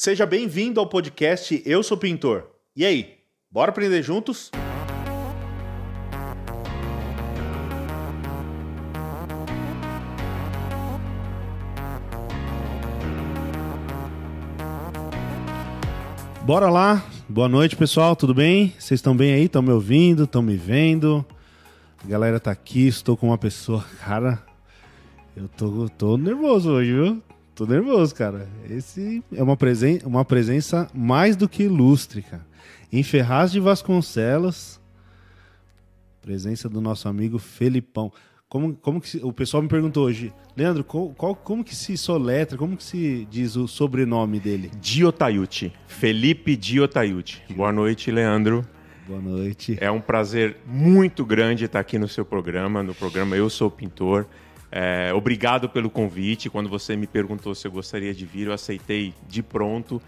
Seja bem-vindo ao podcast Eu Sou Pintor. E aí, bora aprender juntos? Bora lá. Boa noite, pessoal. Tudo bem? Vocês estão bem aí? Estão me ouvindo? Estão me vendo? A galera tá aqui. Estou com uma pessoa, cara. Eu tô, tô nervoso hoje, viu? Tô nervoso, cara. Esse é uma, presen uma presença mais do que ilustre, cara. Em Ferraz de Vasconcelos, presença do nosso amigo Felipão. Como, como que se, o pessoal me perguntou hoje, Leandro, qual, qual, como que se soletra, como que se diz o sobrenome dele? Diotayuti, Felipe Diotayuti. Boa noite, Leandro. Boa noite. É um prazer muito grande estar aqui no seu programa, no programa Eu Sou Pintor. É, obrigado pelo convite. Quando você me perguntou se eu gostaria de vir, eu aceitei de pronto,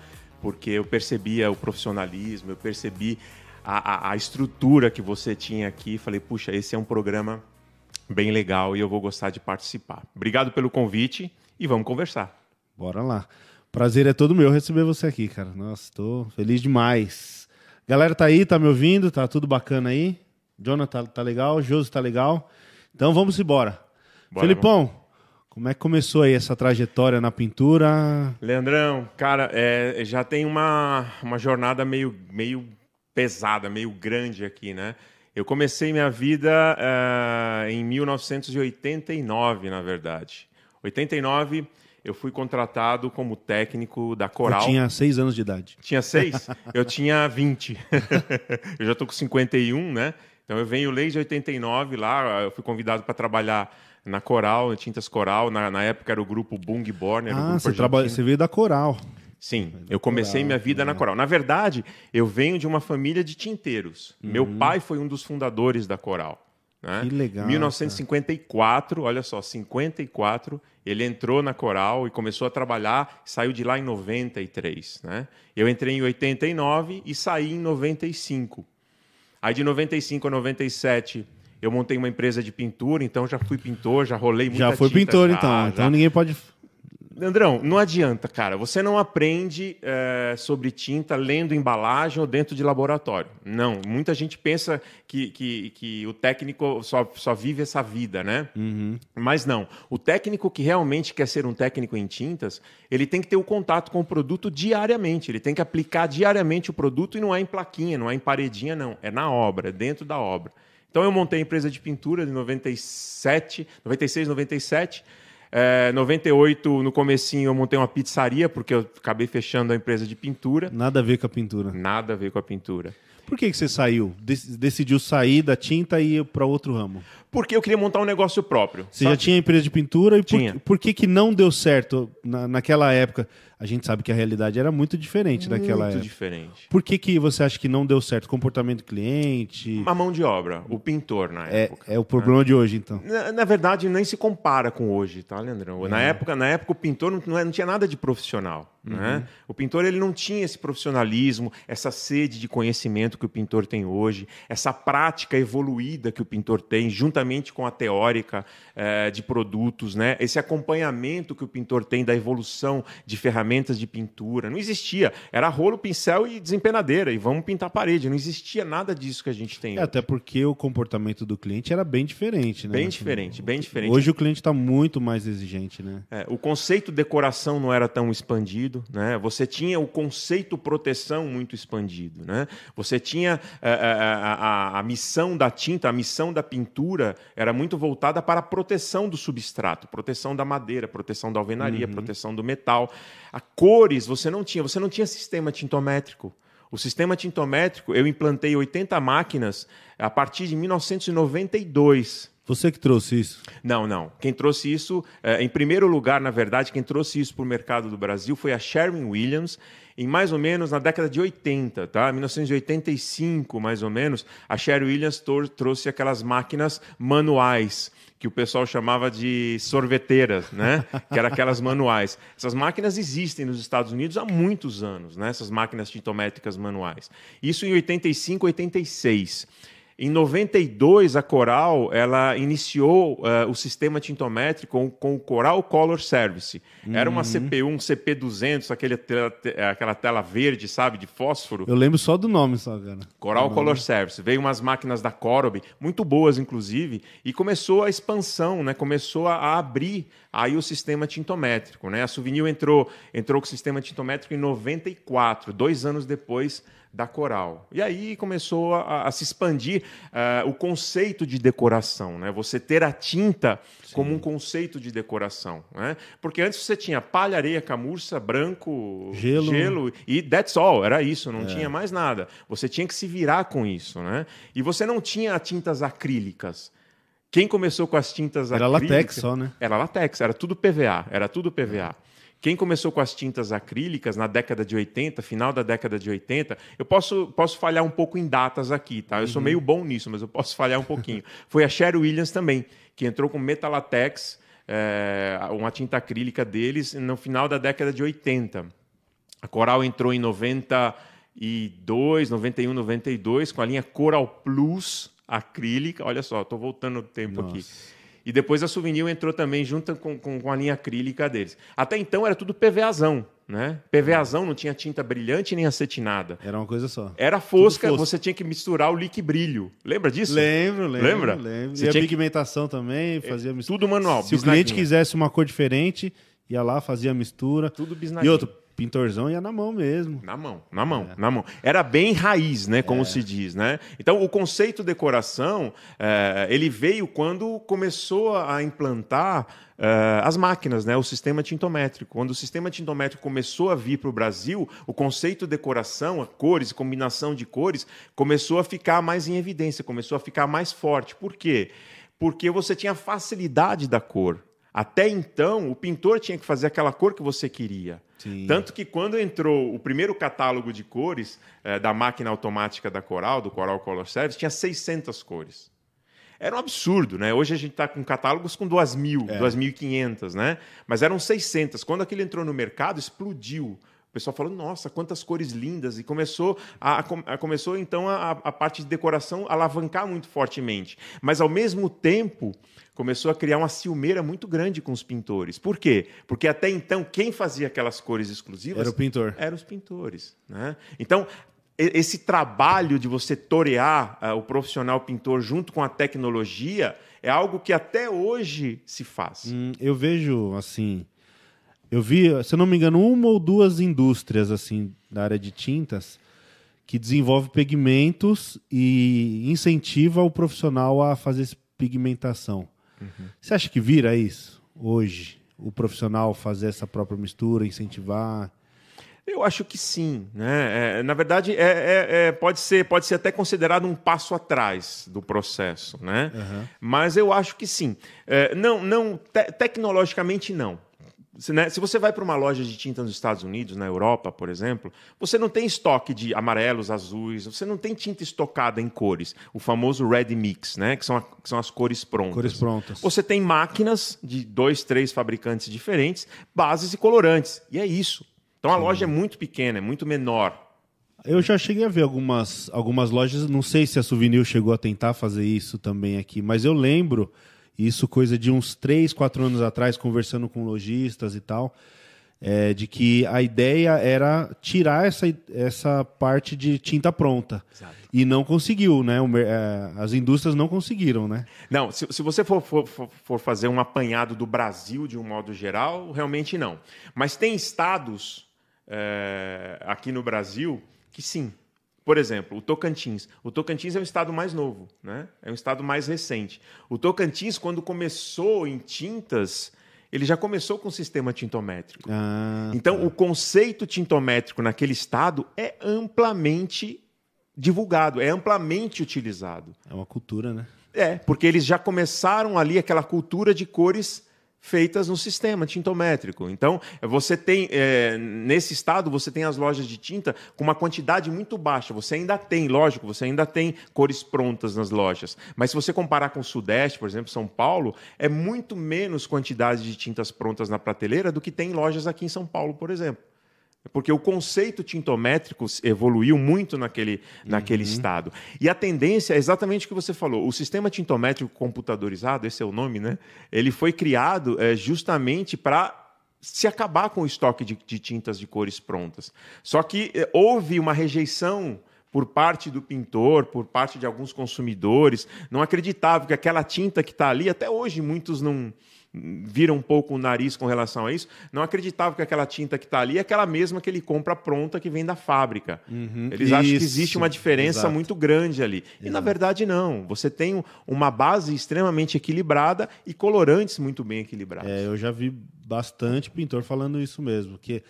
porque eu percebia o profissionalismo, eu percebi a, a, a estrutura que você tinha aqui. Falei, puxa, esse é um programa bem legal e eu vou gostar de participar. Obrigado pelo convite e vamos conversar. Bora lá. Prazer é todo meu receber você aqui, cara. Nossa, estou feliz demais. Galera tá aí, tá me ouvindo? Tá tudo bacana aí? Jonathan tá, legal? Josi tá legal? Então vamos embora. Bora, Felipão, vamos. como é que começou aí essa trajetória na pintura? Leandrão, cara, é, já tem uma, uma jornada meio, meio pesada, meio grande aqui, né? Eu comecei minha vida uh, em 1989, na verdade. 89, eu fui contratado como técnico da Coral. Eu tinha seis anos de idade. Tinha seis? eu tinha 20. eu já estou com 51, né? Então eu venho desde 89 lá, eu fui convidado para trabalhar na Coral, na Tintas Coral. Na, na época era o grupo Bung Borner. Ah, você, trabalha, você veio da Coral. Sim, eu comecei minha vida na Coral. Na verdade, eu venho de uma família de tinteiros. Uhum. Meu pai foi um dos fundadores da Coral. Né? Que legal. 1954, cara. olha só, 54, ele entrou na Coral e começou a trabalhar, saiu de lá em 93. Né? Eu entrei em 89 e saí em 95. Aí de 95 a 97 eu montei uma empresa de pintura, então já fui pintor, já rolei muita Já foi pintor, já, então. Já. Então ninguém pode Andrão, não adianta, cara. Você não aprende é, sobre tinta lendo embalagem ou dentro de laboratório. Não. Muita gente pensa que, que, que o técnico só, só vive essa vida, né? Uhum. Mas não. O técnico que realmente quer ser um técnico em tintas, ele tem que ter o contato com o produto diariamente. Ele tem que aplicar diariamente o produto e não é em plaquinha, não é em paredinha, não. É na obra, é dentro da obra. Então eu montei a empresa de pintura de 97, 96, 97. É, 98, no comecinho, eu montei uma pizzaria, porque eu acabei fechando a empresa de pintura. Nada a ver com a pintura. Nada a ver com a pintura. Por que, que você saiu? decidiu sair da tinta e ir para outro ramo? Porque eu queria montar um negócio próprio. Você sabe? já tinha empresa de pintura e por, por, que, que não deu certo na, naquela época? a gente sabe que a realidade era muito diferente muito daquela época. Muito diferente. Por que, que você acha que não deu certo? Comportamento do cliente? A mão de obra, o pintor na é, época. É o problema né? de hoje, então. Na, na, verdade, nem se compara com hoje, tá, Leandrão? É. Na, época, na época, o pintor não, não tinha nada de profissional. Uhum. Né? O pintor ele não tinha esse profissionalismo, essa sede de conhecimento que o pintor tem hoje, essa prática evoluída que o pintor tem, juntamente com a teórica eh, de produtos, né? esse acompanhamento que o pintor tem da evolução de ferramentas de pintura. Não existia. Era rolo, pincel e desempenadeira, e vamos pintar a parede. Não existia nada disso que a gente tem. É, até porque o comportamento do cliente era bem diferente. Né? Bem diferente, bem diferente. Hoje o cliente está muito mais exigente. Né? É, o conceito decoração não era tão expandido né? Você tinha o conceito proteção muito expandido, né? Você tinha a, eh, eh, a, a, a, missão da tinta, a missão da pintura era muito voltada para a proteção do substrato, proteção da madeira, proteção da alvenaria, uhum. proteção do metal. A cores você não tinha, você não tinha sistema tintométrico. O sistema tintométrico eu implantei 80 máquinas a partir de 1992. Você que trouxe isso? Não, não. Quem trouxe isso, é, em primeiro lugar, na verdade, quem trouxe isso para o mercado do Brasil foi a Sherwin Williams, em mais ou menos na década de 80, tá? 1985, mais ou menos, a Sherwin Williams trouxe aquelas máquinas manuais que o pessoal chamava de sorveteiras, né? que eram aquelas manuais. Essas máquinas existem nos Estados Unidos há muitos anos, né? essas máquinas tintométricas manuais. Isso em 85, 86. Em 92, a Coral ela iniciou uh, o sistema tintométrico com, com, o Coral Color Service. Era uma CPU, um CP200, aquele tela, aquela tela verde, sabe, de fósforo. Eu lembro só do nome, só, cara. Coral Color Service. Veio umas máquinas da Corob, muito boas, inclusive, e começou a expansão, né? começou a, a abrir aí o sistema tintométrico. Né? A Souvenir entrou, entrou com o sistema tintométrico em 94, dois anos depois da coral. E aí começou a, a se expandir uh, o conceito de decoração, né? Você ter a tinta Sim. como um conceito de decoração, né? Porque antes você tinha palha, areia, camurça, branco, gelo, gelo e that's all, era isso, não é. tinha mais nada. Você tinha que se virar com isso, né? E você não tinha tintas acrílicas. Quem começou com as tintas era acrílicas... Era latex só, né? Era latex, era tudo PVA, era tudo PVA. É. Quem começou com as tintas acrílicas na década de 80, final da década de 80, eu posso, posso falhar um pouco em datas aqui, tá? Eu sou uhum. meio bom nisso, mas eu posso falhar um pouquinho. Foi a Cher Williams também, que entrou com Metalatex, é, uma tinta acrílica deles, no final da década de 80. A Coral entrou em 92, 91, 92, com a linha Coral Plus acrílica. Olha só, estou voltando o tempo Nossa. aqui e depois a Souvenir entrou também junto com, com, com, a linha acrílica deles. Até então era tudo PVAzão, né? PVAzão não tinha tinta brilhante nem acetinada. Era uma coisa só. Era fosca, fosca. você tinha que misturar o líquido brilho. Lembra disso? Lembro, lembro. Lembra? Lembro. Você e a pigmentação que... também, fazia mistura. Tudo manual. Se o cliente quisesse uma cor diferente, ia lá, fazia a mistura. Tudo bisnaguinho. E outro, Pintorzão ia na mão mesmo. Na mão, na mão, é. na mão. Era bem raiz, né? Como é. se diz, né? Então, o conceito decoração, é, ele veio quando começou a implantar é, as máquinas, né? O sistema tintométrico. Quando o sistema tintométrico começou a vir para o Brasil, o conceito decoração, a cores, combinação de cores, começou a ficar mais em evidência, começou a ficar mais forte. Por quê? Porque você tinha facilidade da cor. Até então, o pintor tinha que fazer aquela cor que você queria. Sim. Tanto que quando entrou o primeiro catálogo de cores é, da máquina automática da Coral, do Coral Color Service, tinha 600 cores. Era um absurdo, né? Hoje a gente está com catálogos com 2.000, é. 2.500, né? Mas eram 600. Quando aquilo entrou no mercado, explodiu. O pessoal falou, nossa, quantas cores lindas! E começou, a, a começou então a, a parte de decoração a alavancar muito fortemente. Mas, ao mesmo tempo, começou a criar uma ciumeira muito grande com os pintores. Por quê? Porque até então, quem fazia aquelas cores exclusivas... Era o pintor. Eram os pintores. Né? Então, esse trabalho de você torear uh, o profissional pintor junto com a tecnologia é algo que até hoje se faz. Hum, eu vejo, assim eu vi, se eu não me engano, uma ou duas indústrias assim da área de tintas que desenvolve pigmentos e incentiva o profissional a fazer pigmentação. Uhum. Você acha que vira isso hoje? O profissional fazer essa própria mistura, incentivar? Eu acho que sim, né? É, na verdade, é, é, é, pode ser pode ser até considerado um passo atrás do processo, né? Uhum. Mas eu acho que sim. É, não, não te tecnologicamente não. Se, né, se você vai para uma loja de tinta nos Estados Unidos, na Europa, por exemplo, você não tem estoque de amarelos, azuis, você não tem tinta estocada em cores, o famoso ready mix, né, que, são a, que são as cores prontas. Cores prontas. Você tem máquinas de dois, três fabricantes diferentes, bases e colorantes, e é isso. Então a Sim. loja é muito pequena, é muito menor. Eu já cheguei a ver algumas, algumas lojas, não sei se a Souvenir chegou a tentar fazer isso também aqui, mas eu lembro isso coisa de uns 3, 4 anos atrás, conversando com lojistas e tal, é, de que a ideia era tirar essa, essa parte de tinta pronta. Exato. E não conseguiu, né? O, é, as indústrias não conseguiram, né? Não, se, se você for, for, for fazer um apanhado do Brasil de um modo geral, realmente não. Mas tem estados é, aqui no Brasil que sim, por exemplo, o Tocantins. O Tocantins é um estado mais novo, né? é um estado mais recente. O Tocantins, quando começou em tintas, ele já começou com o sistema tintométrico. Ah, então, tá. o conceito tintométrico naquele estado é amplamente divulgado, é amplamente utilizado. É uma cultura, né? É, porque eles já começaram ali aquela cultura de cores feitas no sistema tintométrico. Então, você tem, é, nesse estado, você tem as lojas de tinta com uma quantidade muito baixa. Você ainda tem, lógico, você ainda tem cores prontas nas lojas. Mas se você comparar com o Sudeste, por exemplo, São Paulo, é muito menos quantidade de tintas prontas na prateleira do que tem lojas aqui em São Paulo, por exemplo. Porque o conceito tintométrico evoluiu muito naquele, naquele uhum. estado. E a tendência é exatamente o que você falou. O sistema tintométrico computadorizado, esse é o nome, né? Ele foi criado é, justamente para se acabar com o estoque de, de, tintas de cores prontas. Só que é, houve uma rejeição por parte do pintor, por parte de alguns consumidores, não acreditavam que aquela tinta que está ali, até hoje muitos não viram um pouco o nariz com relação a isso, não acreditavam que aquela tinta que está ali é aquela mesma que ele compra pronta que vem da fábrica. Uhum, Eles isso, acham que existe uma diferença exato. muito grande ali. Exato. E na verdade não. Você tem uma base extremamente equilibrada e colorantes muito bem equilibrados. É, eu já vi bastante pintor falando isso mesmo, que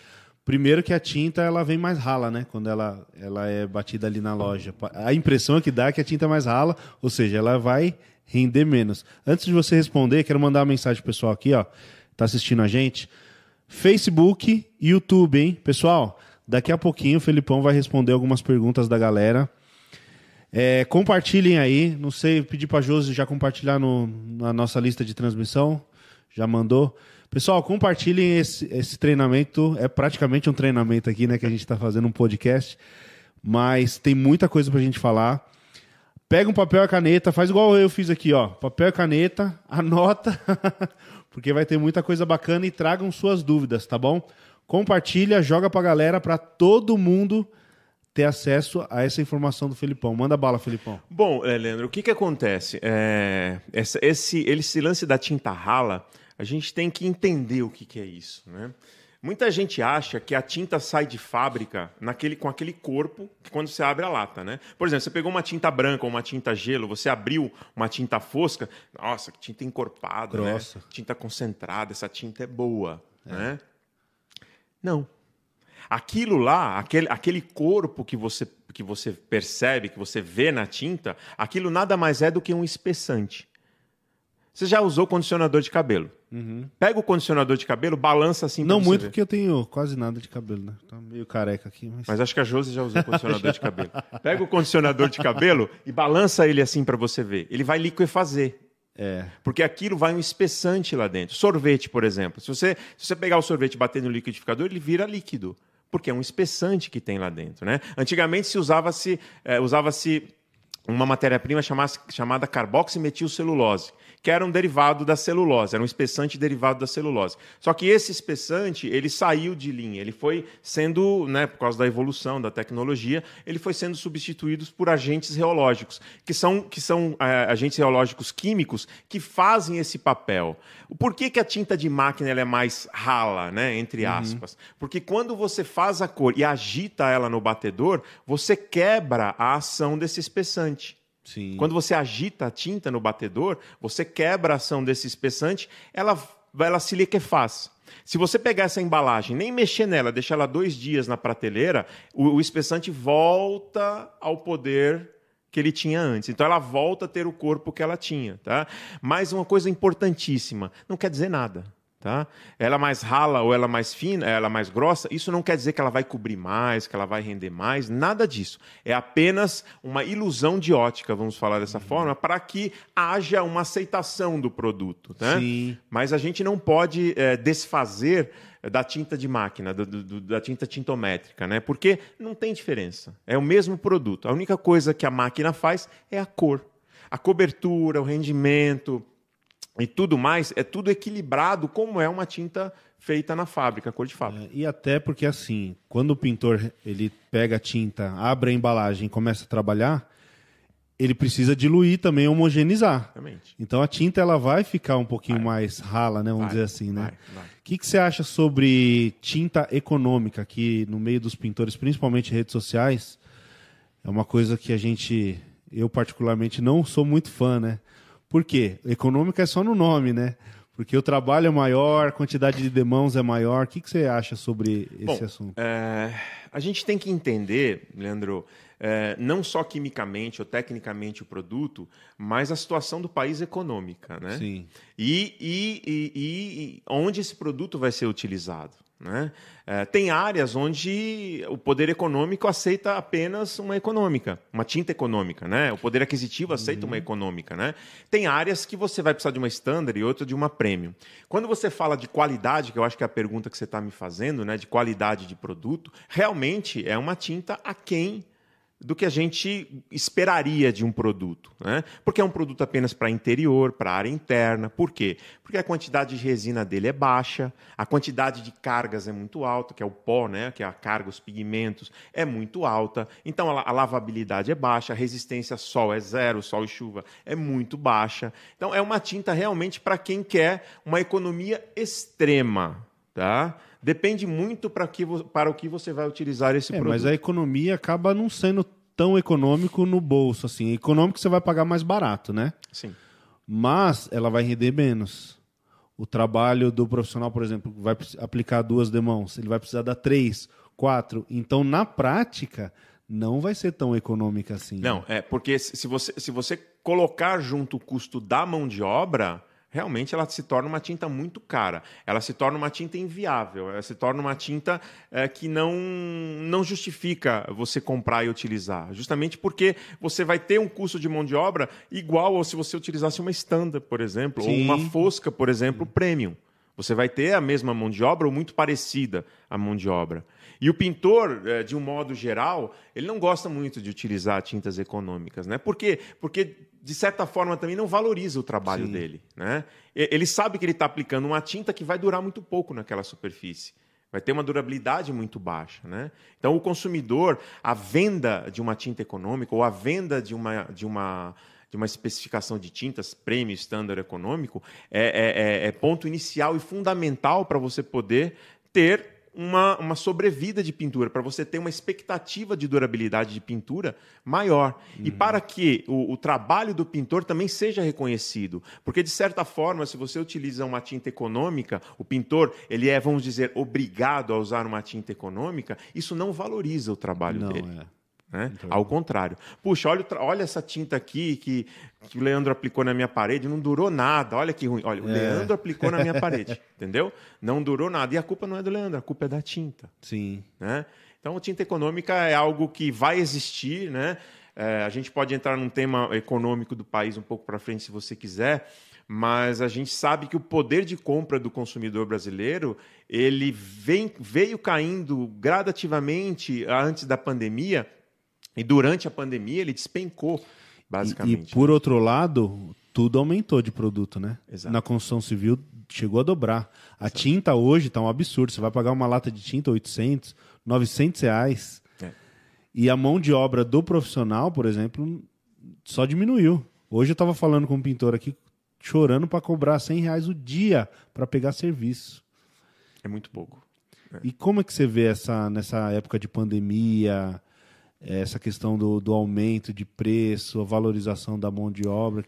Primeiro que a tinta ela vem mais rala, né? Quando ela, ela é batida ali na loja. A impressão que dá é que a tinta é mais rala, ou seja, ela vai render menos. Antes de você responder, quero mandar uma mensagem pro pessoal aqui, ó. Tá assistindo a gente. Facebook YouTube, hein? Pessoal, daqui a pouquinho o Felipão vai responder algumas perguntas da galera. É, compartilhem aí. Não sei, pedir para Josi já compartilhar no, na nossa lista de transmissão. Já mandou. Pessoal, compartilhem esse, esse treinamento. É praticamente um treinamento aqui, né? Que a gente está fazendo um podcast. Mas tem muita coisa para a gente falar. Pega um papel e caneta, faz igual eu fiz aqui, ó. Papel e caneta, anota, porque vai ter muita coisa bacana e tragam suas dúvidas, tá bom? Compartilha, joga pra galera, para todo mundo ter acesso a essa informação do Felipão. Manda bala, Felipão. Bom, é, Leandro, o que que acontece? É, esse, esse, esse lance da tinta rala a gente tem que entender o que, que é isso. Né? Muita gente acha que a tinta sai de fábrica naquele, com aquele corpo que quando você abre a lata, né? Por exemplo, você pegou uma tinta branca ou uma tinta gelo, você abriu uma tinta fosca, nossa, que tinta encorpada? Grossa. Né? tinta concentrada, essa tinta é boa, é. né? Não. Aquilo lá, aquele, aquele corpo que você, que você percebe, que você vê na tinta, aquilo nada mais é do que um espessante. Você já usou condicionador de cabelo? Uhum. Pega o condicionador de cabelo, balança assim. Não muito, ver. porque eu tenho quase nada de cabelo, né? Tá meio careca aqui. Mas, mas acho que a Josi já usou condicionador de cabelo. Pega o condicionador de cabelo e balança ele assim para você ver. Ele vai liquefazer. É. Porque aquilo vai um espessante lá dentro. Sorvete, por exemplo. Se você, se você pegar o sorvete e bater no liquidificador, ele vira líquido. Porque é um espessante que tem lá dentro. Né? Antigamente se usava-se é, usava-se uma matéria-prima chamada, chamada carboximetilcelulose que era um derivado da celulose, era um espessante derivado da celulose. Só que esse espessante, ele saiu de linha, ele foi sendo, né, por causa da evolução da tecnologia, ele foi sendo substituído por agentes reológicos, que são, que são é, agentes reológicos químicos que fazem esse papel. Por que, que a tinta de máquina é mais rala, né, entre uhum. aspas? Uhum. Porque quando você faz a cor e agita ela no batedor, você quebra a ação desse espessante. Sim. Quando você agita a tinta no batedor, você quebra a ação desse espessante, ela, ela se liquefaz. Se você pegar essa embalagem, nem mexer nela, deixar ela dois dias na prateleira, o, o espessante volta ao poder que ele tinha antes. Então ela volta a ter o corpo que ela tinha, tá? Mas uma coisa importantíssima, não quer dizer nada. Tá? Ela mais rala ou ela mais fina, ela mais grossa, isso não quer dizer que ela vai cobrir mais, que ela vai render mais, nada disso. É apenas uma ilusão de ótica, vamos falar dessa uhum. forma, para que haja uma aceitação do produto. Né? Sim. Mas a gente não pode é, desfazer da tinta de máquina, do, do, da tinta tintométrica, né? porque não tem diferença. É o mesmo produto. A única coisa que a máquina faz é a cor. A cobertura, o rendimento, e tudo mais, é tudo equilibrado como é uma tinta feita na fábrica, cor de fábrica. É, e até porque assim, quando o pintor ele pega a tinta, abre a embalagem e começa a trabalhar, ele precisa diluir também, homogeneizar. Exatamente. Então a tinta ela vai ficar um pouquinho vai. mais rala, né? Vamos vai, dizer assim, né? O que, que você acha sobre tinta econômica aqui no meio dos pintores, principalmente redes sociais? É uma coisa que a gente, eu particularmente não sou muito fã, né? Por quê? Econômica é só no nome, né? Porque o trabalho é maior, a quantidade de demãos é maior. O que, que você acha sobre esse Bom, assunto? É, a gente tem que entender, Leandro, é, não só quimicamente ou tecnicamente o produto, mas a situação do país econômica, né? Sim. E, e, e, e onde esse produto vai ser utilizado. Né? É, tem áreas onde o poder econômico aceita apenas uma econômica, uma tinta econômica. Né? O poder aquisitivo aceita uhum. uma econômica. Né? Tem áreas que você vai precisar de uma standard e outra de uma premium. Quando você fala de qualidade, que eu acho que é a pergunta que você está me fazendo, né? de qualidade de produto, realmente é uma tinta aquém do que a gente esperaria de um produto. Né? Porque é um produto apenas para interior, para área interna. Por quê? Porque a quantidade de resina dele é baixa, a quantidade de cargas é muito alta, que é o pó, né? que é a carga, os pigmentos, é muito alta. Então a lavabilidade é baixa, a resistência a sol é zero, sol e chuva é muito baixa. Então é uma tinta realmente para quem quer uma economia extrema. Tá? Depende muito para, que, para o que você vai utilizar esse é, produto. Mas a economia acaba não sendo tão econômico no bolso. assim. Econômico você vai pagar mais barato, né? Sim. Mas ela vai render menos. O trabalho do profissional, por exemplo, vai aplicar duas demãos, ele vai precisar dar três, quatro. Então, na prática, não vai ser tão econômica assim. Não, né? é porque se você, se você colocar junto o custo da mão de obra, realmente ela se torna uma tinta muito cara. Ela se torna uma tinta inviável, ela se torna uma tinta é, que não, não justifica você comprar e utilizar. Justamente porque você vai ter um custo de mão de obra igual ao se você utilizasse uma standard, por exemplo, Sim. ou uma fosca, por exemplo, premium. Você vai ter a mesma mão de obra ou muito parecida à mão de obra. E o pintor, é, de um modo geral, ele não gosta muito de utilizar tintas econômicas, né? Por quê? Porque, de certa forma, também não valoriza o trabalho Sim. dele. Né? Ele sabe que ele está aplicando uma tinta que vai durar muito pouco naquela superfície. Vai ter uma durabilidade muito baixa. Né? Então, o consumidor, a venda de uma tinta econômica ou a venda de uma, de uma, de uma especificação de tintas, prêmio, standard econômico, é, é, é, é ponto inicial e fundamental para você poder ter uma, uma sobrevida de pintura, para você ter uma expectativa de durabilidade de pintura maior. Uhum. E para que o, o, trabalho do pintor também seja reconhecido. Porque, de certa forma, se você utiliza uma tinta econômica, o pintor ele é, vamos dizer, obrigado a usar uma tinta econômica, isso não valoriza o trabalho não, dele. É. Né? Ao contrário. Puxa, olha, olha essa tinta aqui que, que o Leandro aplicou na minha parede, não durou nada. Olha que ruim. Olha, o é. Leandro aplicou na minha parede, entendeu? Não durou nada. E a culpa não é do Leandro, a culpa é da tinta. Sim. Né? Então, a tinta econômica é algo que vai existir, né? É, a gente pode entrar num tema econômico do país um pouco para frente, se você quiser, mas a gente sabe que o poder de compra do consumidor brasileiro ele vem, veio caindo gradativamente antes da pandemia e durante a pandemia ele despencou, basicamente. E, e por né? outro lado, tudo aumentou de produto, né? Exato. Na construção civil chegou a dobrar. A Exato. tinta hoje está um absurdo. Você vai pagar uma lata de tinta 800, 900 reais. É. E a mão de obra do profissional, por exemplo, só diminuiu. Hoje eu estava falando com um pintor aqui, chorando para cobrar 100 reais o dia para pegar serviço. É muito pouco. É. E como é que você vê essa nessa época de pandemia? Essa questão do, do aumento de preço, a valorização da mão de obra?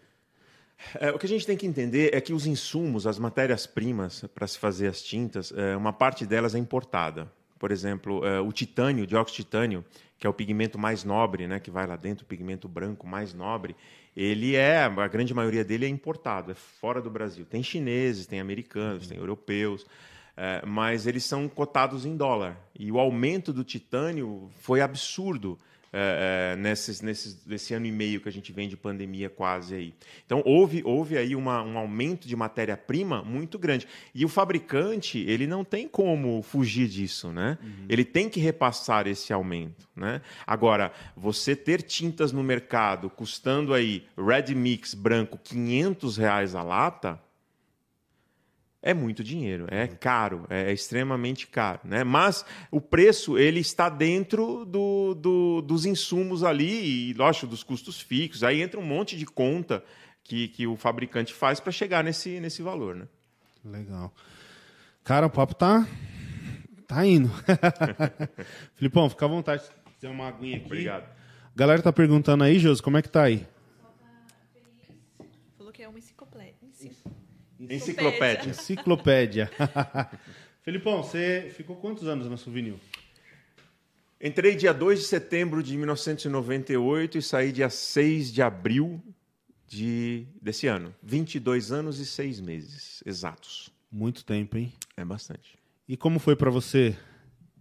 É, o que a gente tem que entender é que os insumos, as matérias-primas para se fazer as tintas, é, uma parte delas é importada. Por exemplo, é, o titânio, o dióxido de titânio, que é o pigmento mais nobre, né, que vai lá dentro, o pigmento branco mais nobre, ele é, a grande maioria dele é importado, é fora do Brasil. Tem chineses, tem americanos, uhum. tem europeus. É, mas eles são cotados em dólar. E o aumento do titânio foi absurdo é, é, nesses, nesses, nesse ano e meio que a gente vem de pandemia quase aí. Então houve, houve aí uma, um aumento de matéria-prima muito grande. E o fabricante ele não tem como fugir disso, né? Uhum. Ele tem que repassar esse aumento, né? Agora você ter tintas no mercado custando aí Red Mix branco 500 reais a lata é muito dinheiro, é caro, é extremamente caro, né? Mas o preço ele está dentro do, do, dos insumos ali e, lógico, dos custos fixos. Aí entra um monte de conta que, que o fabricante faz para chegar nesse, nesse valor, né? Legal. Cara, o papo tá, tá indo. Filipão, fica à vontade. Tem uma aguinha aqui. Obrigado. A galera tá perguntando aí, Josi, como é que tá aí? Falou que é uma enciclopédia. Enciclopédia. Enciclopédia. Felipão, você ficou quantos anos na Souvenir? Entrei dia 2 de setembro de 1998 e saí dia 6 de abril de, desse ano. 22 anos e 6 meses exatos. Muito tempo, hein? É bastante. E como foi para você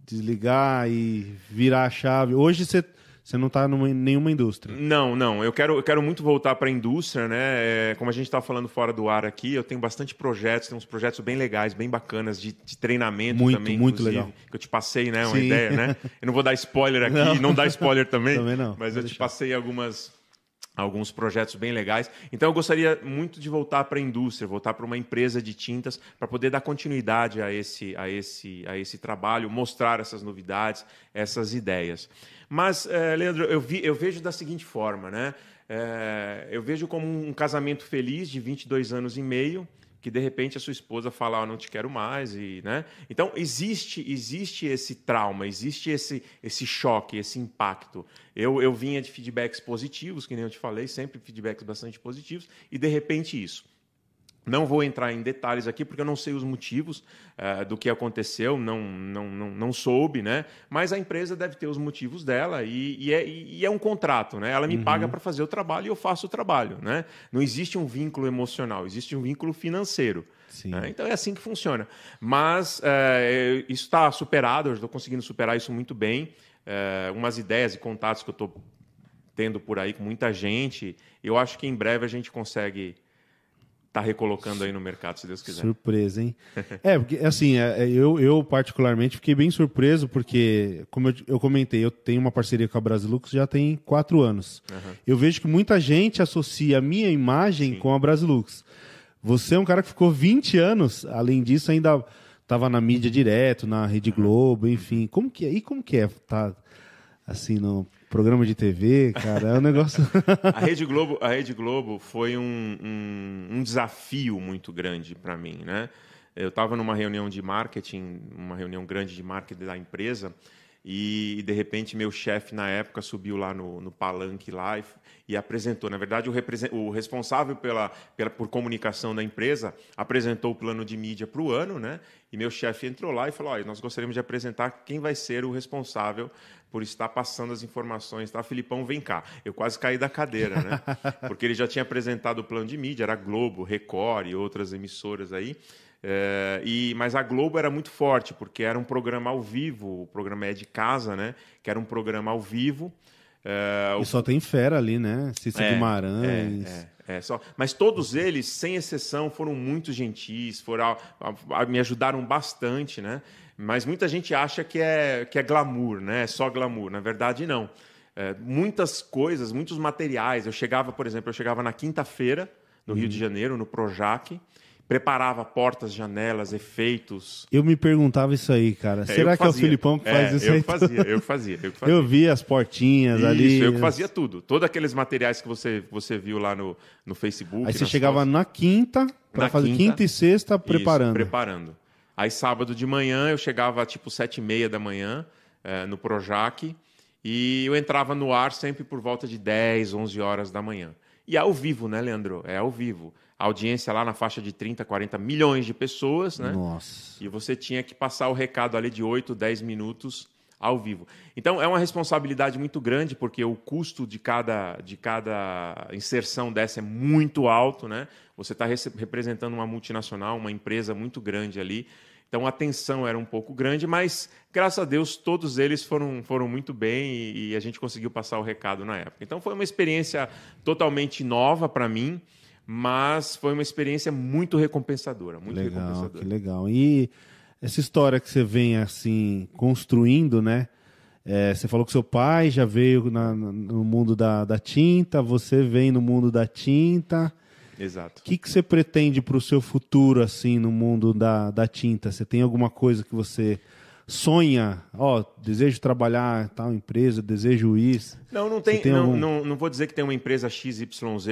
desligar e virar a chave? Hoje você você não está em nenhuma indústria. Não, não. Eu quero, eu quero muito voltar para a indústria, né? É, como a gente está falando fora do ar aqui, eu tenho bastante projetos, tem uns projetos bem legais, bem bacanas, de, de treinamento muito, também. Muito legal. Que eu te passei, né? Uma Sim. ideia, né? Eu não vou dar spoiler aqui, não, não dá spoiler também. também não. Mas eu deixar. te passei algumas alguns projetos bem legais. Então eu gostaria muito de voltar para a indústria, voltar para uma empresa de tintas para poder dar continuidade a esse, a esse, a esse trabalho, mostrar essas novidades, essas ideias. Mas, é, Leandro, eu, vi, eu vejo da seguinte forma, né? É, eu vejo como um casamento feliz de 22 anos e meio, que de repente a sua esposa fala, oh, não te quero mais, e, né? Então existe existe esse trauma, existe esse esse choque, esse impacto. Eu, eu vinha de feedbacks positivos, que nem eu te falei, sempre feedbacks bastante positivos, e de repente isso. Não vou entrar em detalhes aqui porque eu não sei os motivos uh, do que aconteceu, não, não, não, não, soube, né? Mas a empresa deve ter os motivos dela e, e, é, e é, um contrato, né? Ela me uhum. paga para fazer o trabalho e eu faço o trabalho, né? Não existe um vínculo emocional, existe um vínculo financeiro. Né? Então é assim que funciona. Mas uh, isso está superado, eu estou conseguindo superar isso muito bem. Uh, umas ideias e contatos que eu estou tendo por aí com muita gente, eu acho que em breve a gente consegue tá recolocando aí no mercado, se Deus quiser. Surpresa, hein? é, porque assim, é, é, eu, eu particularmente fiquei bem surpreso, porque, como eu, eu comentei, eu tenho uma parceria com a Brasilux já tem quatro anos. Uhum. Eu vejo que muita gente associa a minha imagem Sim. com a Brasilux. Você é um cara que ficou 20 anos, além disso, ainda estava na mídia direto, na Rede Globo, enfim. Como que é? E como que é? Tá assim, no programa de TV, cara, é um negócio. a Rede Globo, a Rede Globo foi um, um, um desafio muito grande para mim, né? Eu estava numa reunião de marketing, uma reunião grande de marketing da empresa, e de repente meu chefe na época subiu lá no, no palanque lá e, e, apresentou. Na verdade, o, o responsável pela, pela, por comunicação da empresa apresentou o plano de mídia para o ano, né? E meu chefe entrou lá e falou: Olha, nós gostaríamos de apresentar quem vai ser o responsável por estar passando as informações, tá? Filipão, vem cá. Eu quase caí da cadeira, né? Porque ele já tinha apresentado o plano de mídia, era Globo, Record e outras emissoras aí. É, e, mas a Globo era muito forte, porque era um programa ao vivo, o programa é de casa, né? Que era um programa ao vivo. É, e o... só tem fera ali, né? Cícero é, Guimarães. É, é, é, só... Mas todos eles, sem exceção, foram muito gentis, foram, a, a, me ajudaram bastante, né? Mas muita gente acha que é, que é glamour, né? É só glamour. Na verdade, não. É, muitas coisas, muitos materiais. Eu chegava, por exemplo, eu chegava na quinta-feira, no uhum. Rio de Janeiro, no Projac, preparava portas, janelas, efeitos. Eu me perguntava isso aí, cara. É, Será que, que é o Filipão que faz é, isso eu aí? Fazia, eu fazia, eu fazia. Eu vi as portinhas isso, ali. eu que fazia tudo. Todos aqueles materiais que você, você viu lá no, no Facebook. Aí você chegava fotos. na quinta, para fazer quinta, quinta, e sexta, preparando. Isso, preparando. Aí sábado de manhã eu chegava tipo sete e meia da manhã é, no Projac e eu entrava no ar sempre por volta de 10, 11 horas da manhã. E é ao vivo, né, Leandro? É ao vivo audiência lá na faixa de 30, 40 milhões de pessoas, né? Nossa. E você tinha que passar o recado ali de 8, 10 minutos ao vivo. Então é uma responsabilidade muito grande porque o custo de cada, de cada inserção dessa é muito alto, né? Você está representando uma multinacional, uma empresa muito grande ali. Então a tensão era um pouco grande, mas graças a Deus todos eles foram, foram muito bem e, e a gente conseguiu passar o recado na época. Então foi uma experiência totalmente nova para mim mas foi uma experiência muito recompensadora, muito legal, recompensadora. Que legal. E essa história que você vem assim construindo, né? É, você falou que seu pai já veio na, no mundo da, da tinta, você vem no mundo da tinta. Exato. O que, que você pretende para o seu futuro, assim, no mundo da, da tinta? Você tem alguma coisa que você sonha, ó, desejo trabalhar em tal empresa, desejo isso? Não, não tem, tem não, algum... não, não vou dizer que tem uma empresa XYZ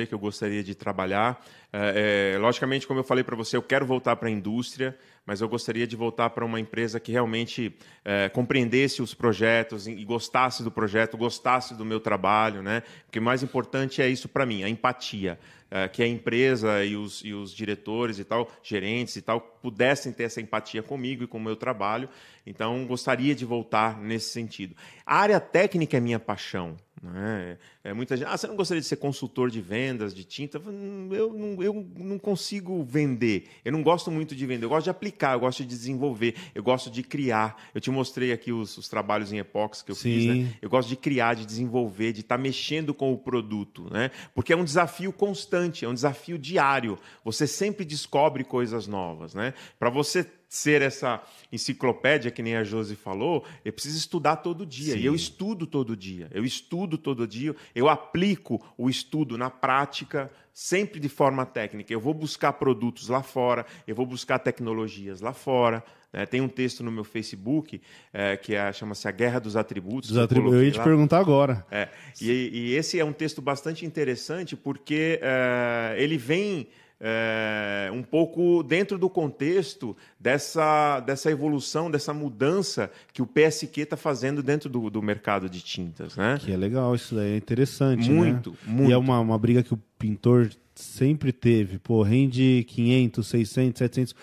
que eu gostaria de trabalhar. É, é, logicamente, como eu falei para você, eu quero voltar para a indústria, mas eu gostaria de voltar para uma empresa que realmente é, compreendesse os projetos e gostasse do projeto, gostasse do meu trabalho, né? Porque mais importante é isso para mim, a empatia. É, que a empresa e os, e os diretores e tal, gerentes e tal, pudessem ter essa empatia comigo e com o meu trabalho. Então, gostaria de voltar nesse sentido. A área técnica é minha paixão. Né? É, muita gente, ah, você não gostaria de ser consultor de vendas, de tinta? Eu não, eu não consigo vender. Eu não gosto muito de vender. Eu gosto de aplicar, eu gosto de desenvolver, eu gosto de criar. Eu te mostrei aqui os, os trabalhos em epóxi que eu Sim. fiz. Né? Eu gosto de criar, de desenvolver, de estar tá mexendo com o produto. Né? Porque é um desafio constante, é um desafio diário. Você sempre descobre coisas novas. Né? Para você ser essa enciclopédia que nem a Josi falou, eu preciso estudar todo dia. Sim. E eu estudo todo dia. Eu estudo todo dia. Eu aplico o estudo na prática, sempre de forma técnica. Eu vou buscar produtos lá fora, eu vou buscar tecnologias lá fora. Né? Tem um texto no meu Facebook é, que é, chama-se A Guerra dos Atributos. Dos eu ia te lá. perguntar agora. É, e, e, esse é um texto bastante interessante porque é, ele vem é, um pouco dentro do contexto dessa, dessa evolução, dessa mudança que o PSQ está fazendo dentro do, do mercado de tintas. Né? Que é legal, isso daí é interessante. Muito, né? muito. E é uma, uma briga que o pintor sempre teve. Pô, rende 500, 600, 700.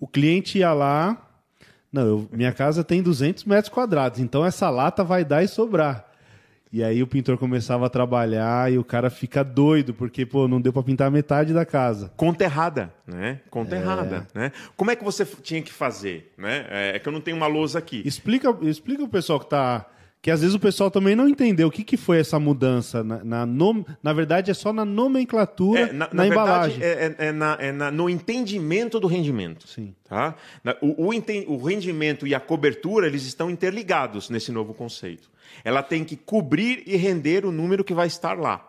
O cliente ia lá. Não, eu, minha casa tem 200 metros quadrados, então essa lata vai dar e sobrar. E aí o pintor começava a trabalhar e o cara fica doido, porque, pô, não deu para pintar metade da casa. Conta errada, né? Conta é. errada, né? Como é que você tinha que fazer, né? É, é que eu não tenho uma lousa aqui. Explica, explica o pessoal que tá que às vezes o pessoal também não entendeu o que, que foi essa mudança. Na, na, nom... na verdade, é só na nomenclatura, é, na, na, na embalagem. Verdade, é, é, é, na, é no entendimento do rendimento. Sim. Tá? O, o, o rendimento e a cobertura eles estão interligados nesse novo conceito. Ela tem que cobrir e render o número que vai estar lá.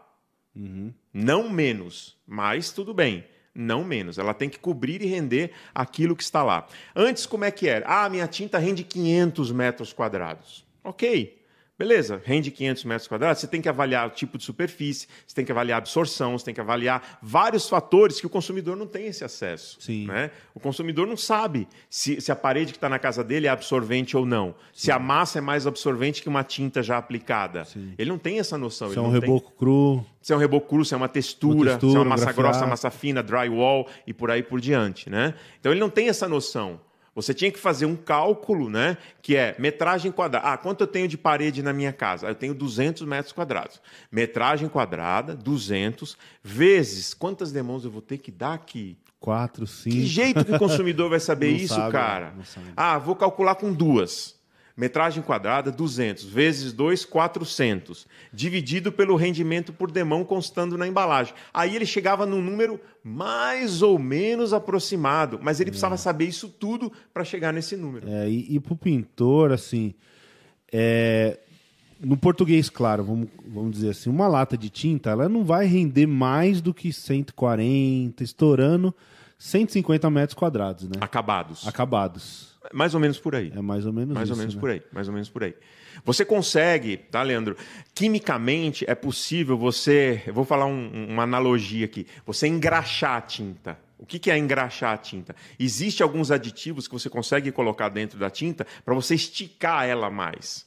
Uhum. Não menos, mas tudo bem não menos. Ela tem que cobrir e render aquilo que está lá. Antes, como é que era? Ah, minha tinta rende 500 metros quadrados. Ok. Beleza, rende 500 metros quadrados, você tem que avaliar o tipo de superfície, você tem que avaliar a absorção, você tem que avaliar vários fatores que o consumidor não tem esse acesso. Sim. Né? O consumidor não sabe se, se a parede que está na casa dele é absorvente ou não, Sim. se a massa é mais absorvente que uma tinta já aplicada. Sim. Ele não tem essa noção. Se é um reboco tem... cru. Se é um reboco cru, se é uma textura, uma textura se é uma massa grossa, massa fina, drywall e por aí por diante. Né? Então ele não tem essa noção. Você tinha que fazer um cálculo, né? Que é metragem quadrada. Ah, quanto eu tenho de parede na minha casa? Eu tenho 200 metros quadrados. Metragem quadrada, 200, vezes quantas demãos eu vou ter que dar aqui? Quatro, cinco. Que jeito que o consumidor vai saber isso, sabe, cara? Ah, vou calcular com duas. Metragem quadrada, 200. Vezes 2, 400. Dividido pelo rendimento por demão constando na embalagem. Aí ele chegava num número mais ou menos aproximado. Mas ele precisava é. saber isso tudo para chegar nesse número. É, e, e para o pintor, assim... É, no português, claro, vamos, vamos dizer assim, uma lata de tinta, ela não vai render mais do que 140, estourando 150 metros quadrados, né? Acabados. Acabados. Mais ou menos por aí. É mais ou menos Mais isso, ou menos né? por aí. Mais ou menos por aí. Você consegue, tá, Leandro? Quimicamente é possível você. Eu vou falar um, uma analogia aqui. Você engraxar a tinta. O que é engraxar a tinta? Existem alguns aditivos que você consegue colocar dentro da tinta para você esticar ela mais.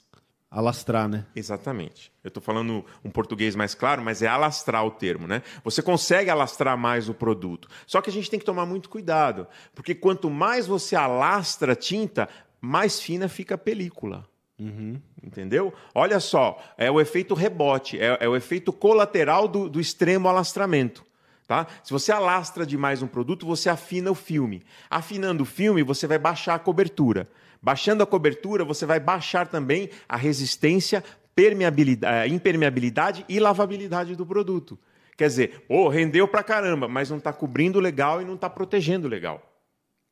Alastrar, né? Exatamente. Eu estou falando um português mais claro, mas é alastrar o termo, né? Você consegue alastrar mais o produto. Só que a gente tem que tomar muito cuidado, porque quanto mais você alastra a tinta, mais fina fica a película. Uhum. Entendeu? Olha só, é o efeito rebote, é, é o efeito colateral do, do extremo alastramento. Tá? Se você alastra demais um produto, você afina o filme. Afinando o filme, você vai baixar a cobertura. Baixando a cobertura, você vai baixar também a resistência, permeabilidade, impermeabilidade e lavabilidade do produto. Quer dizer, oh, rendeu pra caramba, mas não está cobrindo legal e não está protegendo legal.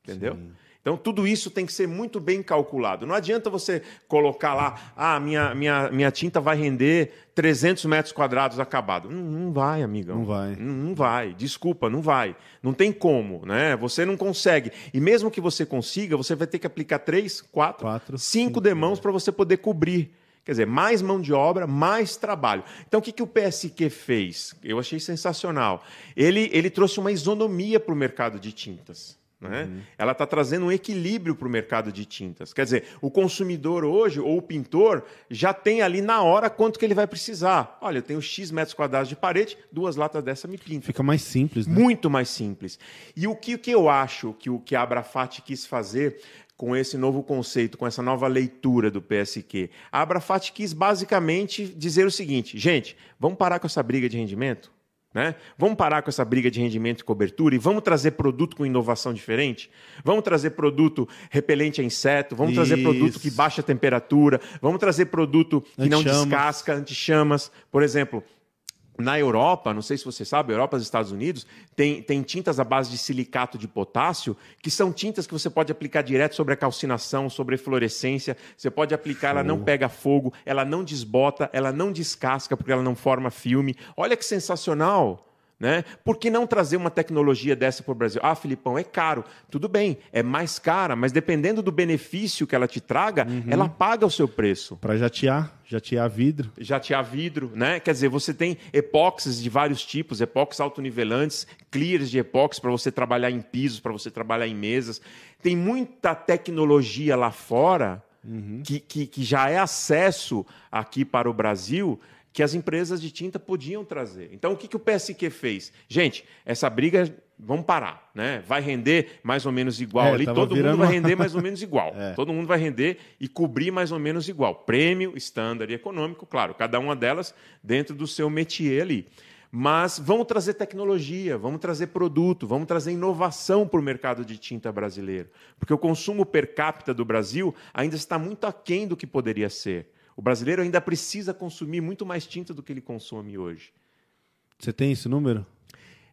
Entendeu? Sim. Então, tudo isso tem que ser muito bem calculado. Não adianta você colocar lá, ah, minha, minha, minha tinta vai render 300 metros quadrados acabado. Não, não vai, amigão. Não vai. Não, não, vai. Desculpa, não vai. Não tem como, né? Você não consegue. E mesmo que você consiga, você vai ter que aplicar três, quatro, quatro cinco, cinco demãos para você poder cobrir. Quer dizer, mais mão de obra, mais trabalho. Então, o que, que o PSQ fez? Eu achei sensacional. Ele, ele trouxe uma isonomia para o mercado de tintas. Né? Uhum. Ela está trazendo um equilíbrio para o mercado de tintas. Quer dizer, o consumidor hoje, ou o pintor, já tem ali na hora quanto que ele vai precisar. Olha, eu tenho X metros quadrados de parede, duas latas dessa me pintam. Fica mais simples, né? Muito mais simples. E o que, que eu acho que o que a Abrafat quis fazer com esse novo conceito, com essa nova leitura do PSQ? A Abrafat quis basicamente dizer o seguinte: gente, vamos parar com essa briga de rendimento? Né? Vamos parar com essa briga de rendimento e cobertura e vamos trazer produto com inovação diferente? Vamos trazer produto repelente a inseto, vamos Isso. trazer produto que baixa a temperatura, vamos trazer produto que não descasca, anti-chamas. Por exemplo, na Europa, não sei se você sabe, Europa e Estados Unidos, tem, tem tintas à base de silicato de potássio, que são tintas que você pode aplicar direto sobre a calcinação, sobre a fluorescência. Você pode aplicar, ela não pega fogo, ela não desbota, ela não descasca, porque ela não forma filme. Olha que sensacional! Né? Por que não trazer uma tecnologia dessa para o Brasil? Ah, Filipão, é caro. Tudo bem, é mais cara, mas dependendo do benefício que ela te traga, uhum. ela paga o seu preço. Para jatear, jatear vidro. Jatear vidro, né? Quer dizer, você tem epóxis de vários tipos, epóxis autonivelantes, clears de epóxi para você trabalhar em pisos, para você trabalhar em mesas. Tem muita tecnologia lá fora uhum. que, que, que já é acesso aqui para o Brasil que as empresas de tinta podiam trazer. Então, o que, que o PSQ fez? Gente, essa briga, vamos parar. Né? Vai render mais ou menos igual é, ali, todo mundo vai render mais ou menos igual. é. Todo mundo vai render e cobrir mais ou menos igual. Prêmio, estándar e econômico, claro, cada uma delas dentro do seu métier ali. Mas vamos trazer tecnologia, vamos trazer produto, vamos trazer inovação para o mercado de tinta brasileiro. Porque o consumo per capita do Brasil ainda está muito aquém do que poderia ser. O brasileiro ainda precisa consumir muito mais tinta do que ele consome hoje. Você tem esse número?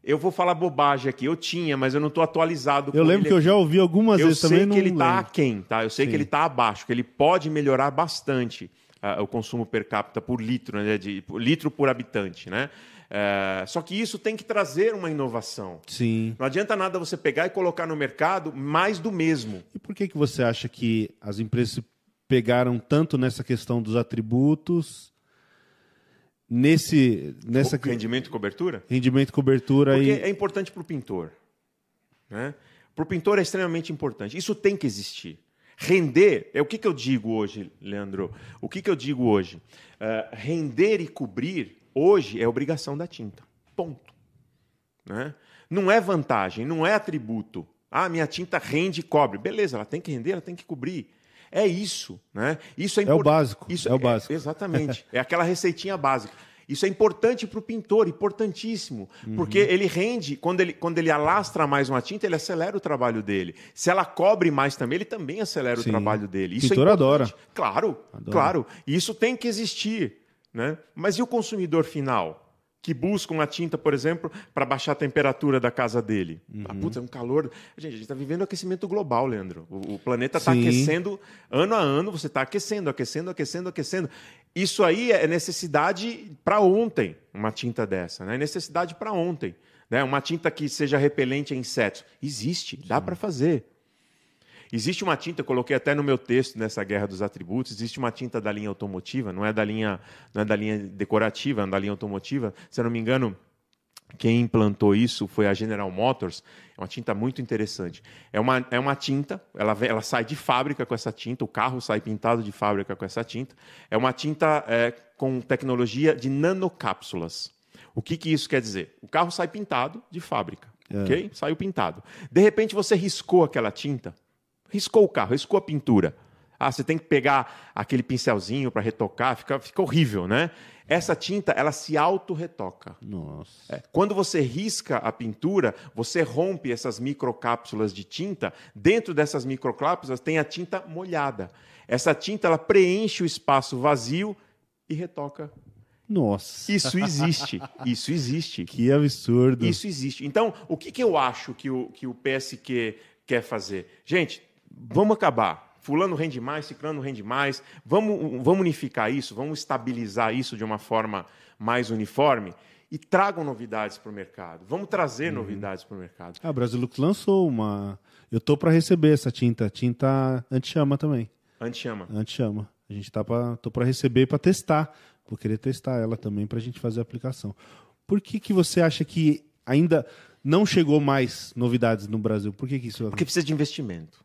Eu vou falar bobagem aqui. Eu tinha, mas eu não estou atualizado. Eu lembro que eu já ouvi algumas eu vezes também. Eu sei que ele está aquém, tá? Eu sei Sim. que ele está abaixo, que ele pode melhorar bastante uh, o consumo per capita por litro, né? De, por, litro por habitante, né? Uh, só que isso tem que trazer uma inovação. Sim. Não adianta nada você pegar e colocar no mercado mais do mesmo. E por que, que você acha que as empresas pegaram tanto nessa questão dos atributos, nesse nessa rendimento e cobertura? Rendimento e cobertura Porque e... é importante para o pintor, né? Para o pintor é extremamente importante. Isso tem que existir. Render é o que, que eu digo hoje, Leandro. O que, que eu digo hoje? Uh, render e cobrir hoje é obrigação da tinta. Ponto. Né? Não é vantagem, não é atributo. Ah, minha tinta rende e cobre. Beleza, ela tem que render, ela tem que cobrir. É isso, né? Isso é, é o básico. Isso é o básico. É, exatamente. é aquela receitinha básica. Isso é importante para o pintor, importantíssimo, uhum. porque ele rende, quando ele, quando ele alastra mais uma tinta, ele acelera o trabalho dele. Se ela cobre mais também, ele também acelera Sim. o trabalho dele. Isso o é pintor é adora. Claro, adora. claro. E isso tem que existir. Né? Mas e o consumidor final? Que busca uma tinta, por exemplo, para baixar a temperatura da casa dele. Uhum. Ah, putz, é um calor. Gente, a gente está vivendo aquecimento global, Leandro. O, o planeta está aquecendo ano a ano, você está aquecendo, aquecendo, aquecendo, aquecendo. Isso aí é necessidade para ontem, uma tinta dessa, né? É necessidade para ontem. Né? Uma tinta que seja repelente a insetos. Existe, dá para fazer. Existe uma tinta, eu coloquei até no meu texto nessa guerra dos atributos, existe uma tinta da linha automotiva, não é da linha, não é da linha decorativa, é da linha automotiva. Se eu não me engano, quem implantou isso foi a General Motors. É uma tinta muito interessante. É uma, é uma tinta, ela, ela sai de fábrica com essa tinta, o carro sai pintado de fábrica com essa tinta. É uma tinta é, com tecnologia de nanocápsulas. O que, que isso quer dizer? O carro sai pintado de fábrica, é. ok? Saiu pintado. De repente você riscou aquela tinta, riscou o carro, riscou a pintura. Ah, você tem que pegar aquele pincelzinho para retocar, fica, fica horrível, né? Essa tinta, ela se auto-retoca. Nossa. É. Quando você risca a pintura, você rompe essas microcápsulas de tinta. Dentro dessas microcápsulas tem a tinta molhada. Essa tinta, ela preenche o espaço vazio e retoca. Nossa. Isso existe. Isso existe. Que absurdo. Isso existe. Então, o que, que eu acho que o, que o PSQ quer fazer? Gente, vamos acabar. Fulano rende mais, Ciclano rende mais. Vamos, vamos unificar isso, vamos estabilizar isso de uma forma mais uniforme e tragam novidades para o mercado. Vamos trazer uhum. novidades para o mercado. Ah, a Brasilux lançou uma. Eu tô para receber essa tinta, tinta anti-chama também. Anti-chama. Anti-chama. A gente tá para tô para receber para testar. Vou querer testar ela também para a gente fazer a aplicação. Por que que você acha que ainda não chegou mais novidades no Brasil? Por que, que isso? Porque precisa de investimento.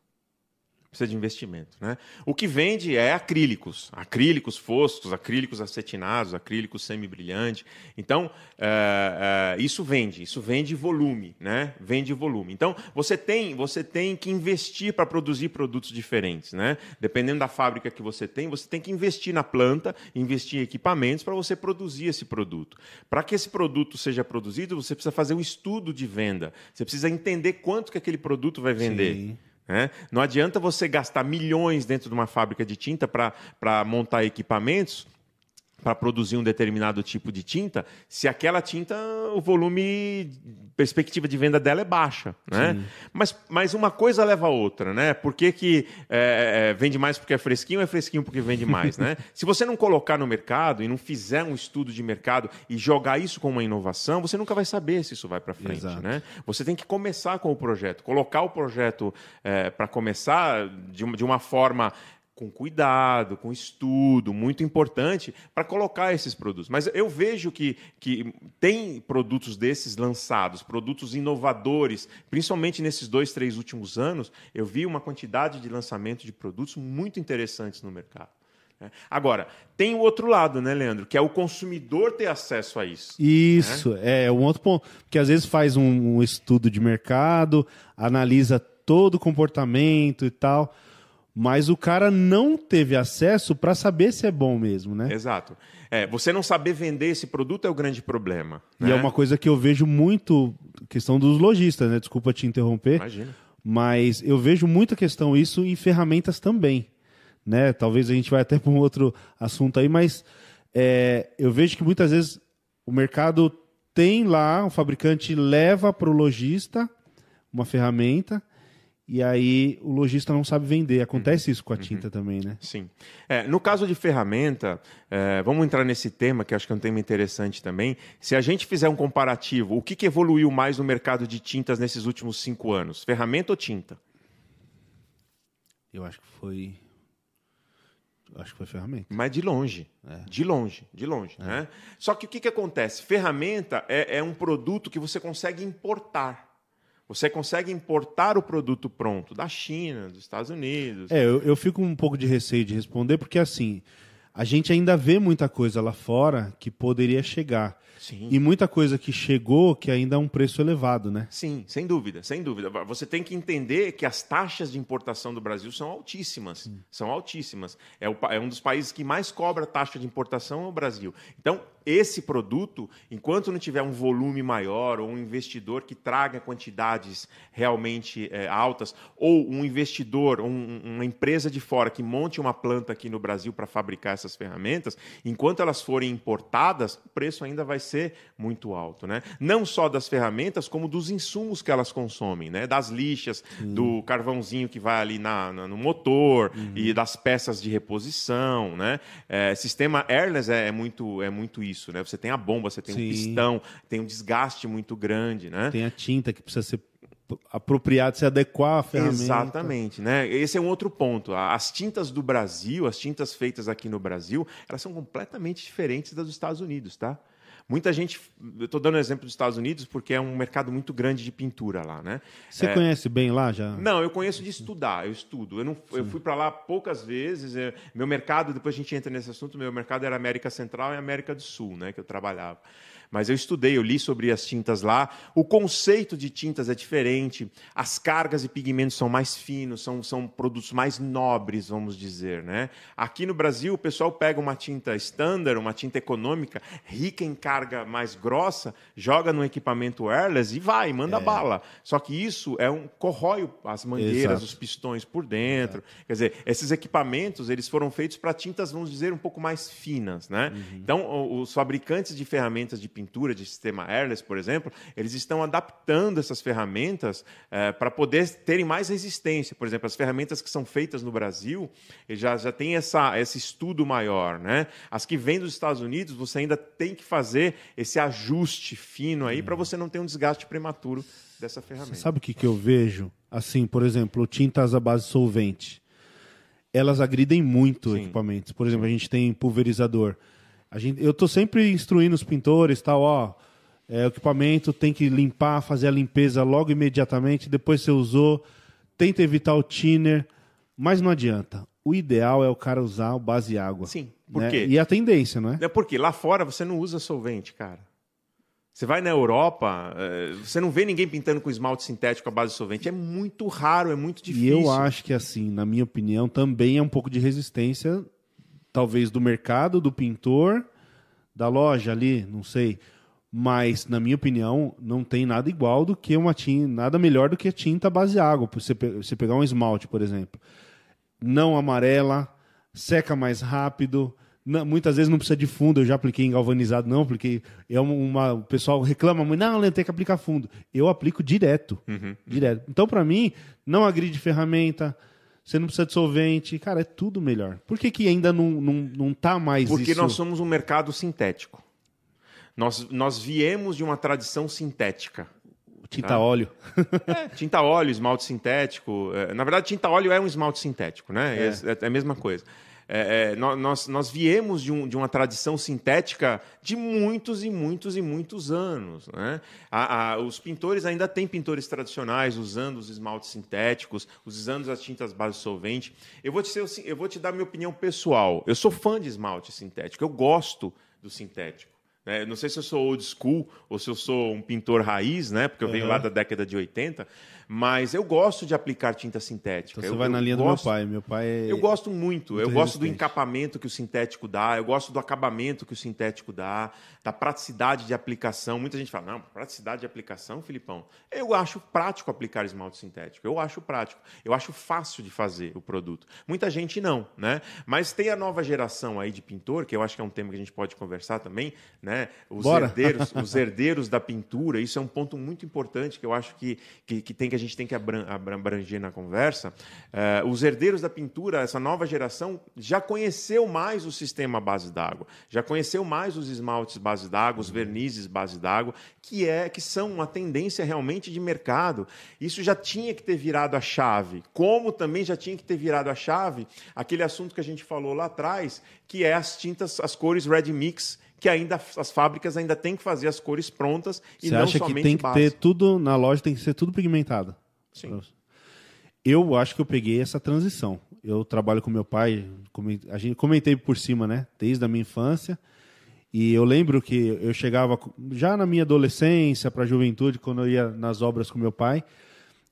Precisa de investimento. Né? O que vende é acrílicos, acrílicos foscos, acrílicos acetinados, acrílicos semi-brilhante. Então, é, é, isso vende, isso vende volume, né? Vende volume. Então, você tem, você tem que investir para produzir produtos diferentes. Né? Dependendo da fábrica que você tem, você tem que investir na planta, investir em equipamentos para você produzir esse produto. Para que esse produto seja produzido, você precisa fazer um estudo de venda. Você precisa entender quanto que aquele produto vai vender. Sim. Né? Não adianta você gastar milhões dentro de uma fábrica de tinta para montar equipamentos para produzir um determinado tipo de tinta, se aquela tinta, o volume, perspectiva de venda dela é baixa, né? Mas, mas uma coisa leva a outra, né? Por que, que é, é, vende mais porque é fresquinho ou é fresquinho porque vende mais, né? se você não colocar no mercado e não fizer um estudo de mercado e jogar isso como uma inovação, você nunca vai saber se isso vai para frente, Exato. né? Você tem que começar com o projeto, colocar o projeto é, para começar de uma, de uma forma com cuidado, com estudo, muito importante para colocar esses produtos. Mas eu vejo que, que tem produtos desses lançados, produtos inovadores, principalmente nesses dois, três últimos anos, eu vi uma quantidade de lançamento de produtos muito interessantes no mercado. Né? Agora, tem o outro lado, né, Leandro? Que é o consumidor ter acesso a isso. Isso, né? é um outro ponto. Porque às vezes faz um, um estudo de mercado, analisa todo o comportamento e tal mas o cara não teve acesso para saber se é bom mesmo, né? Exato. É, você não saber vender esse produto é o grande problema. Né? E é uma coisa que eu vejo muito, questão dos lojistas, né? Desculpa te interromper. Imagina. Mas eu vejo muita questão isso em ferramentas também. Né? Talvez a gente vai até para um outro assunto aí, mas é, eu vejo que muitas vezes o mercado tem lá, o fabricante leva para o lojista uma ferramenta e aí o lojista não sabe vender. Acontece uhum. isso com a tinta uhum. também, né? Sim. É, no caso de ferramenta, é, vamos entrar nesse tema, que acho que é um tema interessante também. Se a gente fizer um comparativo, o que, que evoluiu mais no mercado de tintas nesses últimos cinco anos? Ferramenta ou tinta? Eu acho que foi. Acho que foi ferramenta. Mas de longe. É. De longe, de longe. É. Né? Só que o que, que acontece? Ferramenta é, é um produto que você consegue importar. Você consegue importar o produto pronto da China, dos Estados Unidos. É, eu, eu fico um pouco de receio de responder, porque assim, a gente ainda vê muita coisa lá fora que poderia chegar. Sim. E muita coisa que chegou que ainda é um preço elevado, né? Sim, sem dúvida, sem dúvida. Você tem que entender que as taxas de importação do Brasil são altíssimas. Sim. São altíssimas. É, o, é um dos países que mais cobra taxa de importação é o Brasil. Então, esse produto, enquanto não tiver um volume maior ou um investidor que traga quantidades realmente é, altas, ou um investidor, um, uma empresa de fora que monte uma planta aqui no Brasil para fabricar essas ferramentas, enquanto elas forem importadas, o preço ainda vai ser muito alto. Né? Não só das ferramentas, como dos insumos que elas consomem, né? das lixas, uhum. do carvãozinho que vai ali na, na no motor uhum. e das peças de reposição. Né? É, sistema airless é, é, muito, é muito isso. Né? Você tem a bomba, você tem Sim. um pistão, tem um desgaste muito grande. Né? Tem a tinta que precisa ser apropriado, se adequar à ferramenta. Exatamente, né? Esse é um outro ponto. As tintas do Brasil, as tintas feitas aqui no Brasil, elas são completamente diferentes das dos Estados Unidos, tá? Muita gente, eu estou dando exemplo dos Estados Unidos porque é um mercado muito grande de pintura lá, né? Você é... conhece bem lá já? Não, eu conheço de estudar, eu estudo. Eu, não, eu fui para lá poucas vezes. Eu, meu mercado, depois a gente entra nesse assunto, meu mercado era América Central e América do Sul, né? Que eu trabalhava mas eu estudei, eu li sobre as tintas lá. O conceito de tintas é diferente, as cargas e pigmentos são mais finos, são, são produtos mais nobres, vamos dizer. Né? Aqui no Brasil, o pessoal pega uma tinta standard, uma tinta econômica, rica em carga mais grossa, joga no equipamento wireless e vai, manda é. bala. Só que isso é um corrói as mangueiras, Exato. os pistões por dentro. Exato. Quer dizer, esses equipamentos eles foram feitos para tintas, vamos dizer, um pouco mais finas. Né? Uhum. Então, os fabricantes de ferramentas de pintura de sistema airless, por exemplo, eles estão adaptando essas ferramentas é, para poder terem mais resistência. Por exemplo, as ferramentas que são feitas no Brasil já, já tem essa, esse estudo maior. Né? As que vêm dos Estados Unidos, você ainda tem que fazer esse ajuste fino aí para você não ter um desgaste prematuro dessa ferramenta. Você sabe o que, que eu vejo? Assim, por exemplo, tintas à base solvente. Elas agridem muito Sim. equipamentos. Por exemplo, a gente tem pulverizador. A gente, eu estou sempre instruindo os pintores, tal, ó, é, o equipamento tem que limpar, fazer a limpeza logo imediatamente, depois você usou, tenta evitar o thinner, Mas não adianta. O ideal é o cara usar o base água. Sim. Por né? quê? E a tendência, não é? É porque lá fora você não usa solvente, cara. Você vai na Europa, eh, você não vê ninguém pintando com esmalte sintético à base de solvente. É muito raro, é muito E difícil. eu acho que, assim, na minha opinião, também é um pouco de resistência, talvez do mercado, do pintor, da loja ali, não sei. Mas, na minha opinião, não tem nada igual do que uma tinta, nada melhor do que a tinta base água. Você, pe- você pegar um esmalte, por exemplo. Não amarela, seca mais rápido. não- muitas vezes não precisa de fundo. Eu já apliquei em galvanizado, não apliquei. É uma, o pessoal reclama muito, não, Leandro, tem que aplicar fundo. Eu aplico direto. Direto. Então, para mim, não agride ferramenta. Você não precisa de solvente. Cara, é tudo melhor. Por que, que ainda não, não, não tá mais Porque isso? nós somos um mercado sintético. Nós, nós viemos de uma tradição sintética. Tinta Ah. óleo. É, tinta óleo, esmalte sintético. É, na verdade, tinta óleo é um esmalte sintético, né? É. É, é a mesma coisa. É, é, nó- nós, nós viemos de, um- de uma tradição sintética de muitos e muitos e muitos anos. Né? A- a- os pintores ainda têm pintores tradicionais usando os esmaltes sintéticos, usando as tintas base solvente. Eu vou te, ser, eu vou te dar minha opinião pessoal. Eu sou fã de esmalte sintético, eu gosto do sintético. né? Não sei se eu sou old school ou se eu sou um pintor raiz, né? Porque eu venho Uhum. lá da década de 80, mas eu gosto de aplicar tinta sintética. Então você Eu- vai na linha gosto- do meu pai. Meu pai é... Eu gosto muito. muito eu gosto do encapamento que o sintético dá, eu gosto do acabamento que o sintético dá, da praticidade de aplicação. Muita gente fala, não, praticidade de aplicação, Filipão. Eu acho prático aplicar esmalte sintético. Eu acho prático. Eu acho fácil de fazer o produto. Muita gente não, né? Mas tem a nova geração aí de pintor, que eu acho que é um tema que a gente pode conversar também, né? Os Bora. herdeiros, os herdeiros da pintura, isso é um ponto muito importante que eu acho que, que, que tem que a gente tem que abran- abran- abranger na conversa. Eh, os herdeiros da pintura, essa nova geração, já conheceu mais o sistema base d'água, já conheceu mais os esmaltes base d'água, os vernizes base d'água, que é que são uma tendência realmente de mercado. Isso já tinha que ter virado a chave, como também já tinha que ter virado a chave aquele assunto que a gente falou lá atrás, que é as tintas, as cores red mix que ainda as fábricas ainda têm que fazer as cores prontas e Você não acha que somente tem que base. ter tudo na loja, tem que ser tudo pigmentado? Sim. Eu acho que eu peguei essa transição. Eu trabalho com meu pai, a gente comentei por cima, né? Desde a minha infância. E eu lembro que eu chegava já na minha adolescência para a juventude, quando eu ia nas obras com meu pai.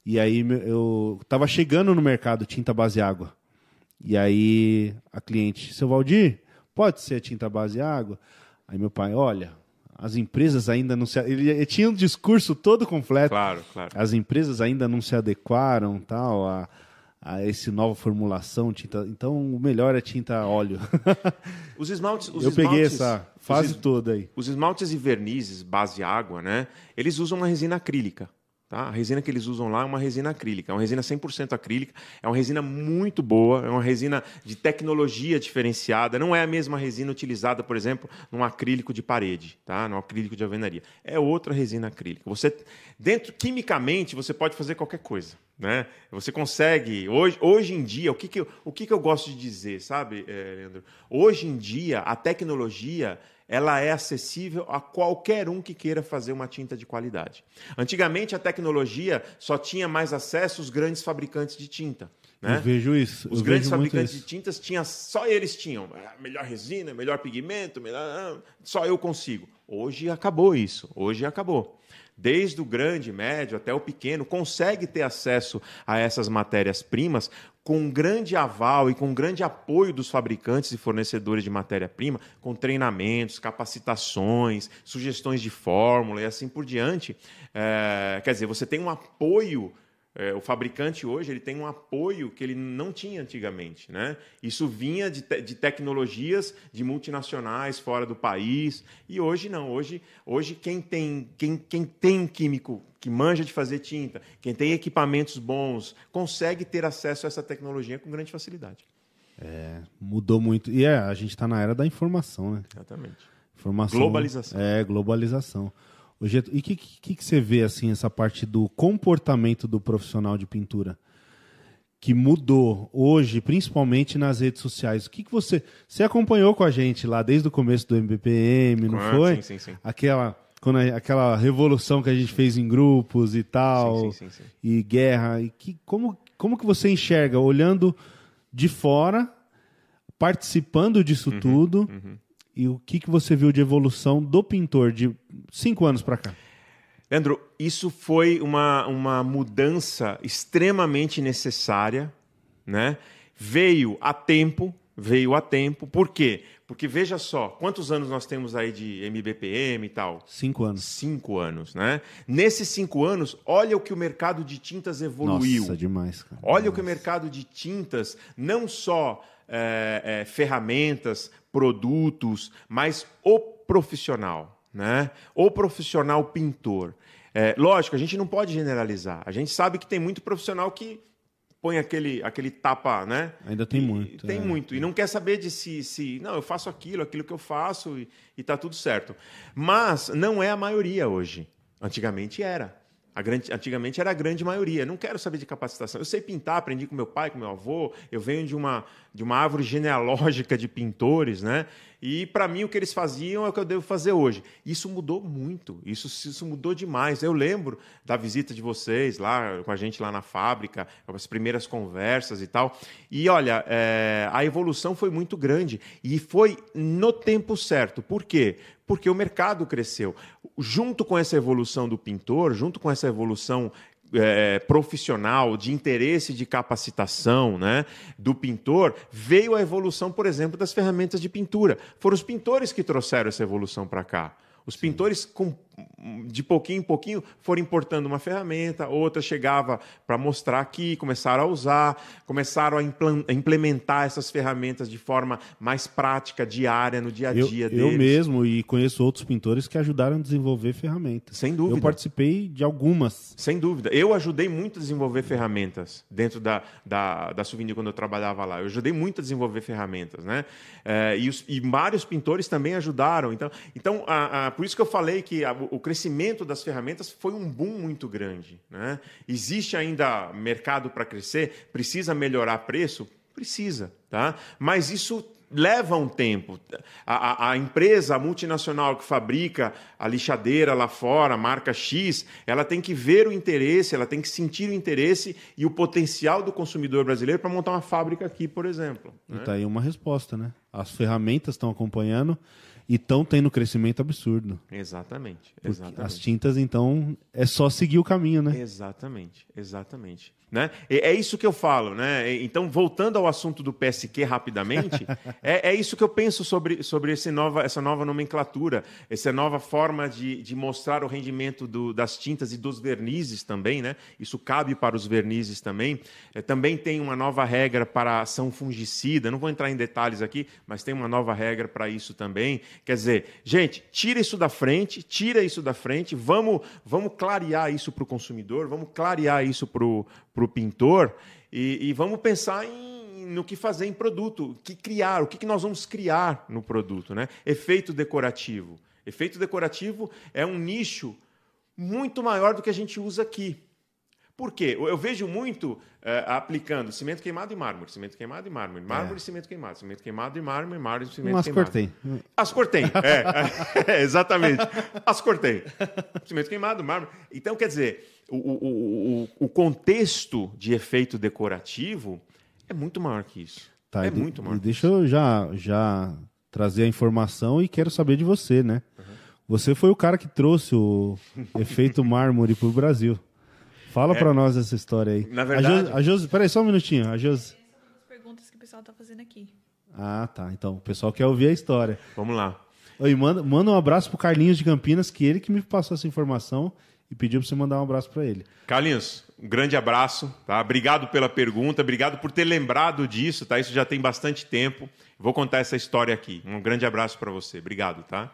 E aí eu estava chegando no mercado tinta base água. E aí a cliente, seu Valdir, pode ser tinta base água? Aí meu pai, olha, as empresas ainda não se. Ele, ele tinha um discurso todo completo Claro, claro. as empresas ainda não se adequaram tal a, a essa nova formulação tinta então o melhor é tinta óleo Os esmaltes, os eu peguei esmaltes- essa fase es- toda aí Os esmaltes e vernizes base água, né? Eles usam uma resina acrílica. Tá? A resina que eles usam lá é uma resina acrílica, é uma resina 100% acrílica, é uma resina muito boa, é uma resina de tecnologia diferenciada, não é a mesma resina utilizada, por exemplo, num acrílico de parede, tá? num acrílico de alvenaria. É outra resina acrílica. Você dentro quimicamente você pode fazer qualquer coisa, né? Você consegue hoje, hoje em dia o que que eu, o que que eu gosto de dizer, sabe, eh, Leandro? Hoje em dia a tecnologia ela é acessível a qualquer um que queira fazer uma tinta de qualidade. Antigamente, a tecnologia só tinha mais acesso os grandes fabricantes de tinta. Né? eu vejo isso Os grandes fabricantes de tintas tinha só eles tinham ah, melhor resina, melhor pigmento, melhor, ah, só eu consigo. Hoje acabou isso. Hoje acabou. Desde o grande, médio até o pequeno consegue ter acesso a essas matérias-primas com um grande aval e com um grande apoio dos fabricantes e fornecedores de matéria-prima, com treinamentos, capacitações, sugestões de fórmula e assim por diante. É, quer dizer, você tem um apoio é, o fabricante hoje ele tem um apoio que ele não tinha antigamente. Né? Isso vinha de, te- de tecnologias de multinacionais fora do país. E hoje não. Hoje, hoje quem, tem, quem, quem tem químico que manja de fazer tinta, quem tem equipamentos bons, consegue ter acesso a essa tecnologia com grande facilidade. É, mudou muito e é a gente está na era da informação né Exatamente. informação Globalização. é globalização o jeito, e o que, que, que você vê assim essa parte do comportamento do profissional de pintura que mudou hoje, principalmente nas redes sociais. O que, que você. Você acompanhou com a gente lá desde o começo do MBPM, não Ah, foi? sim, sim, sim. Aquela, quando a- aquela revolução que a gente fez em grupos e tal, Sim, sim, e guerra. E que, como, como que você enxerga, olhando de fora, participando disso Uhum, tudo. E o que, que você viu de evolução do pintor de cinco anos para cá? Leandro, isso foi uma, uma mudança extremamente necessária, né? Veio a tempo, veio a tempo. Por quê? Porque veja só, quantos anos nós temos aí de MBPM e tal? Cinco anos. Cinco anos, né? Nesses cinco anos, olha o que o mercado de tintas evoluiu. Nossa, demais, cara. Olha o que o mercado de tintas, não só é, é, ferramentas, produtos, mas o profissional, né? O profissional pintor. É, lógico, a gente não pode generalizar. A gente sabe que tem muito profissional que põe aquele, aquele tapa, né? Ainda tem E- muito, Tem é. muito. E não quer saber de se, se. Não, eu faço aquilo, aquilo que eu faço e, e tá tudo certo. Mas não é a maioria hoje. Antigamente era. A grande, antigamente era a grande maioria. Não quero saber de capacitação. Eu sei pintar, aprendi com meu pai, com meu avô. Eu venho de uma, de uma árvore genealógica de pintores, né? E para mim o que eles faziam é o que eu devo fazer hoje. Isso mudou muito. Isso, isso mudou demais. Eu lembro da visita de vocês lá com a gente lá na fábrica, as primeiras conversas e tal. E olha, é, a evolução foi muito grande e foi no tempo certo. Por quê? Porque o mercado cresceu. Junto com essa evolução do pintor, junto com essa evolução é, profissional, de interesse de capacitação né, do pintor, veio a evolução, por exemplo, das ferramentas de pintura. Foram os pintores que trouxeram essa evolução para cá. Os pintores, com- de pouquinho em pouquinho, foram importando uma ferramenta, outra chegava para mostrar aqui, começaram a usar, começaram a a implementar essas ferramentas de forma mais prática, diária, no dia a Eu, dia eu deles. mesmo e conheço outros pintores que ajudaram a desenvolver ferramentas. Sem dúvida. Eu participei de algumas. Sem dúvida. Eu ajudei muito a desenvolver ferramentas dentro da, da, da Souvenir quando eu trabalhava lá. Eu ajudei muito a desenvolver ferramentas, né? É, e, os- e vários pintores também ajudaram. Então, então a- a- por isso que eu falei que a- o crescimento das ferramentas foi um boom muito grande. Né? Existe ainda mercado para crescer? Precisa melhorar preço? Precisa, tá? Mas isso leva um tempo. A, a- a empresa multinacional que fabrica a lixadeira lá fora, a marca X, ela tem que ver o interesse, ela tem que sentir o interesse e o potencial do consumidor brasileiro para montar uma fábrica aqui, por exemplo. E tá aí uma resposta, né? As ferramentas estão acompanhando e estão tendo crescimento absurdo. Exatamente. Exatamente. As tintas, então, é só seguir o caminho, né? Exatamente, exatamente. Né? É, isso que eu falo, né? Então, voltando ao assunto do PSQ rapidamente, é, é isso que eu penso sobre, sobre esse nova, essa nova nomenclatura, essa nova forma de, de mostrar o rendimento do- das tintas e dos vernizes também, né? Isso cabe para os vernizes também. É, também tem uma nova regra para a ação fungicida, não vou entrar em detalhes aqui, mas tem uma nova regra para isso também. Quer dizer, gente, tira isso da frente, tira isso da frente, vamos, vamos clarear isso para o consumidor, vamos clarear isso para o pintor e, e vamos pensar em, no que fazer em produto, o que criar, o que, nós vamos criar no produto. Né? Efeito decorativo. Efeito decorativo é um nicho muito maior do que a gente usa aqui. Por quê? Eu vejo muito eh, aplicando cimento queimado e mármore, cimento queimado e mármore, mármore e cimento queimado, cimento queimado e mármore, mármore e cimento Mas queimado. cortei. As cortei. É, é, exatamente. As cortei. Cimento queimado, mármore. Então, quer dizer, o, o, o, o contexto de efeito decorativo é muito maior que isso. Tá, é e muito maior. E deixa eu já, já trazer a informação e quero saber de você, né? Uhum. Você foi o cara que trouxe o efeito mármore pro Brasil. Fala pra nós essa história aí. É. Na verdade- A Josi, a Josi, peraí, só um minutinho. A Josi. As perguntas que o pessoal tá fazendo aqui. Ah, tá. Então, o pessoal quer ouvir a história. Vamos lá. Oi, manda, manda um abraço pro Carlinhos de Campinas, que ele que me passou essa informação e pediu pra você mandar um abraço pra ele. Carlinhos, um grande abraço, tá? Obrigado pela pergunta, obrigado por ter lembrado disso, tá? Isso já tem bastante tempo. Vou contar essa história aqui. Um grande abraço para você. Obrigado, tá?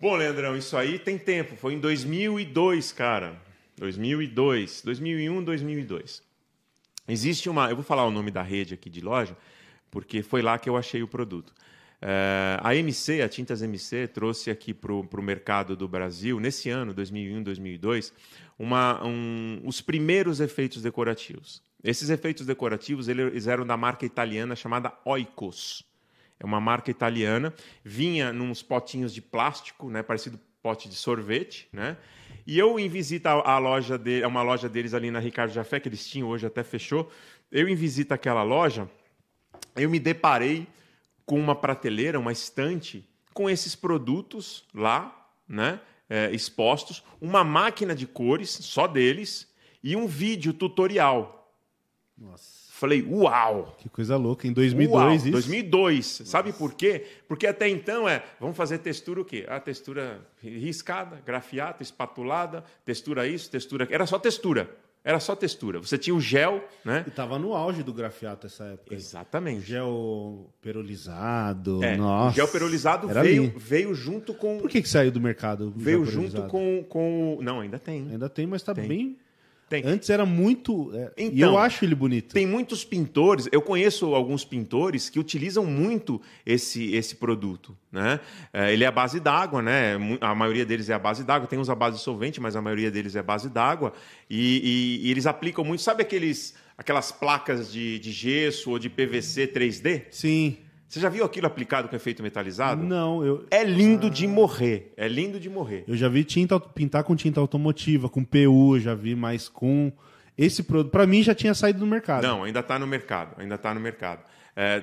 Bom, Leandrão, isso aí tem tempo. Foi em 2002, cara. 2002, 2001, 2002. Existe uma, eu vou falar o nome da rede aqui de loja, porque foi lá que eu achei o produto. É, a MC, a Tintas MC, trouxe aqui para o mercado do Brasil, nesse ano, 2001, 2002, uma, um, os primeiros efeitos decorativos. Esses efeitos decorativos eles eram da marca italiana chamada Oikos. É uma marca italiana, vinha nos potinhos de plástico, né, parecido pote de sorvete, né? E eu em visita à loja de, a uma loja deles ali na Ricardo Jafé, que eles tinham hoje até fechou, eu em visita àquela loja, eu me deparei com uma prateleira, uma estante, com esses produtos lá, né? é, expostos, uma máquina de cores, só deles, e um vídeo tutorial. Nossa. Falei, uau! Que coisa louca. Em 2002 Uau, isso? 2002. Sabe por quê? Porque até então é, vamos fazer textura o quê? A textura riscada, grafiata, espatulada, textura isso, textura... Era só textura. Era só textura. Você tinha o gel, né? E tava no auge do grafiato essa época. Exatamente. Gel perolizado. É, Nossa. o gel perolizado veio, ali. veio junto com... Por que, que saiu do mercado? veio junto com, com... Não, ainda tem. Ainda tem, mas tá Tem. bem. Tem. Antes era muito. é, e Então, eu acho ele bonito. Tem muitos pintores, eu conheço alguns pintores que utilizam muito esse, esse produto. Né? É, ele é a base d'água, né? A maioria deles é a base d'água, tem uns a base de solvente, mas a maioria deles é a base d'água. E, e- e eles aplicam muito, sabe aqueles, aquelas placas de, de gesso ou de PVC 3D? Sim. Você já viu aquilo aplicado com efeito metalizado? Não, eu, É lindo de morrer. É lindo de morrer. eu já vi tinta, pintar com tinta automotiva, com PU, já vi, mas com. Esse produto, pra mim, já tinha saído do mercado. Não, ainda está no mercado, ainda está no mercado. É,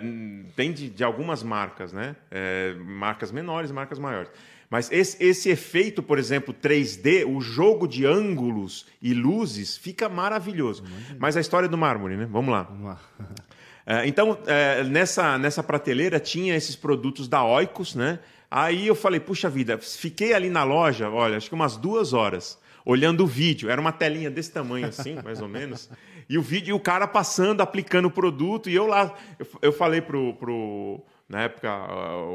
tem de, de algumas marcas, né? É, marcas menores, marcas maiores. Mas esse, esse efeito, por exemplo, 3D, o jogo de ângulos e luzes fica maravilhoso. Mas a história do mármore, né? Vamos lá. Vamos lá. É, então, é, nessa, nessa prateleira tinha esses produtos da Oikos, né? Aí eu falei, puxa vida, fiquei ali na loja, olha, acho que umas duas horas, olhando o vídeo. Era uma telinha desse tamanho assim, mais ou menos. E o vídeo, e o cara passando, aplicando o produto, e eu lá, eu, eu falei pro, pro, na época,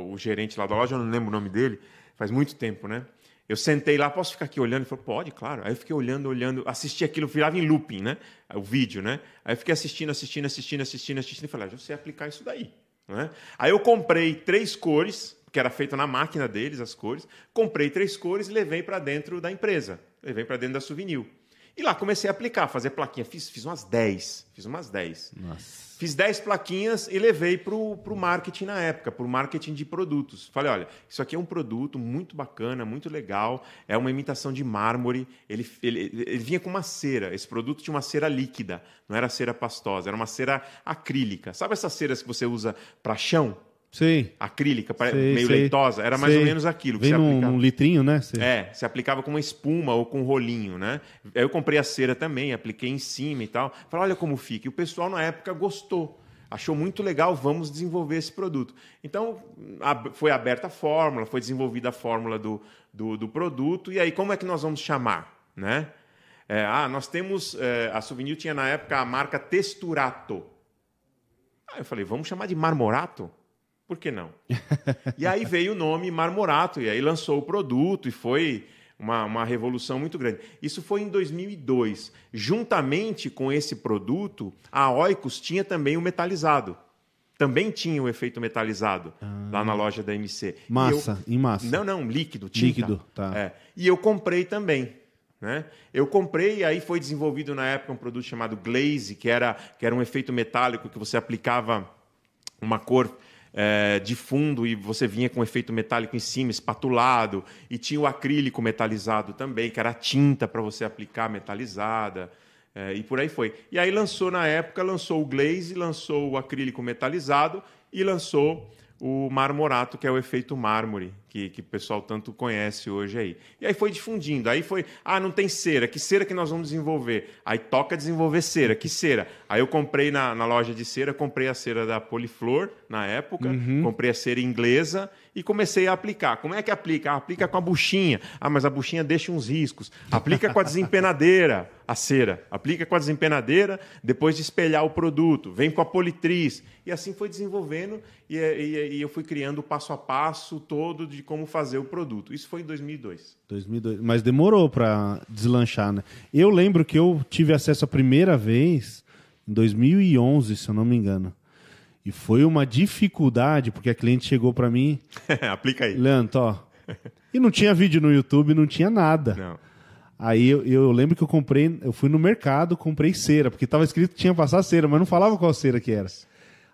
o gerente lá da loja, eu não lembro o nome dele, faz muito tempo, né? Eu sentei lá, posso ficar aqui olhando? Ele falou, pode, claro. Aí eu fiquei olhando, olhando, assisti aquilo, virava em looping, né? O vídeo, né? Aí eu fiquei assistindo, assistindo, assistindo, assistindo, assistindo, e falei, ah, já sei aplicar isso daí. Né? Aí eu comprei três cores, que era feito na máquina deles, as cores. Comprei três cores e levei para dentro da empresa. Levei para dentro da Souvenir. E lá comecei a aplicar, fazer plaquinha. Fiz, fiz umas 10. Fiz umas 10. Nossa. Fiz 10 plaquinhas e levei para o marketing na época, para o marketing de produtos. Falei, olha, isso aqui é um produto muito bacana, muito legal, é uma imitação de mármore. Ele, ele, ele vinha com uma cera. Esse produto tinha uma cera líquida, não era cera pastosa, era uma cera acrílica. Sabe essas ceras que você usa para chão? Sei. Acrílica, sei, meio sei. leitosa? Era mais Sei. ou menos aquilo que Vem você aplicava. num litrinho, né? Sei. É, se aplicava com uma espuma ou com um rolinho, né? Aí eu comprei a cera também, apliquei em cima e tal. Falei, olha como fica. E o pessoal na época gostou. Achou muito legal, vamos desenvolver esse produto. Então, foi aberta a fórmula, foi desenvolvida a fórmula do, do, do produto. E aí, como é que nós vamos chamar? Né? É, ah, nós temos. é, a Souvenir tinha na época a marca Texturato. Aí eu falei, vamos chamar de Marmorato? Por que não? e aí veio o nome Marmorato, e aí lançou o produto, e foi uma, uma revolução muito grande. Isso foi em 2002. Juntamente com esse produto, a Oikos tinha também o metalizado. Também tinha o efeito metalizado lá na loja da MC. E eu- Massa, em massa. não, não, líquido, tinta. Líquido, tá. É. E eu comprei também. Né? Eu comprei e aí foi desenvolvido na época um produto chamado Glaze, que era, que era um efeito metálico que você aplicava uma cor é, de fundo e você vinha com efeito metálico em cima, espatulado. E tinha o acrílico metalizado também, que era tinta para você aplicar metalizada. é, e por aí foi. E aí lançou na época, lançou o glaze, lançou o acrílico metalizado e lançou o marmorato, que é o efeito mármore, que, que o pessoal tanto conhece hoje aí. E aí foi difundindo. Aí foi, ah, não tem cera, que cera que nós vamos desenvolver? Aí toca desenvolver cera, que cera? Aí eu comprei na, na loja de cera, comprei a cera da Poliflor na época, comprei a cera inglesa e comecei a aplicar. Como é que aplica? Ah, aplica com a buchinha. Ah, mas a buchinha deixa uns riscos. Aplica com a desempenadeira, a cera. Aplica com a desempenadeira, depois de espelhar o produto. Vem com a politriz. E assim foi desenvolvendo e, e- e eu fui criando o passo a passo todo de como fazer o produto. Isso foi em 2002. 2002. Mas demorou pra deslanchar, né? Eu lembro que eu tive acesso a primeira vez em 2011, se eu não me engano. E foi uma dificuldade, porque a cliente chegou pra mim, Aplica aí. Leandro, ó. E não tinha vídeo no YouTube, não tinha nada. Não. Aí eu, eu lembro que eu comprei, eu fui no mercado, comprei cera, porque tava escrito que tinha que passar cera, mas não falava qual cera que era.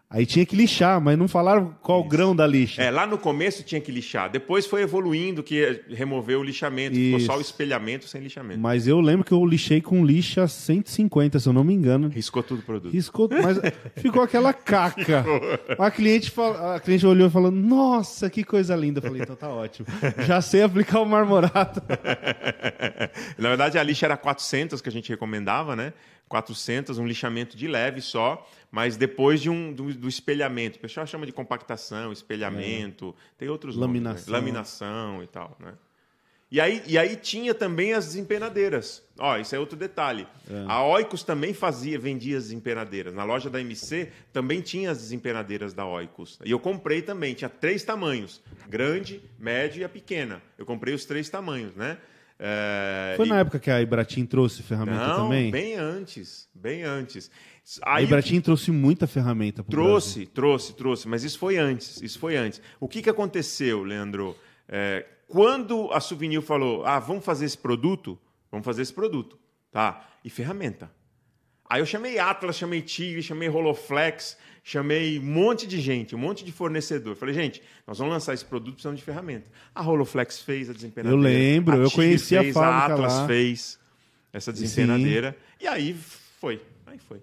Aí tinha que lixar, mas não falaram qual o grão da lixa. É, lá no começo tinha que lixar. Depois foi evoluindo que removeu o lixamento. Ficou Isso. só o espelhamento sem lixamento. Mas eu lembro que eu lixei com lixa 150, se eu não me engano. Riscou tudo o produto. Riscou, mas ficou aquela caca. A cliente, fala- a cliente olhou e falou: Nossa, que coisa linda. Eu falei: Então tá ótimo. Já sei aplicar o marmorato. Na verdade, a lixa era 400 que a gente recomendava, né? 400, um lixamento de leve só, mas depois de um, do, do espelhamento. O pessoal chama de compactação, espelhamento, tem outros nomes, né? Laminação. Laminação e tal, né? E aí, e aí tinha também as desempenadeiras. Ó, isso é outro detalhe. A Oikos também fazia, vendia as desempenadeiras. Na loja da MC também tinha as desempenadeiras da Oikos. E eu comprei também, tinha três tamanhos: grande, médio e a pequena. Eu comprei os três tamanhos, né? É, Foi e- na época que a Ibratim trouxe ferramenta não, também? bem antes, bem antes. Aí o Ibratim trouxe muita ferramenta pro Trouxe, trouxe, trouxe, mas isso foi antes, isso foi antes. O que, que aconteceu, Leandro? É, quando a Souvenir falou, ah, vamos fazer esse produto, vamos fazer esse produto, tá? E ferramenta. Aí eu chamei Atlas, chamei Tigre, chamei Roloflex, chamei um monte de gente, um monte de fornecedor. Falei, gente, nós vamos lançar esse produto, precisamos de ferramenta. A Roloflex fez a desempenadeira. Eu lembro, eu conheci a fábrica A Atlas lá. fez essa desempenadeira. E aí foi, aí foi.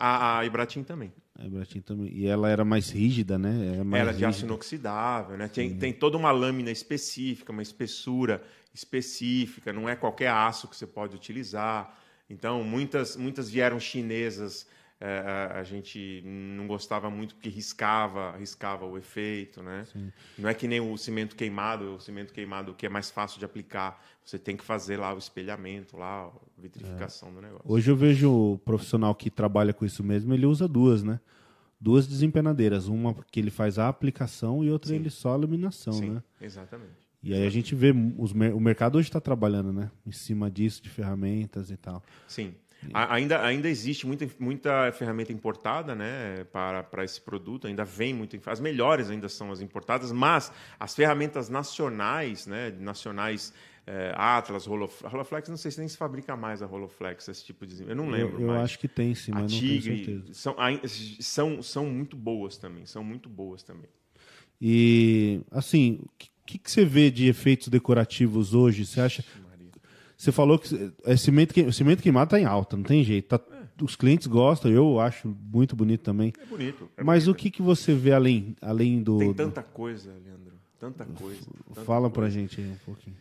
A, a Ibratim também. A Ibratim também. E ela era mais rígida, né? Era, mais Era de aço inoxidável, né? Tem, tem toda uma lâmina específica, uma espessura específica, não é qualquer aço que você pode utilizar. Então, muitas, muitas vieram chinesas, eh, a, a gente não gostava muito porque riscava, riscava o efeito, né? Não é que nem o cimento queimado, o cimento queimado que é mais fácil de aplicar, você tem que fazer lá o espelhamento, lá, a vitrificação do negócio. Hoje eu vejo o profissional que trabalha com isso mesmo, ele usa duas, né? Duas desempenadeiras. Uma que ele faz a aplicação e outra Sim. ele só a iluminação, Sim, né? exatamente. E aí a gente vê, os o mercado hoje está trabalhando, né? Em cima disso, de ferramentas e tal. Sim. A- Ainda, ainda existe muita, muita ferramenta importada né, para, para esse produto, ainda vem muito. As melhores ainda são as importadas, mas as ferramentas nacionais, né, nacionais, eh, Atlas, Roloflex, a Roloflex, não sei se nem se fabrica mais a Roloflex, esse tipo de. Eu não lembro. Eu, eu acho que tem sim, a mas não tenho Tigre certeza. são, ai- são, são muito boas também, são muito boas também. E, assim, o que, que você vê de efeitos decorativos hoje? Você acha... Você falou que é cimento, que, cimento queimado tá em alta, não tem jeito. Tá- os clientes gostam, eu acho muito bonito também. É bonito. é Mas o bonito. que, que você vê além, além do... Tem tanta coisa, Leandro. Tanta coisa. tanta Fala coisa. pra gente aí um pouquinho.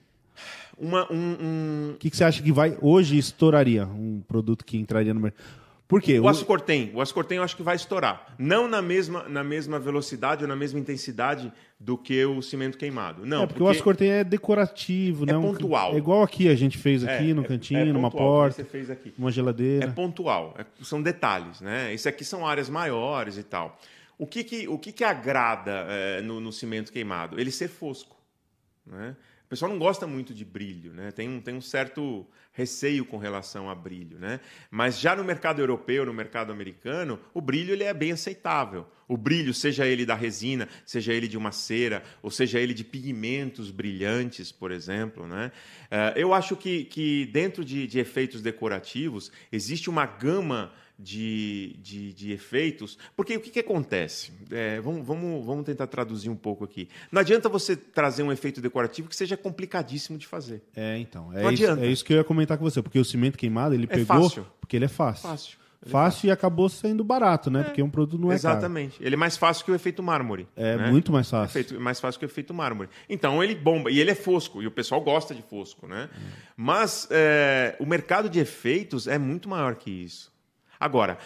Uma, um, um, O que, que você acha que vai hoje estouraria um produto que entraria no mercado? Por quê? O Ascortem, o Ascortem eu acho que vai estourar. Não na mesma, na mesma velocidade ou na mesma intensidade do que o cimento queimado. Não, é porque, o ascortem é decorativo, né? Um- pontual. É igual aqui a gente fez É, aqui no é- cantinho, é numa pontual, porta, Você fez aqui. numa É geladeira. pontual, é- são detalhes, né? Isso aqui são áreas maiores e tal. O que que, o que, que agrada eh, no, no cimento queimado? Ele ser fosco, né? O pessoal não gosta muito de brilho, né? Tem um, tem um certo receio com relação a brilho, né? Mas já no mercado europeu, no mercado americano, o brilho ele é bem aceitável. O brilho, seja ele da resina, seja ele de uma cera, ou seja ele de pigmentos brilhantes, por exemplo, né? Eh, eu acho que, que dentro de, de efeitos decorativos existe uma gama de, de, de efeitos. Porque o que, que acontece? É, vamos, vamos, vamos tentar traduzir um pouco aqui. Não adianta você trazer um efeito decorativo que seja complicadíssimo de fazer. É, então. É Não isso, adianta. é isso que eu ia comentar com você. Porque o cimento queimado, ele É pegou. fácil. Porque ele é fácil. Fácil. Ele é Fácil e acabou sendo barato, né? Porque um produto não é caro. Exatamente. Ele é mais fácil que o efeito mármore. É né? muito mais fácil. Efeito- é mais fácil que o efeito mármore. Então ele bomba. E ele é fosco. E o pessoal gosta de fosco. Né? Mas é, o mercado de efeitos é muito maior que isso. Agora,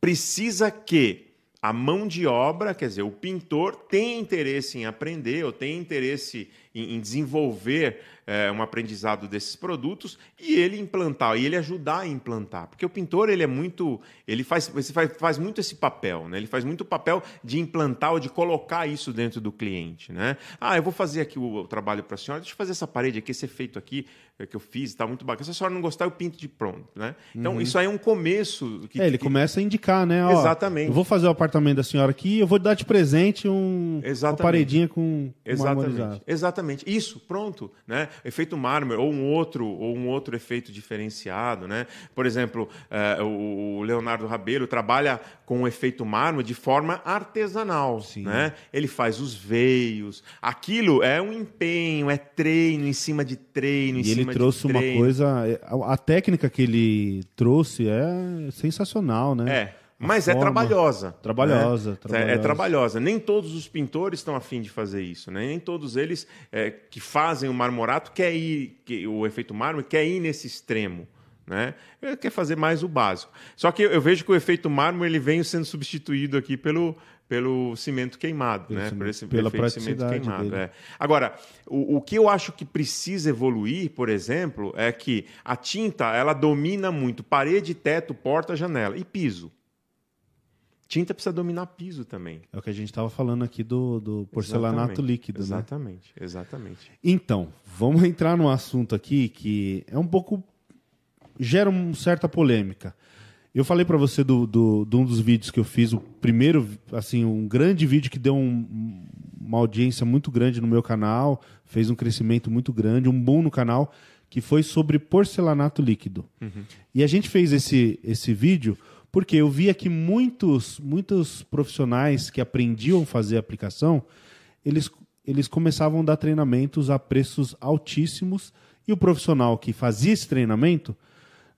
precisa que a mão de obra, quer dizer, o pintor, tenha interesse em aprender ou tenha interesse em, em desenvolver é, um aprendizado desses produtos e ele implantar, e ele ajudar a implantar. Porque o pintor, ele é muito. Ele faz, ele faz, faz muito esse papel, né? Ele faz muito o papel de implantar ou de colocar isso dentro do cliente, né? Ah, eu vou fazer aqui o, o trabalho para a senhora, deixa eu fazer essa parede aqui, esse efeito aqui é, que eu fiz, está muito bacana. Se a senhora não gostar, eu pinto de pronto, né? Então, isso aí é um começo. Que, É, ele que- começa a indicar, né? Ó, Exatamente. Eu vou fazer o apartamento da senhora aqui, eu vou dar de presente um, uma Exatamente. paredinha com. Exatamente. Exatamente. Isso, pronto, né? Efeito mármore ou um outro ou um outro efeito diferenciado, né? Por exemplo, eh, o Leonardo Rabelo trabalha com o efeito mármore de forma artesanal, Sim. né? Ele faz os veios. Aquilo é um empenho, é treino em cima de treino, em E ele cima trouxe de uma treino. coisa. A, a técnica que ele trouxe é sensacional, né? É, mas é forma. trabalhosa. Trabalhosa, né? trabalhosa. É, é trabalhosa. Nem todos os pintores estão afim de fazer isso, né? Nem todos eles é, que fazem o marmorato quer ir, que, o efeito mármore quer ir nesse extremo. Né? Ele quer fazer mais o básico. Só que eu, vejo que o efeito mármore ele vem sendo substituído aqui pelo, pelo cimento queimado, Pelo né? cimento- Por esse pela efeito cimento queimado. é. Agora, o, o que eu acho que precisa evoluir, por exemplo, é que a tinta ela domina muito parede, teto, porta, janela e piso. Tinta precisa dominar piso também. É o que a gente estava falando aqui do, do porcelanato Exatamente. líquido, né? Exatamente, exatamente. Então, vamos entrar num assunto aqui que é um pouco. gera uma certa polêmica. Eu falei para você do, do, de um dos vídeos que eu fiz, o primeiro, assim, um grande vídeo que deu um- uma audiência muito grande no meu canal, fez um crescimento muito grande, um boom no canal, que foi sobre porcelanato líquido. E a gente fez esse, esse vídeo porque eu via que muitos, muitos profissionais que aprendiam a fazer aplicação, eles, eles começavam a dar treinamentos a preços altíssimos e o profissional que fazia esse treinamento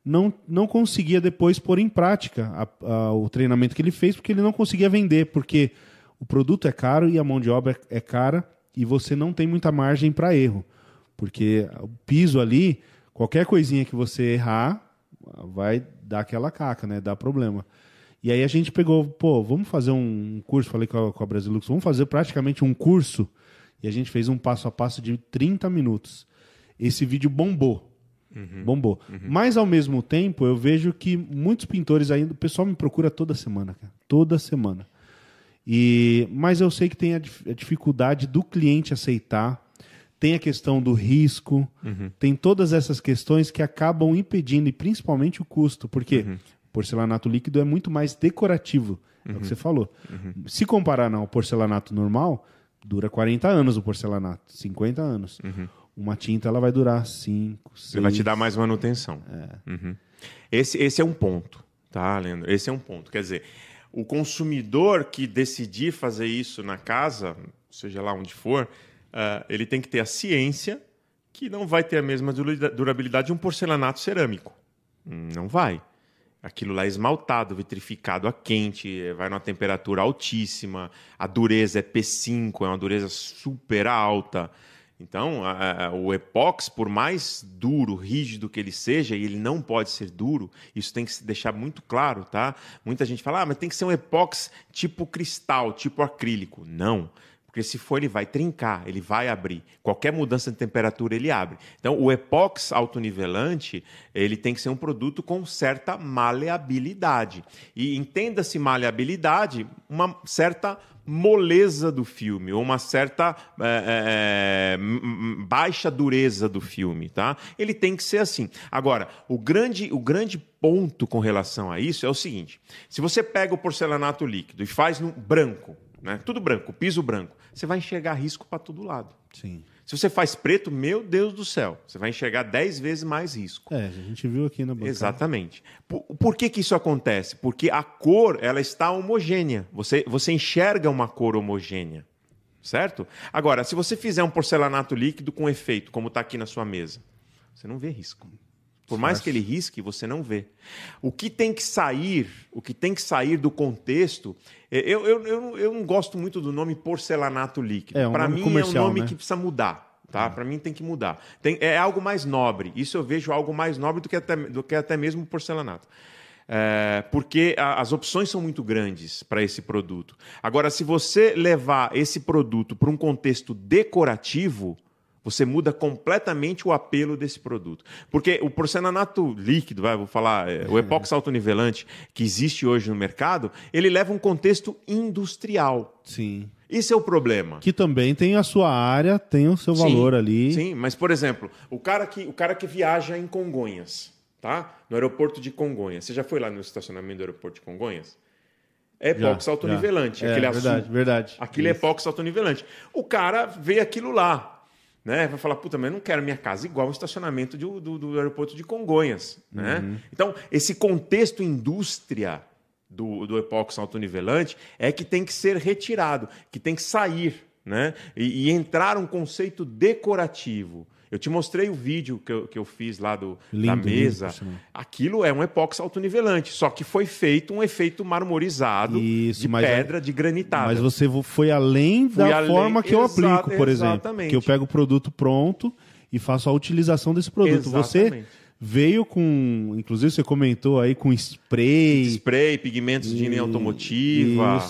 não, não conseguia depois pôr em prática a- a- o treinamento que ele fez porque ele não conseguia vender, porque o produto é caro e a mão de obra é cara e você não tem muita margem para erro. Porque o piso ali, qualquer coisinha que você errar, vai dar aquela caca, né? Dá problema. E aí a gente pegou, pô, vamos fazer um curso, falei com a, com a Brasilux, vamos fazer praticamente um curso. E a gente fez um passo a passo de 30 minutos. Esse vídeo bombou. Bombou. Mas ao mesmo tempo, eu vejo que muitos pintores ainda. O pessoal me procura toda semana, cara. Toda semana. E, mas eu sei que tem a, a dificuldade do cliente aceitar, tem a questão do risco, tem todas essas questões que acabam impedindo, e principalmente o custo, porque porcelanato líquido é muito mais decorativo, é o que você falou. Se comparar ao porcelanato normal, dura 40 anos o porcelanato, 50 anos. Uma tinta ela vai durar 5, 6. Ele vai te dar mais manutenção. Uhum. Esse, esse é um ponto, tá, Leandro? Esse é um ponto. Quer dizer, o consumidor que decidir fazer isso na casa, seja lá onde for, ah, ele tem que ter a ciência que não vai ter a mesma dura- durabilidade de um porcelanato cerâmico. Não vai. Aquilo lá é esmaltado, vitrificado a quente, vai numa temperatura altíssima, a dureza é P5, é uma dureza super alta. Então, a- a- o epóx, por mais duro, rígido que ele seja, e ele não pode ser duro, isso tem que se deixar muito claro, tá? Muita gente fala, ah, mas tem que ser um epóx tipo cristal, tipo acrílico. Não. Porque se for, ele vai trincar, ele vai abrir. Qualquer mudança de temperatura, ele abre. Então, o epóx autonivelante, ele tem que ser um produto com certa maleabilidade. E entenda-se maleabilidade, uma certa moleza do filme, ou uma certa é, é, baixa dureza do filme, tá? Ele tem que ser assim. Agora, o grande, o grande ponto com relação a isso é o seguinte: se você pega o porcelanato líquido e faz no branco, né? Tudo branco, piso branco, você vai enxergar risco para todo lado. Sim. Se você faz preto, meu Deus do céu, você vai enxergar 10 vezes mais risco. É, a gente viu aqui na bancada. Exatamente. Por, por que, que isso acontece? Porque a cor ela está homogênea. Você, você enxerga uma cor homogênea. Certo? Agora, se você fizer um porcelanato líquido com efeito, como está aqui na sua mesa, você não vê risco. Por mais que ele risque, você não vê. O que tem que sair, o que tem que sair do contexto, é, eu, eu, eu, eu não gosto muito do nome porcelanato líquido. É, um Para mim é um nome né? que precisa mudar. Tá? Para mim tem que mudar. Tem- é algo mais nobre. Isso eu vejo algo mais nobre do que até, do que até mesmo porcelanato. É, porque a- as opções são muito grandes para esse produto. Agora, se você levar esse produto para um contexto decorativo, você muda completamente o apelo desse produto. Porque o porcelanato líquido, vai, vou falar, é, o epóxi autonivelante que existe hoje no mercado, ele leva um contexto industrial. Sim. Esse é o problema. Que também tem a sua área, tem o seu valor Sim, ali. Sim, mas por exemplo, o cara que, o cara que viaja em Congonhas, tá? No aeroporto de Congonhas. Você já foi lá no estacionamento do aeroporto de Congonhas? É Já, epóxi autonivelante, já. É, aquele verdade, azul. verdade. Aquilo é Isso. epóxi autonivelante. O cara vê aquilo lá. Né? Vai falar, puta, mas eu não quero minha casa igual o estacionamento de- do, do aeroporto de Congonhas. Né? Então, esse contexto indústria do, do epóxi autonivelante é que tem que ser retirado, que tem que sair né? e, e entrar um conceito decorativo. Eu te mostrei o vídeo que eu, que eu fiz lá do, da Lindo, lindo, mesa. sinal. Aquilo é um epóxi autonivelante, só que foi feito um efeito marmorizado Isso, de mas- pedra, de granitada. Mas você vo- foi além Fui da além- forma que eu aplico, por exemplo. exatamente. Que eu pego o produto pronto e faço a utilização desse produto. Você Exatamente. veio com, inclusive você comentou aí com spray. spray, pigmentos de linha automotiva,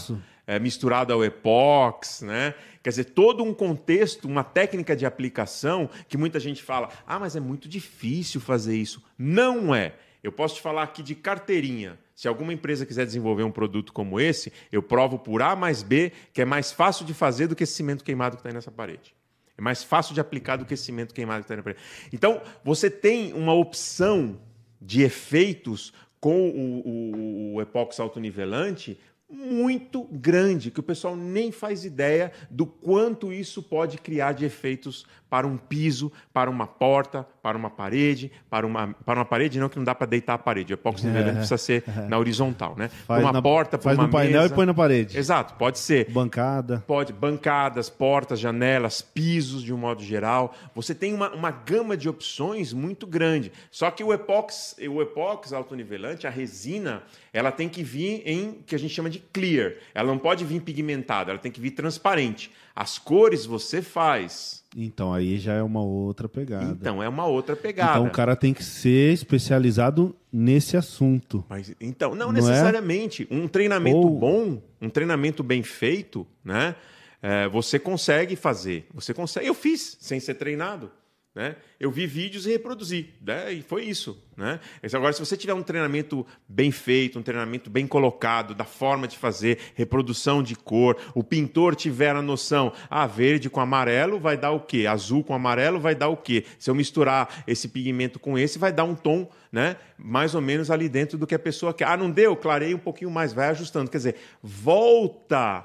é, misturado ao epox, né? Quer dizer, todo um contexto, uma técnica de aplicação que muita gente fala, ah, mas é muito difícil fazer isso. Não é. Eu posso te falar aqui de carteirinha. Se alguma empresa quiser desenvolver um produto como esse, eu provo por A mais B que é mais fácil de fazer do que esse cimento queimado que está aí nessa parede. É mais fácil de aplicar do que esse cimento queimado que está aí na parede. Então, você tem uma opção de efeitos com o, o, o epóxi autonivelante muito grande, que o pessoal nem faz ideia do quanto isso pode criar de efeitos para um piso, para uma porta, para uma parede, para uma, para uma parede não que não dá para deitar a parede, o epóxi nivelante precisa ser na horizontal, né? Faz uma na- porta, faz uma no painel mesa. e põe na parede. Exato, pode ser. Bancada. Pode, bancadas, portas, janelas, pisos de um modo geral. Você tem uma, uma gama de opções muito grande. Só que o epox, o epox autonivelante, a resina, ela tem que vir em que a gente chama de clear. Ela não pode vir pigmentada, ela tem que vir transparente. As cores você faz. Então aí já é uma outra pegada. Então é uma outra pegada. Então o cara tem que ser especializado nesse assunto. Mas, então, não, Não é? necessariamente. Um treinamento Ou- bom, um treinamento bem feito, né? é, você consegue fazer. Você consegue. Eu fiz sem ser treinado. Né? Eu vi vídeos e reproduzi. Né? E foi isso. Né? Agora, se você tiver um treinamento bem feito, um treinamento bem colocado, da forma de fazer, reprodução de cor, o pintor tiver a noção, ah, verde com amarelo vai dar o quê? Azul com amarelo vai dar o quê? Se eu misturar esse pigmento com esse, vai dar um tom né? mais ou menos ali dentro do que a pessoa quer. Ah, não deu? Clarei um pouquinho mais, vai ajustando. Quer dizer, volta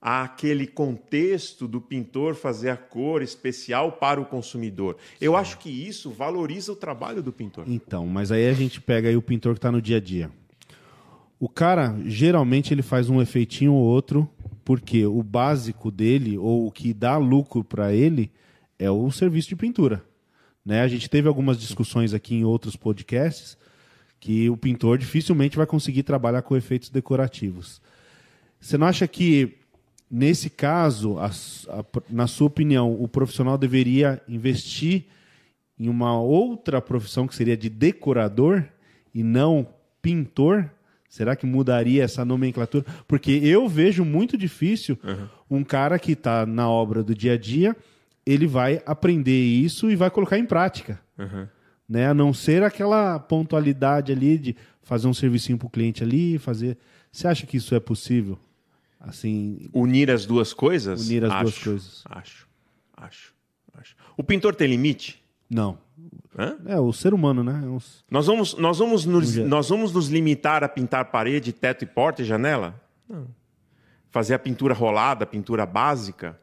àquele contexto do pintor fazer a cor especial para o consumidor. Eu acho que isso valoriza o trabalho do pintor. Então, mas aí a gente pega aí o pintor que está no dia a dia. O cara, geralmente, ele faz um efeitinho ou outro, porque o básico dele, ou o que dá lucro para ele, é o serviço de pintura. Né? A gente teve algumas discussões aqui em outros podcasts que o pintor dificilmente vai conseguir trabalhar com efeitos decorativos. Você não acha que, nesse caso, a a- na sua opinião, o profissional deveria investir em uma outra profissão que seria de decorador e não pintor? Será que mudaria essa nomenclatura? Porque eu vejo muito difícil um cara que está na obra do dia a dia, ele vai aprender isso e vai colocar em prática. Né? A não ser aquela pontualidade ali de fazer um servicinho para o cliente ali, fazer. Você acha que isso é possível? Assim, Unir as duas coisas? Unir as acho, duas coisas. Acho, acho, acho. O pintor tem limite? não. Hã? É o ser humano, né? É uns- Nós vamos, nós, vamos nos, jeito. nós vamos nos limitar a pintar parede, teto e porta e janela? Não. Fazer a pintura rolada, a pintura básica?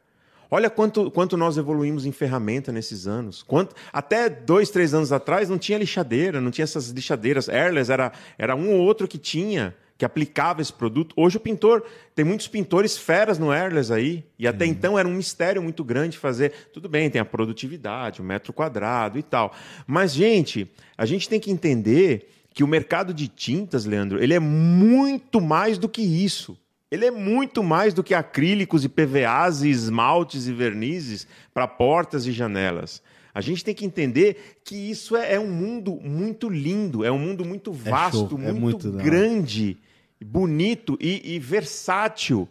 Olha quanto, quanto nós evoluímos em ferramenta nesses anos. Quanto, até dois, três anos atrás não tinha lixadeira, não tinha essas lixadeiras. Airless era, era um ou outro que tinha, que aplicava esse produto. Hoje o pintor, tem muitos pintores feras no Airless aí, e até então era um mistério muito grande fazer. Tudo bem, tem a produtividade, o metro quadrado e tal. Mas, gente, a gente tem que entender que o mercado de tintas, Leandro, ele é muito mais do que isso. Ele é muito mais do que acrílicos e PVAs e esmaltes e vernizes para portas e janelas. A gente tem que entender que isso é, é um mundo muito lindo, é um mundo muito vasto, show, é muito, muito grande, bonito e, e versátil.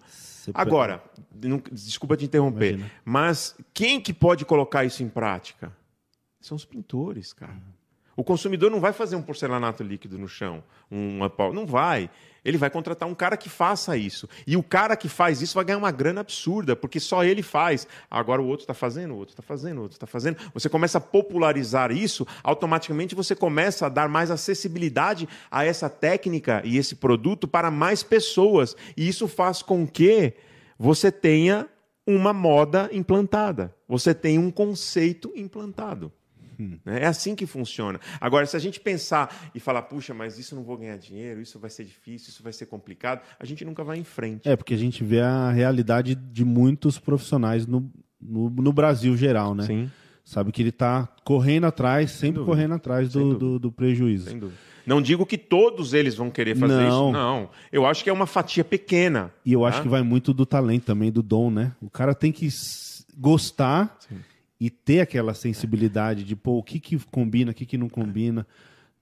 Agora, não- desculpa te interromper, Imagina. mas quem que pode colocar isso em prática? São os pintores, cara. O consumidor não vai fazer um porcelanato líquido no chão, um pau, não vai. Ele vai contratar um cara que faça isso. E o cara que faz isso vai ganhar uma grana absurda, porque só ele faz. Agora o outro está fazendo, o outro está fazendo, o outro está fazendo. Você começa a popularizar isso, automaticamente você começa a dar mais acessibilidade a essa técnica e esse produto para mais pessoas. E isso faz com que você tenha uma moda implantada. Você tem um conceito implantado. Né? É assim que funciona. Agora, se a gente pensar e falar, puxa, mas isso não vou ganhar dinheiro, isso vai ser difícil, isso vai ser complicado, a gente nunca vai em frente. É, porque a gente vê a realidade de muitos profissionais no, no, no Brasil geral, né? Sim. Sabe que ele está correndo atrás, sempre correndo atrás do, do, do prejuízo. Sem dúvida. Não digo que todos eles vão querer fazer Não. isso. Não. Eu acho que é uma fatia pequena. E eu tá? acho que vai muito do talento também, do dom, né? O cara tem que gostar e ter aquela sensibilidade de, pô, o que, que combina, o que, que não combina,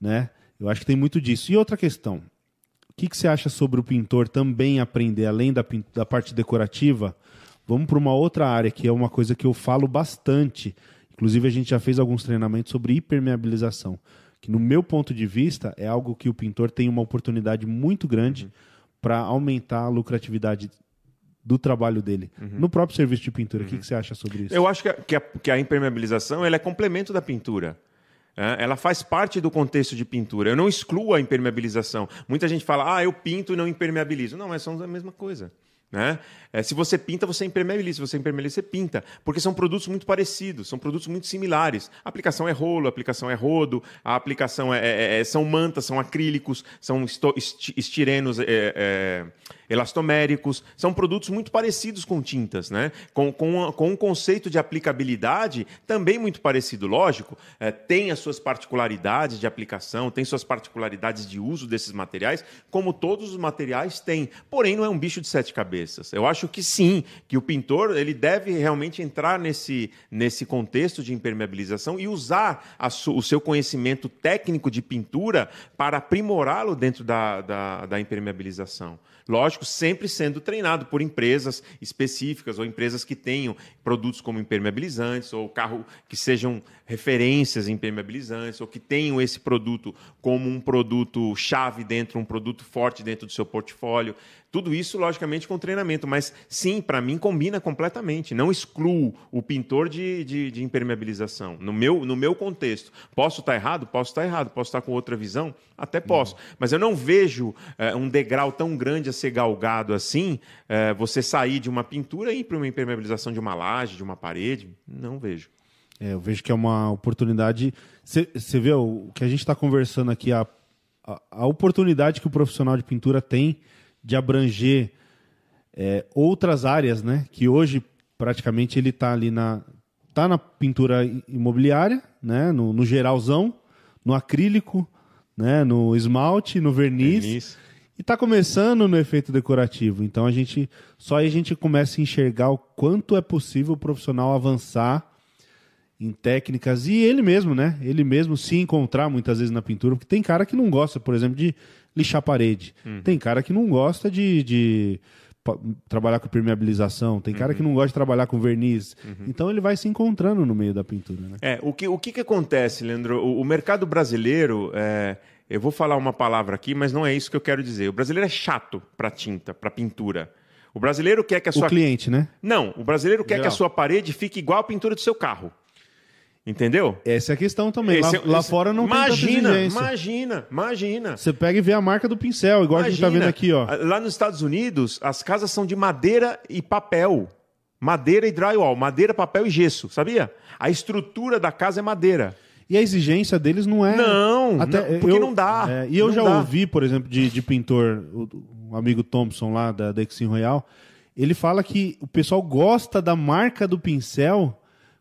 né? Eu acho que tem muito disso. E outra questão, o que, que você acha sobre o pintor também aprender, além da, da parte decorativa? Vamos para uma outra área, que é uma coisa que eu falo bastante. Inclusive, a gente já fez alguns treinamentos sobre hipermeabilização, que, no meu ponto de vista, é algo que o pintor tem uma oportunidade muito grande para aumentar a lucratividade do trabalho dele. No próprio serviço de pintura, o que, que você acha sobre isso? Eu acho que a, que a- que a impermeabilização ela é complemento da pintura. É, ela faz parte do contexto de pintura. Eu não excluo a impermeabilização. Muita gente fala, ah, eu pinto e não impermeabilizo. Não, mas são a mesma coisa. Né? É, se você pinta, você impermeabiliza. Se você impermeabiliza, você pinta. Porque são produtos muito parecidos, são produtos muito similares. A aplicação é rolo, a aplicação é rodo, a aplicação é, é- é- são mantas, são acrílicos, são esto- esti- estirenos é, é, elastoméricos. São produtos muito parecidos com tintas, né? com, com, com um conceito de aplicabilidade também muito parecido. Lógico, é, tem as suas particularidades de aplicação, tem suas particularidades de uso desses materiais, como todos os materiais têm. Porém, não é um bicho de sete cabeças. Eu acho que sim, que o pintor ele deve realmente entrar nesse, nesse contexto de impermeabilização e usar su- o seu conhecimento técnico de pintura para aprimorá-lo dentro da, da, da impermeabilização. Lógico, sempre sendo treinado por empresas específicas ou empresas que tenham produtos como impermeabilizantes ou carro que sejam referências em impermeabilizantes ou que tenham esse produto como um produto chave dentro, um produto forte dentro do seu portfólio. Tudo isso, logicamente, com treinamento, mas sim, para mim combina completamente. Não excluo o pintor de, de, de impermeabilização. No meu, no meu contexto, posso estar errado? Posso estar errado. Posso estar com outra visão? Até posso. Mas eu não vejo eh, um degrau tão grande a ser galgado assim, eh, você sair de uma pintura e ir para uma impermeabilização de uma laje, de uma parede. Não vejo. É, eu vejo que é uma oportunidade. Você vê o o que a gente está conversando aqui, a, a, a oportunidade que o profissional de pintura tem de abranger é, outras áreas, né? Que hoje praticamente ele está ali na tá na pintura imobiliária, né? No, no geralzão, no acrílico, né? No esmalte, no verniz. Verniz. E está começando no efeito decorativo. Então a gente só aí a gente começa a enxergar o quanto é possível o profissional avançar em técnicas e ele mesmo, né? Ele mesmo se encontrar muitas vezes na pintura, porque tem cara que não gosta, por exemplo, de lixar parede. Tem cara que não gosta de, de trabalhar com permeabilização. Tem cara que não gosta de trabalhar com verniz. Então ele vai se encontrando no meio da pintura, né? É, o que, o que, que acontece, Leandro? O, o mercado brasileiro, é, eu vou falar uma palavra aqui, mas não é isso que eu quero dizer. O brasileiro é chato para tinta, para pintura. O brasileiro quer que a O sua cliente, né? Não, o brasileiro quer que a sua parede fique igual a pintura do seu carro. Entendeu? Essa é a questão também. Lá, Esse é- lá esse- fora não imagina, tem tanta exigência. Imagina, imagina. Você pega e vê a marca do pincel, igual a gente tá vendo Imagina. aqui, ó. Lá nos Estados Unidos, as casas são de madeira e papel. Madeira e drywall. Madeira, papel e gesso, sabia? A estrutura da casa é madeira. E a exigência deles não é. Não, não, porque não dá, é, e eu não já dá. ouvi, por exemplo, de, de pintor, o, o amigo Thompson lá da, Exim Royal, ele fala que o pessoal gosta da marca do pincel,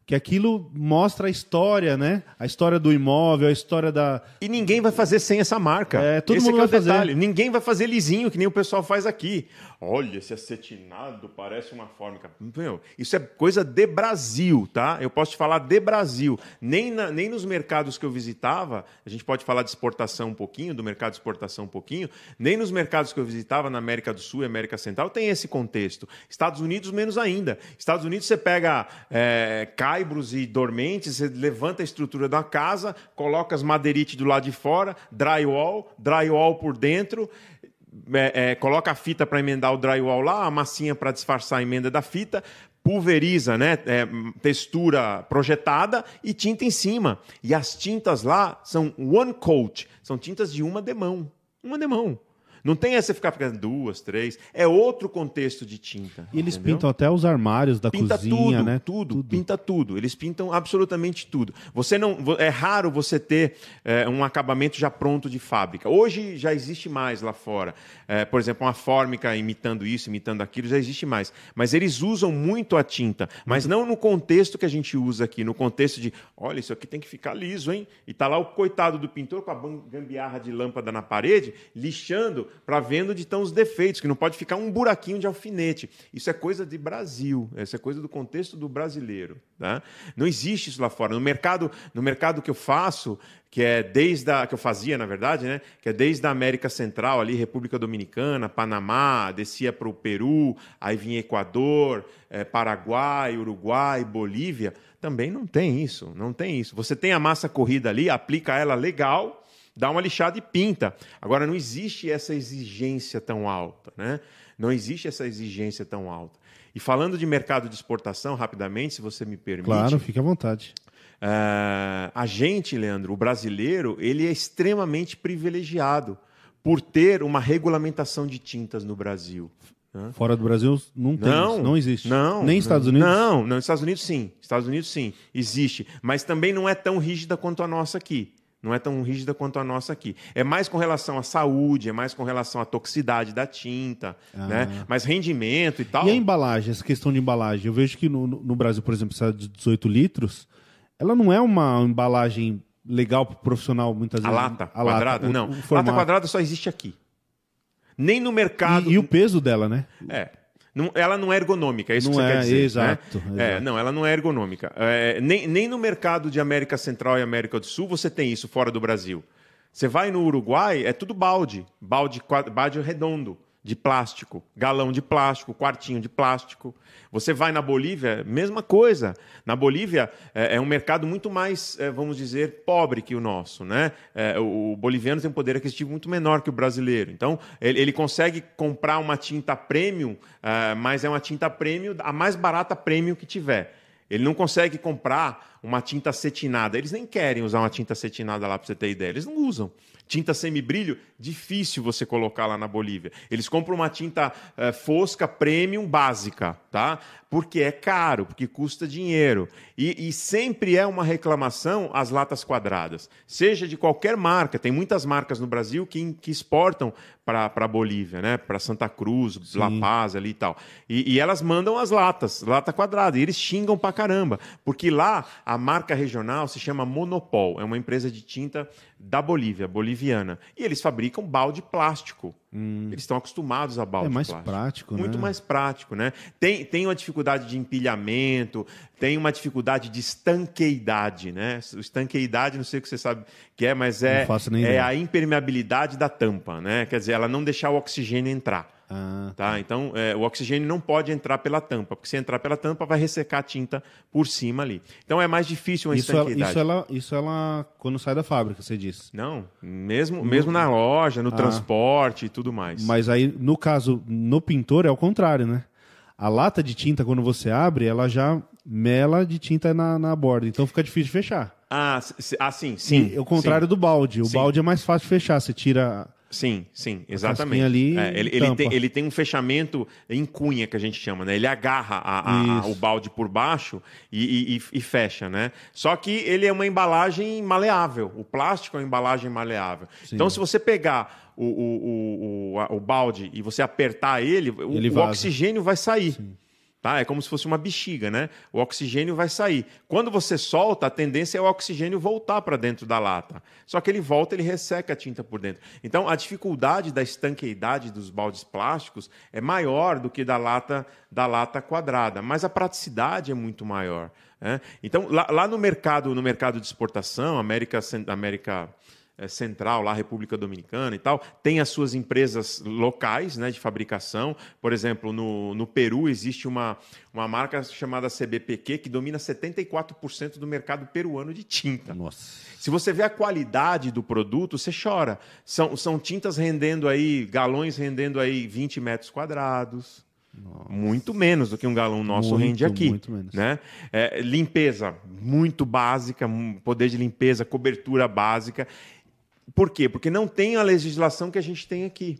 que aquilo mostra a história, né? A história do imóvel, a história da. E ninguém vai fazer sem essa marca. É, todo Esse mundo é vai fazer. detalhe. Ninguém vai fazer lisinho, que nem o pessoal faz aqui. Olha, esse acetinado parece uma fórmica. Meu, isso é coisa de Brasil, tá? Eu posso te falar de Brasil. Nem, na- nem nos mercados que eu visitava, a gente pode falar de exportação um pouquinho, do mercado de exportação um pouquinho, nem nos mercados que eu visitava na América do Sul e América Central tem esse contexto. Estados Unidos, menos ainda. Estados Unidos, você pega é, caibros e dormentes, você levanta a estrutura da casa, coloca as madeirites do lado de fora, drywall, drywall por dentro, é, é, coloca a fita para emendar o drywall lá, a massinha para disfarçar a emenda da fita, pulveriza, né? é, textura projetada e tinta em cima. E as tintas lá são one coat, são tintas de uma demão. Uma demão. Não tem essa ficar pegando duas, três. É outro contexto de tinta. E eles entendeu? pintam até os armários da pinta cozinha, tudo, né? tudo, pinta tudo. Eles pintam absolutamente tudo. Você não, é raro você ter é, um acabamento já pronto de fábrica. Hoje já existe mais lá fora. É, por exemplo, uma fórmica imitando isso, imitando aquilo, já existe mais. Mas eles usam muito a tinta, mas não no contexto que a gente usa aqui, no contexto de, olha, isso aqui tem que ficar liso, hein? E tá lá o coitado do pintor com a gambiarra de lâmpada na parede, lixando para vendo onde estão os defeitos, que não pode ficar um buraquinho de alfinete. Isso é coisa de Brasil, isso é coisa do contexto do brasileiro, tá? Não existe isso lá fora. No mercado, no mercado que eu faço, que é desde a que eu fazia, na verdade, né? Que é desde a América Central ali, República Dominicana, Panamá, descia para o Peru, aí vinha Equador, eh, Paraguai, Uruguai, Bolívia. Também não tem isso, não tem isso. Você tem a massa corrida ali, aplica ela legal, dá uma lixada e pinta. Agora não existe essa exigência tão alta, né? Não existe essa exigência tão alta. E falando de mercado de exportação, rapidamente, se você me permite. Claro, fique à vontade. Ah, a gente, Leandro, o brasileiro, ele é extremamente privilegiado por ter uma regulamentação de tintas no Brasil. né? Fora do Brasil não tem Não, isso, não existe. Não, Nem Estados Unidos? Não, não, Estados Unidos sim. Estados Unidos sim, existe. Mas também não é tão rígida quanto a nossa aqui. Não é tão rígida quanto a nossa aqui. É mais com relação à saúde, é mais com relação à toxicidade da tinta, né? Mas rendimento e tal. Ah. E a embalagem, essa questão de embalagem? Eu vejo que no, no Brasil, por exemplo, essa de 18 litros, ela não é uma embalagem legal para o profissional, muitas A vezes. lata A quadrada? o- não. o lata quadrada só existe aqui. Nem no mercado. E, e o peso dela, né? É. Não- ela não é ergonômica, é isso Não que você é, quer dizer. exato, né? É, exato. não, ela não é ergonômica. É, nem, nem no mercado de América Central e América do Sul você tem isso fora do Brasil. Você vai no Uruguai, é tudo balde. Balde, balde redondo, de plástico. Galão de plástico, quartinho de plástico. Você vai na Bolívia, mesma coisa. Na Bolívia é, é um mercado muito mais, é, vamos dizer, pobre que o nosso. Né? É, o, o boliviano tem um poder aquisitivo muito menor que o brasileiro. Então, ele, ele consegue comprar uma tinta premium, ah, mas é uma tinta premium, a mais barata premium que tiver. Ele não consegue comprar uma tinta acetinada. Eles nem querem usar uma tinta acetinada lá, para você ter ideia. Eles não usam. Tinta semibrilho, difícil você colocar lá na Bolívia. Eles compram uma tinta eh, fosca premium básica, tá? Porque é caro, porque custa dinheiro. E, e sempre é uma reclamação as latas quadradas. Seja de qualquer marca. Tem muitas marcas no Brasil que, que exportam para a Bolívia, né? Para Santa Cruz, La Paz ali e tal. E, e elas mandam as latas, lata quadrada. E eles xingam pra caramba. Porque lá a marca regional se chama Monopol. É uma empresa de tinta da Bolívia, boliviana. E eles fabricam balde plástico. Eles estão acostumados a balde É mais plástico. prático, Muito né? mais prático, né? Tem, tem uma dificuldade de empilhamento, tem uma dificuldade de estanqueidade, né? Estanqueidade, não sei o que você sabe que é, mas é, é a impermeabilidade da tampa, né? Quer dizer, ela não deixar o oxigênio entrar. Ah, Tá? Então, é, o oxigênio não pode entrar pela tampa, porque se entrar pela tampa, vai ressecar a tinta por cima ali. Então, é mais difícil uma isso, ela, estanqueidade. isso, ela, isso ela, quando sai da fábrica, você disse. Não, mesmo, mesmo na loja, no transporte e tudo mais. Ah. Mas aí, no caso, no pintor é o contrário, né? A lata de tinta, quando você abre, ela já mela de tinta na, na borda. Então fica difícil de fechar. Ah, ah, sim, sim. E o contrário do balde. O Sim. balde é mais fácil de fechar. Você tira. Sim, sim, exatamente. ali É, ele, ele, tem, ele tem um fechamento em cunha que a gente chama, né? Ele agarra a- a- a- o balde por baixo e, e- e- fecha, né? Só que ele é uma embalagem maleável. O plástico é uma embalagem maleável. Então, se você pegar o, o, o, o, a- o balde e você apertar ele, o, Ele o vaza. oxigênio vai sair. Tá? É como se fosse uma bexiga, né? O oxigênio vai sair. Quando você solta, a tendência é o oxigênio voltar para dentro da lata. Só que ele volta, ele resseca a tinta por dentro. Então, a dificuldade da estanqueidade dos baldes plásticos é maior do que da lata da lata quadrada, mas a praticidade é muito maior. né? Então, lá, lá no mercado, no mercado de exportação, América, América Central, lá República Dominicana e tal, tem as suas empresas locais né, de fabricação. Por exemplo, no, no Peru existe uma, uma marca chamada CBPQ que domina 74% do mercado peruano de tinta. Nossa. Se você vê a qualidade do produto, você chora. São, são tintas rendendo aí, galões rendendo aí 20 metros quadrados. Muito menos do que um galão nosso Muito, rende aqui. muito menos. Né? É, limpeza muito básica, poder de limpeza, cobertura básica. Por quê? Porque não tem a legislação que a gente tem aqui.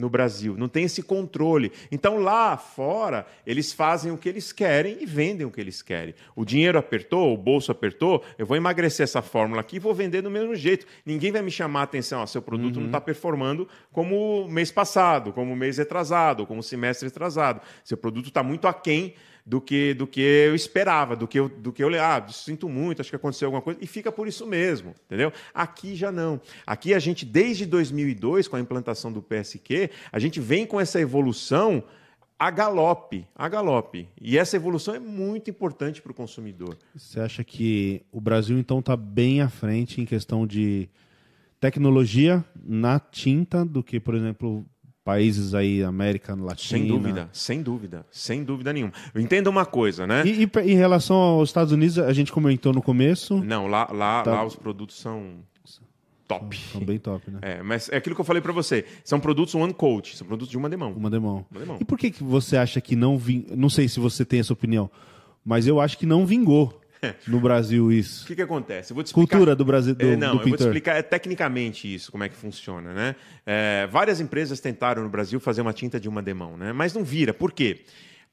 no Brasil, não tem esse controle. Então lá fora, eles fazem o que eles querem e vendem o que eles querem. O dinheiro apertou, o bolso apertou, eu vou emagrecer essa fórmula aqui e vou vender do mesmo jeito. Ninguém vai me chamar a atenção, ó, seu produto não está performando como mês passado, como mês retrasado, como semestre retrasado. Seu produto está muito aquém do que do que eu esperava, do que eu, do que eu ah, sinto muito, acho que aconteceu alguma coisa e fica por isso mesmo, entendeu? Aqui já não. Aqui a gente desde 2002 com a implantação do PSQ, a gente vem com essa evolução a galope, a galope. E essa evolução é muito importante para o consumidor. Você acha que o Brasil então está bem à frente em questão de tecnologia na tinta do que, por exemplo, países aí, América Latina. Sem dúvida, sem dúvida, sem dúvida nenhuma. Entenda uma coisa, né? E, e, em relação aos Estados Unidos, a gente comentou no começo. Não, lá, lá, tá... lá os produtos são top. São, bem top, né? É, mas é aquilo que eu falei para você. São produtos one coat, são produtos de uma demão. Uma demão. Uma demão. E por que, que você acha que não vingou? Não sei se você tem essa opinião, mas eu acho que não vingou no Brasil isso. O que, que acontece? Explicar... Cultura do Brasil do, é, Não, do eu vou te explicar é, tecnicamente isso, como é que funciona. Né? É, várias empresas tentaram no Brasil fazer uma tinta de uma demão, né? mas não vira. Por quê?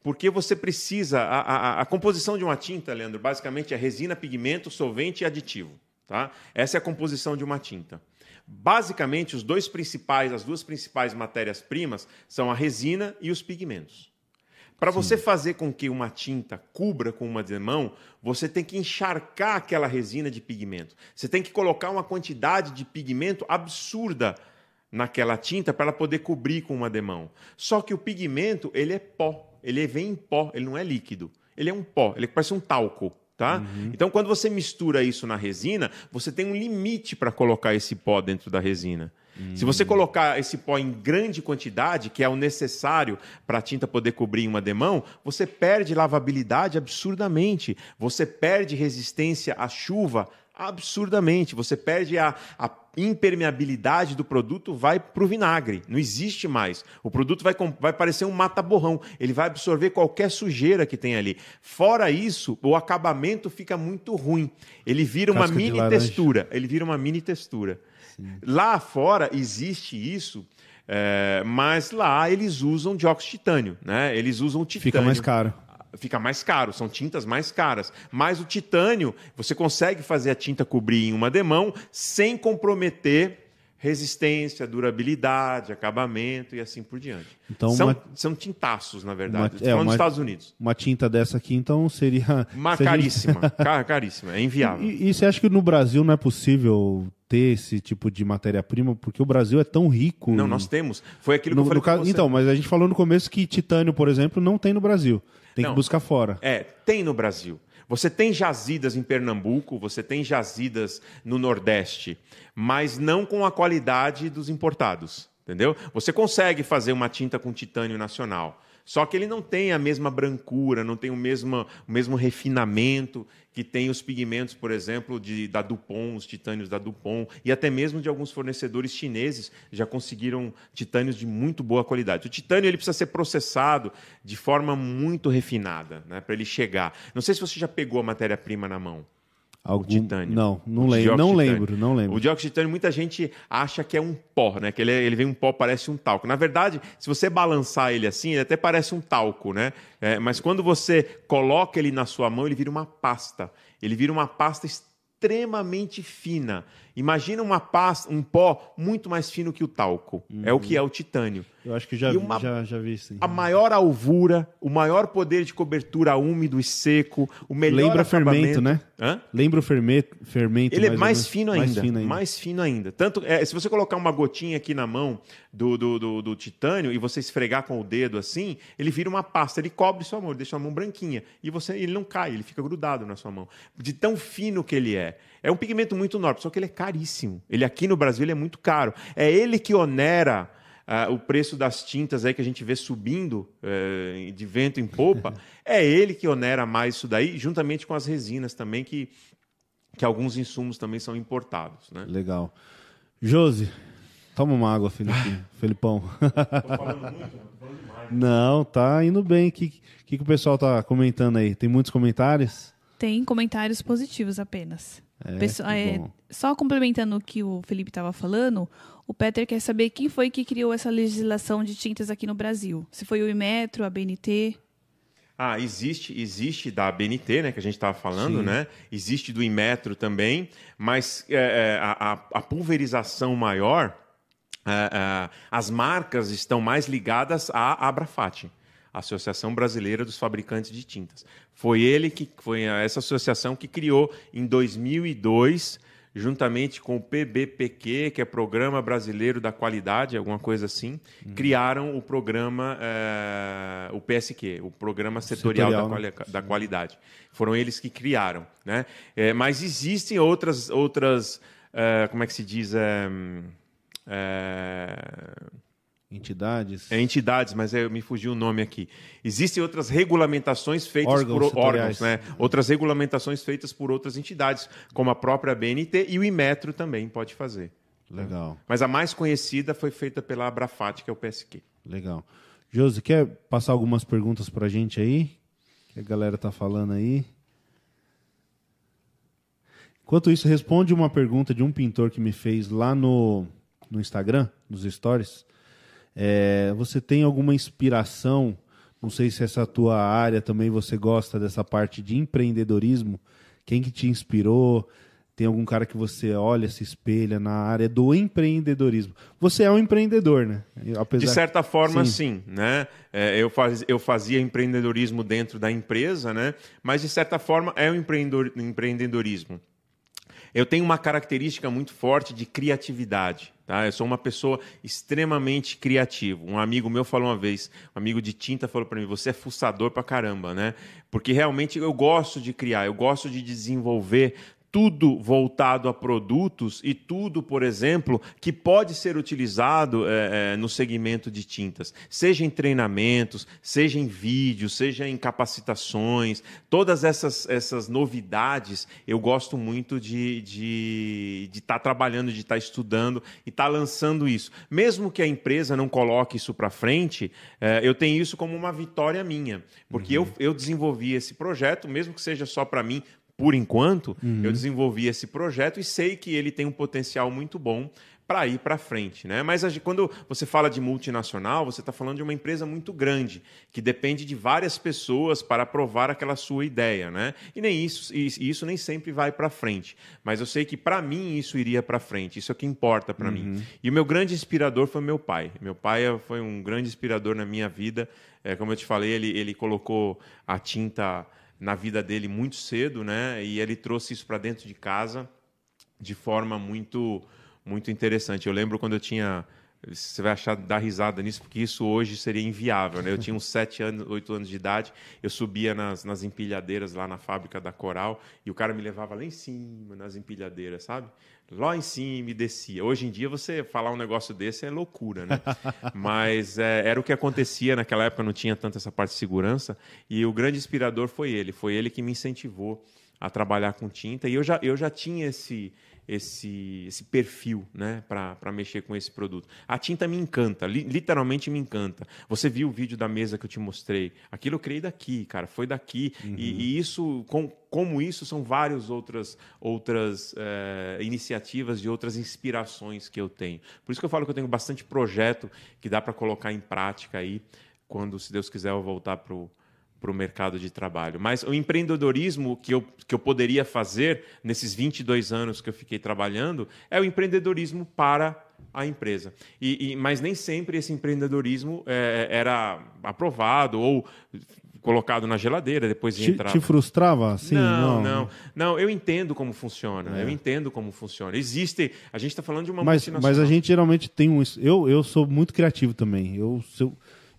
Porque você precisa. A, a, a composição de uma tinta, Leandro, basicamente é resina, pigmento, solvente e aditivo. Tá? Essa é a composição de uma tinta. Basicamente, os dois principais, as duas principais matérias-primas são a resina e os pigmentos. Para você fazer com que uma tinta cubra com uma demão, você tem que encharcar aquela resina de pigmento. Você tem que colocar uma quantidade de pigmento absurda naquela tinta para ela poder cobrir com uma demão. Só que o pigmento, ele é pó, ele vem em pó, ele não é líquido. Ele é um pó, ele parece um talco. Tá? Uhum. Então, quando você mistura isso na resina, você tem um limite para colocar esse pó dentro da resina. Se você colocar esse pó em grande quantidade, que é o necessário para a tinta poder cobrir uma demão, você perde lavabilidade absurdamente. Você perde resistência à chuva absurdamente. Você perde a, a impermeabilidade do produto, vai para o vinagre. Não existe mais. O produto vai, vai parecer um mata-borrão. Ele vai absorver qualquer sujeira que tem ali. Fora isso, o acabamento fica muito ruim. Ele vira Casca uma mini textura. Ele vira uma mini textura. Lá fora existe isso, é, mas lá eles usam dióxido de titânio, né? Eles usam titânio. Fica mais caro. Fica mais caro, são tintas mais caras. Mas o titânio, você consegue fazer a tinta cobrir em uma demão sem comprometer resistência, durabilidade, acabamento e assim por diante. Então, são, uma, são tintaços, na verdade. Uma, é, uma, dos Estados Unidos. Uma tinta dessa aqui, então, seria... Uma caríssima, gente... caríssima, é inviável. E, e, você acha que no Brasil não é possível ter esse tipo de matéria-prima? Porque o Brasil é tão rico... Não, nós temos. Foi aquilo que no, eu falei caso, Então, mas a gente falou no começo que titânio, por exemplo, não tem no Brasil. Tem não, que buscar fora. É, tem no Brasil. Você tem jazidas em Pernambuco, você tem jazidas no Nordeste, mas não com a qualidade dos importados. Entendeu? Você consegue fazer uma tinta com titânio nacional. Só que ele não tem a mesma brancura, não tem o mesmo, o mesmo refinamento que tem os pigmentos, por exemplo, de, da Dupont, os titânios da Dupont, e até mesmo de alguns fornecedores chineses já conseguiram titânios de muito boa qualidade. O titânio ele precisa ser processado de forma muito refinada né, para ele chegar. Não sei se você já pegou a matéria-prima na mão. Algum... Titânio. Não, não lembro, não lembro, não lembro. O dióxido de titânio, muita gente acha que é um pó, né? Que ele, é, ele vem um pó, parece um talco. Na verdade, se você balançar ele assim, ele até parece um talco, né? É, mas quando você coloca ele na sua mão, ele vira uma pasta. Ele vira uma pasta extremamente fina. Imagina uma pasta, um pó muito mais fino que o talco. Uhum. É o que é o titânio. Eu acho que já, uma, já, já vi isso. A maior alvura, o maior poder de cobertura úmido e seco, o melhor Lembra fermento, né? Hã? Lembra o fermento, fermento Ele é mais, mais, fino ainda, mais fino ainda. Mais fino ainda. Tanto, é, se você colocar uma gotinha aqui na mão do, do, do, do, titânio e você esfregar com o dedo assim, ele vira uma pasta, ele cobre sua mão, ele deixa a mão branquinha. E você, ele não cai, ele fica grudado na sua mão. De tão fino que ele é. É um pigmento muito nobre, só que ele é caríssimo. Ele aqui no Brasil é muito caro. É ele que onera Uh, o preço das tintas aí que a gente vê subindo uh, de vento em popa, é ele que onera mais isso daí, juntamente com as resinas também, que, que alguns insumos também são importados. Né? Legal. Josi, toma uma água, Felipe, Felipão. Tô falando muito, tô falando demais. Não, tá indo bem. O que, que, que o pessoal tá comentando aí? Tem muitos comentários? Tem comentários positivos apenas. É, é, só complementando o que o Felipe estava falando, o Peter quer saber quem foi que criou essa legislação de tintas aqui no Brasil. Se foi o Imetro, a BNT. Ah, existe, existe da BNT, né, que a gente estava falando, Sim. né? Existe do Inmetro também, mas é, é, a, a- pulverização maior, é, é, as marcas estão mais ligadas à Abrafat, Associação Brasileira dos Fabricantes de Tintas. Foi ele que foi essa associação que criou em 2002 juntamente com o PBPQ, que é Programa Brasileiro da Qualidade, alguma coisa assim, criaram o programa, eh, o PSQ, o Programa Setorial, Setorial, da, né? Quali- da Qualidade. Foram eles que criaram. Né? Eh, mas existem outras, outras eh, como é que se diz? Hum, Entidades. é, entidades, mas é, me fugiu o nome aqui. Existem outras regulamentações feitas Órgãos por órgãos, né? Outras regulamentações feitas por outras entidades, como a própria BNT e o Imetro também pode fazer. Legal, Mas a mais conhecida foi feita pela Abrafat, que é o PSQ. legal. Josi, quer passar algumas perguntas pra gente aí? Que a galera tá falando aí. Enquanto isso, responde uma pergunta de um pintor que me fez lá no, no Instagram, nos stories. É, você tem alguma inspiração? Não sei se essa tua área também você gosta dessa parte de empreendedorismo. Quem que te inspirou? Tem algum cara que você olha, se espelha na área do empreendedorismo? Você é um empreendedor, né? Apesar... De certa forma, Sim. sim. né? É, eu, faz, eu fazia empreendedorismo dentro da empresa, né? mas de certa forma é um empreendedor, empreendedorismo. Eu tenho uma característica muito forte de criatividade. Tá? Eu sou uma pessoa extremamente criativa. Um amigo meu falou uma vez, um amigo de tinta falou para mim: você é fuçador pra caramba, né? Porque realmente eu gosto de criar, eu gosto de desenvolver tudo voltado a produtos e tudo, por exemplo, que pode ser utilizado eh, eh, no segmento de tintas, seja em treinamentos, seja em vídeos, seja em capacitações, todas essas, essas novidades eu gosto muito de estar de, de tá trabalhando, de estar estudando e estar lançando isso. Mesmo que a empresa não coloque isso para frente, eh, eu tenho isso como uma vitória minha, porque eu, eu desenvolvi esse projeto, mesmo que seja só para mim, por enquanto, eu desenvolvi esse projeto e sei que ele tem um potencial muito bom para ir para frente, né? Mas quando você fala de multinacional, você está falando de uma empresa muito grande que depende de várias pessoas para aprovar aquela sua ideia, né? E nem isso, e isso nem sempre vai para frente. Mas eu sei que para mim isso iria para frente. Isso é o que importa para mim. E o meu grande inspirador foi meu pai. Meu pai eh, foi um grande inspirador na minha vida. É, como eu te falei, ele, ele colocou a tinta na vida dele muito cedo, né? E ele trouxe isso para dentro de casa de forma muito muito interessante. Eu lembro quando eu tinha você vai achar dar risada nisso, porque isso hoje seria inviável. Né? Eu tinha uns 7 anos, 8 anos de idade, eu subia nas, nas empilhadeiras lá na fábrica da Coral e o cara me levava lá em cima, nas empilhadeiras, sabe? Lá em cima e descia. Hoje em dia, você falar um negócio desse é loucura, né? Mas é, era o que acontecia naquela época, não tinha tanta essa parte de segurança. E o grande inspirador foi ele. Foi ele que me incentivou a trabalhar com tinta. E eu já, eu já tinha esse, esse, esse perfil né, para mexer com esse produto. A tinta me encanta, li- literalmente me encanta. Você viu o vídeo da mesa que eu te mostrei? Aquilo eu criei daqui, cara, foi daqui. E, e isso, com, como isso, são várias outras, outras eh, iniciativas e outras inspirações que eu tenho. Por isso que eu falo que eu tenho bastante projeto que dá para colocar em prática aí, quando, se Deus quiser, eu voltar para o para o mercado de trabalho. Mas o empreendedorismo que eu, que eu poderia fazer nesses 22 anos que eu fiquei trabalhando é o empreendedorismo para a empresa. E, e- mas nem sempre esse empreendedorismo eh, era aprovado ou colocado na geladeira, depois de entrar. te frustrava? Assim, não, não, não, eu entendo como funciona. É. Eu entendo como funciona. Existe. A gente está falando de uma Mas, multinacional. mas a gente geralmente tem um. Eu, eu sou muito criativo também. Eu, eu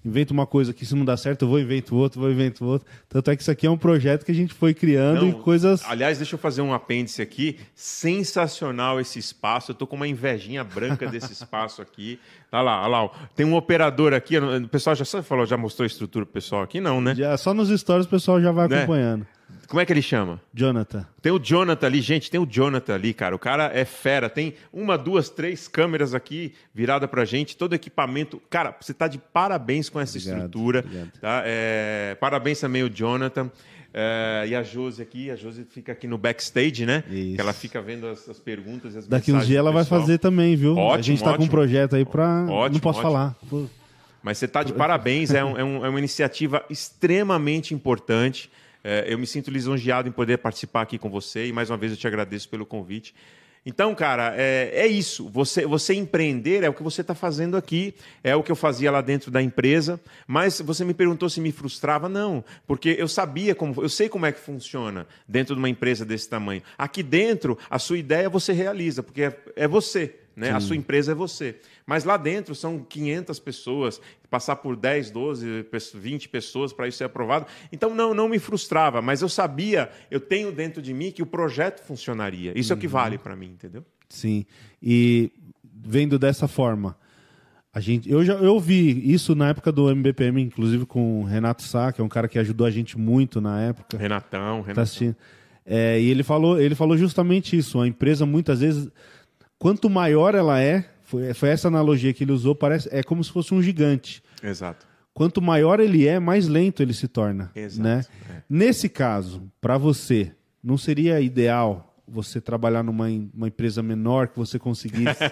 invento uma coisa que se não dá certo, eu vou invento outro, vou invento outro. Tanto é que isso aqui é um projeto que a gente foi criando Não, e coisas. Aliás, deixa eu fazer um apêndice aqui. Sensacional esse espaço. Eu tô com uma invejinha branca desse espaço aqui. Olha lá, olha lá. Tem um operador aqui. O pessoal já falou, já mostrou a estrutura pro pessoal aqui? Não, né? Já, só nos stories o pessoal já vai Né? acompanhando. Como é que ele chama? Jonathan. Tem o Jonathan ali, gente, tem o Jonathan ali, cara. O cara é fera. Tem uma, duas, três câmeras aqui virada pra gente, todo equipamento. Cara, você tá de parabéns com essa Obrigado, estrutura. obrigado. Tá? É, Parabéns também o Jonathan. É, e a Josi aqui, a Josi fica aqui no backstage, né? Isso. Ela fica vendo as, as perguntas e as Daqui uns dias ela vai fazer também, viu? a Ótimo, gente tá com um ótimo. projeto aí pra. Ótimo, não posso ótimo. falar. Mas você está de parabéns, é, um- é um- é uma iniciativa extremamente importante. É, eu me sinto lisonjeado em poder participar aqui com você e mais uma vez eu te agradeço pelo convite. Então, cara, é, é isso. Você, você empreender é o que você está fazendo aqui, é o que eu fazia lá dentro da empresa. Mas você me perguntou se me frustrava? Não, porque eu sabia como, eu sei como é que funciona dentro de uma empresa desse tamanho. Aqui dentro, a sua ideia você realiza, porque é, é você. Né? A sua empresa é você. Mas lá dentro são 500 pessoas, passar por 10, 12, pe- 20 pessoas para isso ser aprovado. Então, não, não me frustrava, mas eu sabia, eu tenho dentro de mim que o projeto funcionaria. Isso é o que vale para mim, entendeu? Sim. E vendo dessa forma, a gente, eu já eu vi isso na época do MBPM, inclusive com o Renato Sá, que é um cara que ajudou a gente muito na época. Renatão, Tá Renatão. assistindo. É, e ele falou, ele falou justamente isso. A empresa muitas vezes, quanto maior ela é, foi, foi essa analogia que ele usou, parece é como se fosse um gigante. Exato. Quanto maior ele é, mais lento ele se torna. Exato, Né? é. Nesse caso, para você, não seria ideal você trabalhar numa uma empresa menor que você conseguisse?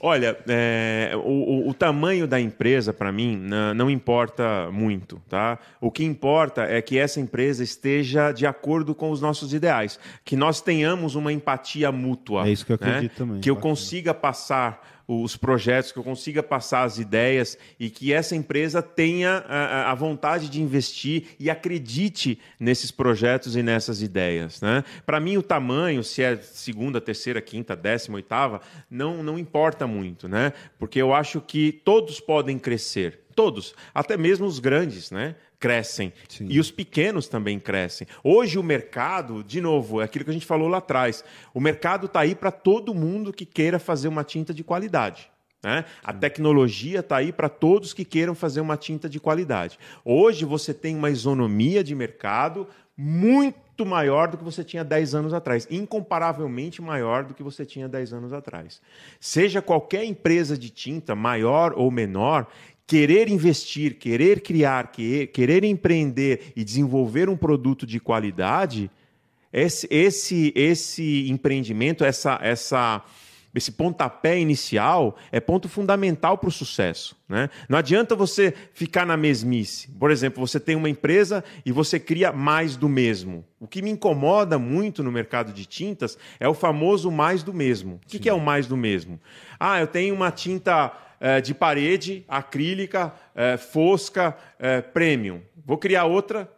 Olha, é, o, o- tamanho da empresa, para mim, não importa muito. Tá? O que importa é que essa empresa esteja de acordo com os nossos ideais. Que nós tenhamos uma empatia mútua. É isso que eu né? acredito também. Que eu consiga passar os projetos, que eu consiga passar as ideias e que essa empresa tenha a, a- vontade de investir e acredite nesses projetos e nessas ideias. Né? Para mim, o tamanho, se é segunda, terceira, quinta, décima, oitava, não, não importa muito, né? porque eu acho que todos podem crescer. Todos, até mesmo os grandes, né? Crescem. Sim. E os pequenos também crescem. Hoje o mercado, de novo, é aquilo que a gente falou lá atrás. O mercado está aí para todo mundo que queira fazer uma tinta de qualidade. né? A tecnologia está aí para todos que queiram fazer uma tinta de qualidade. Hoje você tem uma isonomia de mercado muito maior do que você tinha 10 anos atrás, incomparavelmente maior do que você tinha 10 anos atrás. Seja qualquer empresa de tinta, maior ou menor, querer investir, querer criar, que- querer empreender e desenvolver um produto de qualidade, esse, esse, esse empreendimento, essa, essa, esse pontapé inicial é ponto fundamental para o sucesso. Né? Não adianta você ficar na mesmice. Por exemplo, você tem uma empresa e você cria mais do mesmo. O que me incomoda muito no mercado de tintas é o famoso mais do mesmo. O que, que é o mais do mesmo? Ah, eu tenho uma tinta eh, de parede, acrílica, eh, fosca, eh, premium. Vou criar outra,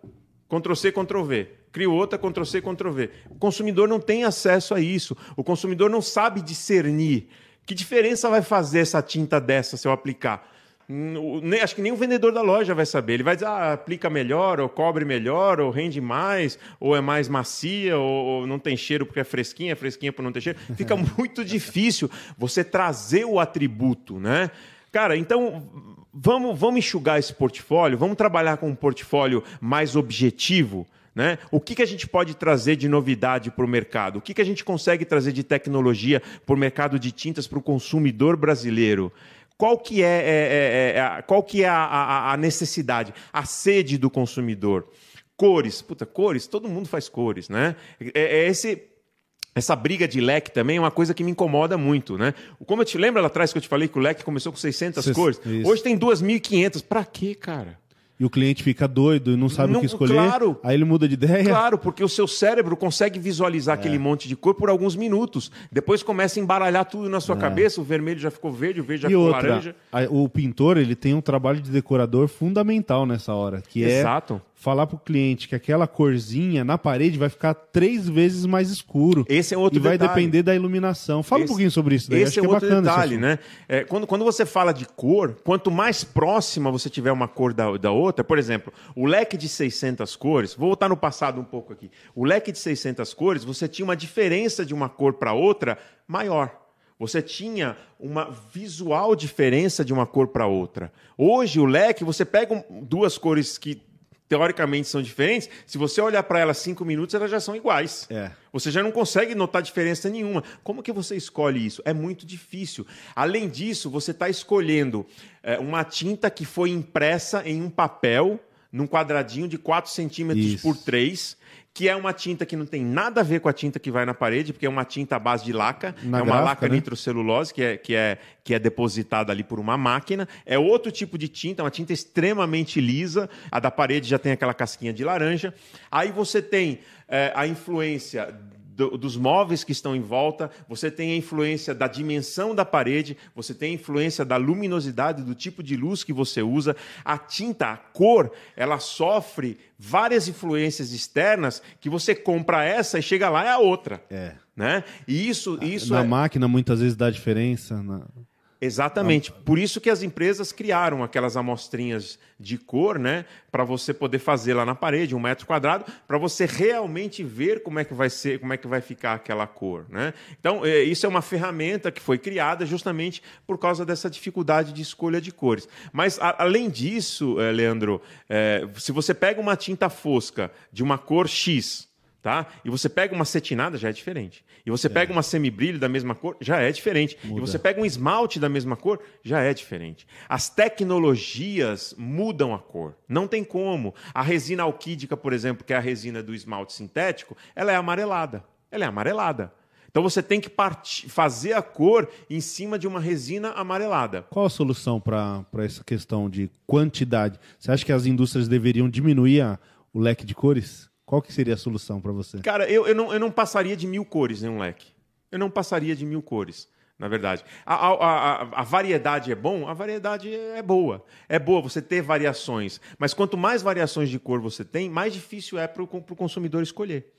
Ctrl-C, Ctrl-V. Crio outra, Ctrl-C, Ctrl-V. O consumidor não tem acesso a isso. O consumidor não sabe discernir. Que diferença vai fazer essa tinta dessa se eu aplicar? Hum, Acho que nem o vendedor da loja vai saber. Ele vai dizer, ah, aplica melhor, ou cobre melhor, ou rende mais, ou é mais macia, ou, ou não tem cheiro porque é fresquinha, é fresquinha por não ter cheiro. Fica muito difícil você trazer o atributo, né? Cara, então vamos, vamos enxugar esse portfólio, vamos trabalhar com um portfólio mais objetivo. Né? O que, que a gente pode trazer de novidade para o mercado? O que, que a gente consegue trazer de tecnologia para o mercado de tintas para o consumidor brasileiro? Qual que é, é- é- é a- qual que é a, a- a necessidade, a sede do consumidor? Cores, puta, cores, todo mundo faz cores, né? É, é esse essa briga de leque também é uma coisa que me incomoda muito, né? Como eu te lembro lá atrás que eu te falei que o leque começou com 600 Seis- cores? Hoje tem 2.500. Pra quê, cara? E o cliente fica doido e não sabe Não, o que escolher. claro. Aí ele muda de ideia. Claro, porque o seu cérebro consegue visualizar É. aquele monte de cor por alguns minutos. Depois começa a embaralhar tudo na sua cabeça. O vermelho já ficou verde, o verde já É. E ficou outra, laranja. a- o pintor ele tem um trabalho de decorador fundamental nessa hora, que é Falar pro cliente que aquela corzinha na parede vai ficar três vezes mais escuro. Esse é outro E vai detalhe. depender da iluminação. Fala um Esse- pouquinho sobre isso daí. Esse Acho é é outro detalhe, né? É, quando, quando você fala de cor, quanto mais próxima você tiver uma cor da, da outra, por exemplo, o leque de 600 cores, vou voltar no passado um pouco aqui. O leque de 600 cores, você tinha uma diferença de uma cor para outra maior. Você tinha uma visual diferença de uma cor para outra. Hoje, o leque, você pega um- duas cores que teoricamente são diferentes, se você olhar para elas cinco minutos, elas já são iguais. É. Você já não consegue notar diferença nenhuma. Como que você escolhe isso? É muito difícil. Além disso, você está escolhendo é, uma tinta que foi impressa em um papel num quadradinho de 4 centímetros Isso. por 3, que é uma tinta que não tem nada a ver com a tinta que vai na parede, porque é uma tinta à base de laca, Na é uma gráfica, laca né? nitrocelulose que é, que, é, que é depositada ali por uma máquina. É outro tipo de tinta, uma tinta extremamente lisa. A da parede já tem aquela casquinha de laranja. Aí você tem eh, a influência do- dos móveis que estão em volta, você tem a influência da dimensão da parede, você tem a influência da luminosidade, do tipo de luz que você usa. A tinta, a cor, ela sofre várias influências externas que você compra essa e chega lá é a outra. É. Né? E isso, isso na é... máquina muitas vezes dá diferença. na- Exatamente. Por isso que as empresas criaram aquelas amostrinhas de cor, né? Para você poder fazer lá na parede, um metro quadrado, para você realmente ver como é que vai ser, como é que vai ficar aquela cor, né? Então, é, isso é uma ferramenta que foi criada justamente por causa dessa dificuldade de escolha de cores. Mas, a- além disso, eh, Leandro, eh, se você pega uma tinta fosca de uma cor X, tá? E você pega uma cetinada, já é diferente. E você pega uma semibrilho da mesma cor, já é diferente. E você pega um esmalte da mesma cor, já é diferente. As tecnologias mudam a cor. Não tem como. A resina alquídica, por exemplo, que é a resina do esmalte sintético, ela é amarelada. Ela é amarelada. Então você tem que partir- fazer a cor em cima de uma resina amarelada. Qual a solução para essa questão de quantidade? Você acha que as indústrias deveriam diminuir a- o leque de cores? Qual que seria a solução para você? Cara, eu, eu, não, eu não passaria de mil cores em um leque. Eu não passaria de mil cores, na verdade. A, a, a, a variedade é bom? A variedade é boa. É boa você ter variações. Mas quanto mais variações de cor você tem, mais difícil é para o consumidor escolher.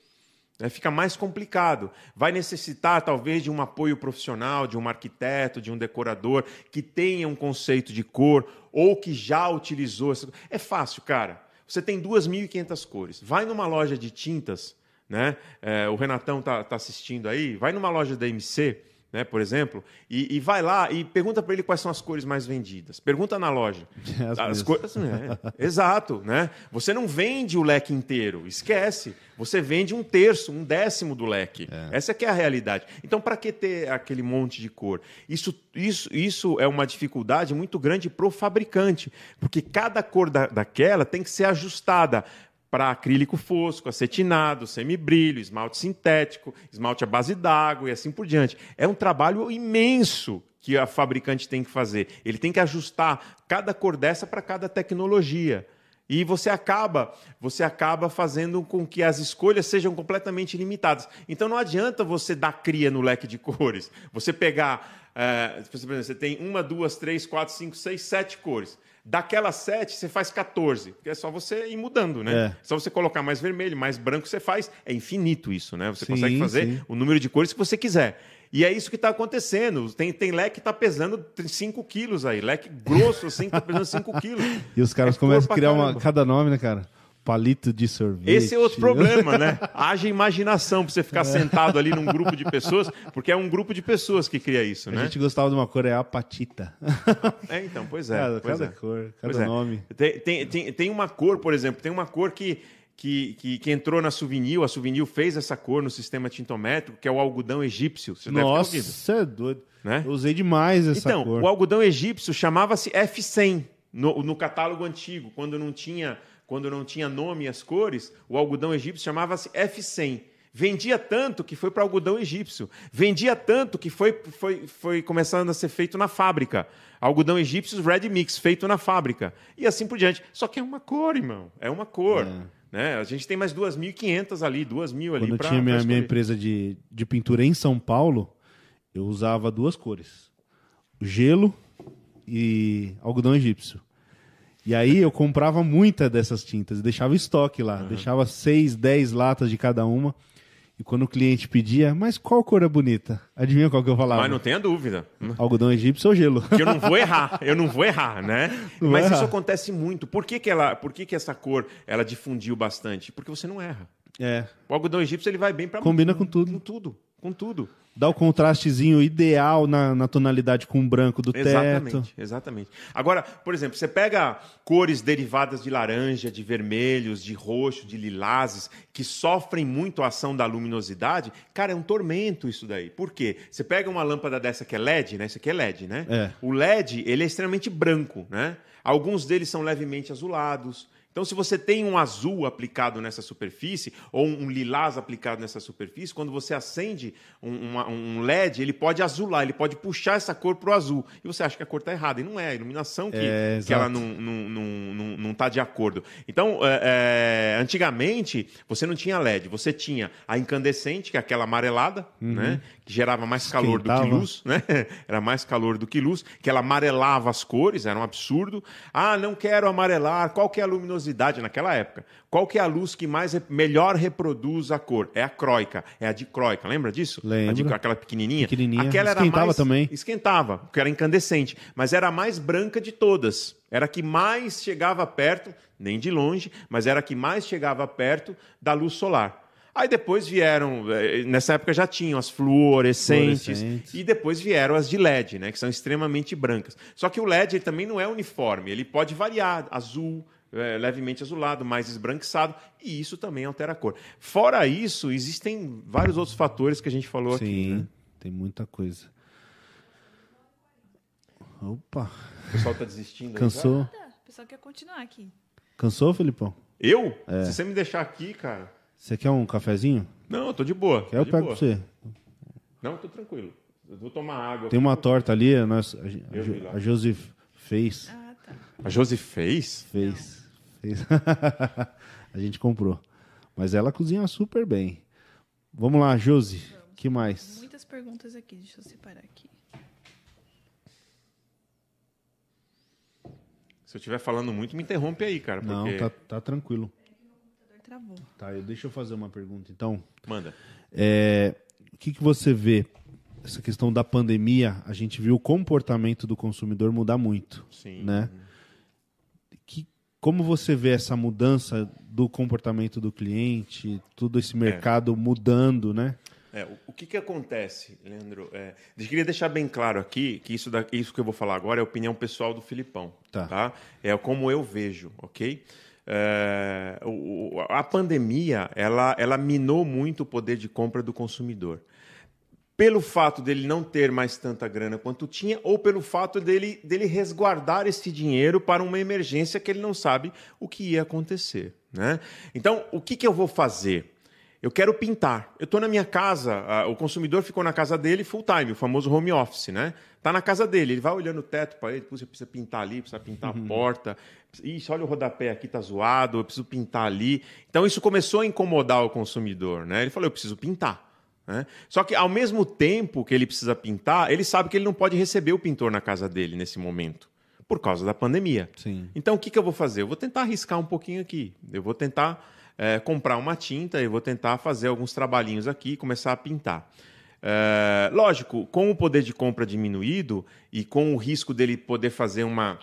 né? Fica mais complicado. Vai necessitar, talvez, de um apoio profissional, de um arquiteto, de um decorador que tenha um conceito de cor ou que já utilizou. Essa... É fácil, cara. Você tem 2.500 cores. Vai numa loja de tintas, né? É, o Renatão tá, tá assistindo aí. Vai numa loja da MC, né, por exemplo, e, e vai lá e pergunta para ele quais são as cores mais vendidas. Pergunta na loja. As As mesmas. cores, é, exato, né? Você não vende o leque inteiro, esquece. Você vende um terço, um décimo do leque. Essa que é a realidade. Então, para que ter aquele monte de cor? Isso, isso, isso é uma dificuldade muito grande para o fabricante, porque cada cor da, daquela tem que ser ajustada para acrílico fosco, acetinado, semibrilho, esmalte sintético, esmalte à base d'água e assim por diante. É um trabalho imenso que a fabricante tem que fazer. Ele tem que ajustar cada cor dessa para cada tecnologia. E você acaba, você acaba fazendo com que as escolhas sejam completamente limitadas. Então não adianta você dar cria no leque de cores. Você pegar, exemplo, você tem uma, duas, três, quatro, cinco, seis, sete cores. Daquelas sete, você faz 14, porque é só você ir mudando, né? É. Só você colocar mais vermelho, mais branco, você faz. É infinito isso, né? Você Sim, consegue fazer sim. o número de cores que você quiser. E é isso que está acontecendo. Tem, tem leque que está pesando 5 quilos aí. Leque grosso, assim, que está pesando 5 quilos. E os caras É começam a criar uma, cada nome, né, cara? Palito de sorvete. Esse é outro problema, né? Haja imaginação para você ficar sentado ali num grupo de pessoas, porque é um grupo de pessoas que cria isso, A né? gente gostava de uma cor, é apatita. É, então, pois é. cada pois cada é. cor, cada é. nome. Tem, tem, tem, tem uma cor, por exemplo, tem uma cor que, que, que, que entrou na Souvenir, a Souvenir fez essa cor no sistema tintométrico, que é o algodão egípcio. Você Nossa, você é doido. Né? Eu usei demais essa Então, cor. o algodão egípcio chamava-se F100 no, no catálogo antigo, quando não tinha quando não tinha nome as cores, o algodão egípcio chamava-se F100. Vendia tanto que foi para algodão egípcio. Vendia tanto que foi, foi, foi começando a ser feito na fábrica. Algodão egípcio Red Mix, feito na fábrica. E assim por diante. Só que é uma cor, irmão. É uma cor. Né? A gente tem mais 2.500 ali, 2.000 ali Quando eu para tinha minha, minha empresa de, de pintura em São Paulo, eu usava duas cores: gelo e algodão egípcio. E aí eu comprava muita dessas tintas deixava estoque lá. Deixava seis, dez latas de cada uma. E quando o cliente pedia, mas qual cor é bonita? Adivinha qual que eu falava? Mas não tenha dúvida. Algodão egípcio ou gelo? que eu não vou errar, eu não vou errar, né? Não Mas vai isso errar. acontece muito. Por que, que, ela, por que, que essa cor ela difundiu bastante? Porque você não erra. É. O algodão egípcio ele vai bem para Combina com tudo. com tudo, com tudo. Dá o contrastezinho ideal na, na tonalidade com o branco do teto. Exatamente, exatamente. Agora, por exemplo, você pega cores derivadas de laranja, de vermelhos, de roxo, de lilazes, que sofrem muito a ação da luminosidade, cara, é um tormento isso daí. Por quê? Você pega uma lâmpada dessa que é LED, né? Isso aqui é LED, né? É. O LED, ele é extremamente branco, né? Alguns deles são levemente azulados. Então, se você tem um azul aplicado nessa superfície, ou um lilás aplicado nessa superfície, quando você acende um, um LED, ele pode azular, ele pode puxar essa cor para o azul. E você acha que a cor está errada. E não é, a iluminação que, É, que ela não está não, não, não, tá de acordo. Então, é, é, antigamente, você não tinha LED, você tinha a incandescente, que é aquela amarelada, né, que gerava mais calor do que Esquentava. luz né? Era mais calor do que luz, que ela amarelava as cores, era um absurdo. Ah, não quero amarelar. Qual que é a luminosidade naquela época? Qual que é a luz que mais melhor reproduz a cor? É a croica, é a dicroica. Lembra disso? Lembro. A de- aquela pequenininha. Pequenininha. Aquela era Esquentava mais- também. Esquentava, porque era incandescente, mas era a mais branca de todas. Era a que mais chegava perto, nem de longe, mas era a que mais chegava perto da luz solar. Aí depois vieram, eh, nessa época já tinham as fluorescentes, Fluorescentes. e depois vieram as de LED, né, que são extremamente brancas. Só que o LED ele também não é uniforme, ele pode variar, azul, eh, levemente azulado, mais esbranquiçado, e isso também altera a cor. Fora isso, existem vários outros fatores que a gente falou aqui. Sim, né? tem muita coisa. Opa, O pessoal está desistindo. aí já? cansou? Tá, o pessoal quer continuar aqui. Cansou, Felipão? Eu? É. Se você me deixar aqui, cara. Você quer um cafezinho? Não, eu tô de boa. Quer eu pego boa. pra você. Não, tô tranquilo. Eu vou tomar água. Tem uma torta ali, a, nós, a, a Josi fez. Ah, tá. A Josi fez? Fez. Fez. a gente comprou. Mas ela cozinha super bem. Vamos lá, Josi. que mais? Muitas perguntas aqui, deixa eu separar aqui. Se eu estiver falando muito, me interrompe aí, cara. Não, Porque... tá, tá tranquilo. O travou. Tá, eu, deixa eu fazer uma pergunta, então. Manda. É, o que, que você vê? Essa questão da pandemia, a gente viu o comportamento do consumidor mudar muito. Sim. Né? Como você vê essa mudança do comportamento do cliente, todo esse mercado mudando, né? É, o, o que, que acontece, Leandro? É, eu queria deixar bem claro aqui que isso, da- isso que eu vou falar agora é a opinião pessoal do Filipão. Tá. É como eu vejo, ok? É, o- a pandemia ela, ela minou muito o poder de compra do consumidor. Pelo fato dele não ter mais tanta grana quanto tinha, ou pelo fato dele, dele resguardar esse dinheiro para uma emergência que ele não sabe o que ia acontecer. Né? Então, o que, que eu vou fazer? Eu quero pintar. Eu estou na minha casa, ah, o consumidor ficou na casa dele full time, o famoso home office, né? Tá na casa dele, ele vai olhando o teto para ele, "Puxa, precisa pintar ali, precisa pintar a porta. Ixi, olha o rodapé aqui, tá zoado, eu preciso pintar ali. Então isso começou a incomodar o consumidor, né? Ele falou, eu preciso pintar. Né? Só que ao mesmo tempo que ele precisa pintar, ele sabe que ele não pode receber o pintor na casa dele nesse momento, por causa da pandemia. Sim. Então, o que, que eu vou fazer? Eu vou tentar arriscar um pouquinho aqui. Eu vou tentar eh, comprar uma tinta, eu vou tentar fazer alguns trabalhinhos aqui e começar a pintar. Eh, lógico, com o poder de compra diminuído e com o risco dele poder fazer uma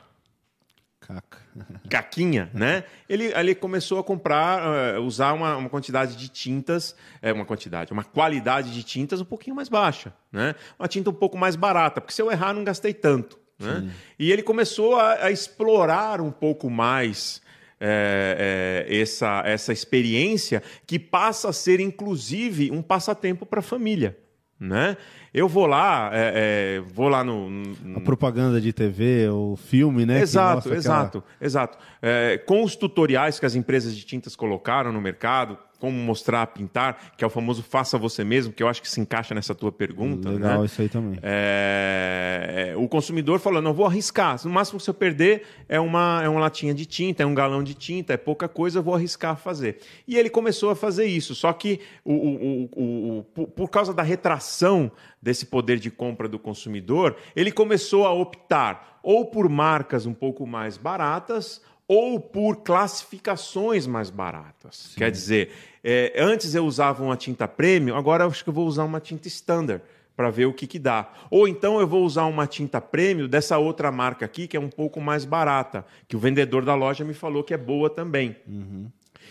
Caca. caquinha, né? Ele, ele começou a comprar, eh, usar uma, uma quantidade de tintas, é uma quantidade, uma qualidade de tintas um pouquinho mais baixa, né? Uma tinta um pouco mais barata, porque se eu errar não gastei tanto, né? E ele começou a, a explorar um pouco mais eh, eh, essa, essa experiência que passa a ser inclusive um passatempo para a família, né? Eu vou lá, eh, eh, vou lá no, no- A propaganda de TV, o filme, né? que Exato, mostra aquela- exato, exato. É, com os tutoriais que as empresas de tintas colocaram no mercado, como mostrar pintar, que é o famoso faça você mesmo, que eu acho que se encaixa nessa tua pergunta. Legal né? isso aí também. É, é, o consumidor falou: não vou arriscar. No máximo que se eu perder é uma, é uma latinha de tinta, é um galão de tinta, é pouca coisa, eu vou arriscar a fazer. E ele começou a fazer isso. Só que o, o- o- o- por causa da retração desse poder de compra do consumidor, ele começou a optar ou por marcas um pouco mais baratas ou por classificações mais baratas. Quer dizer, é, antes eu usava uma tinta premium, agora eu acho que eu vou usar uma tinta standard para ver o que, que dá. Ou então eu vou usar uma tinta premium dessa outra marca aqui, que é um pouco mais barata, que o vendedor da loja me falou que é boa também.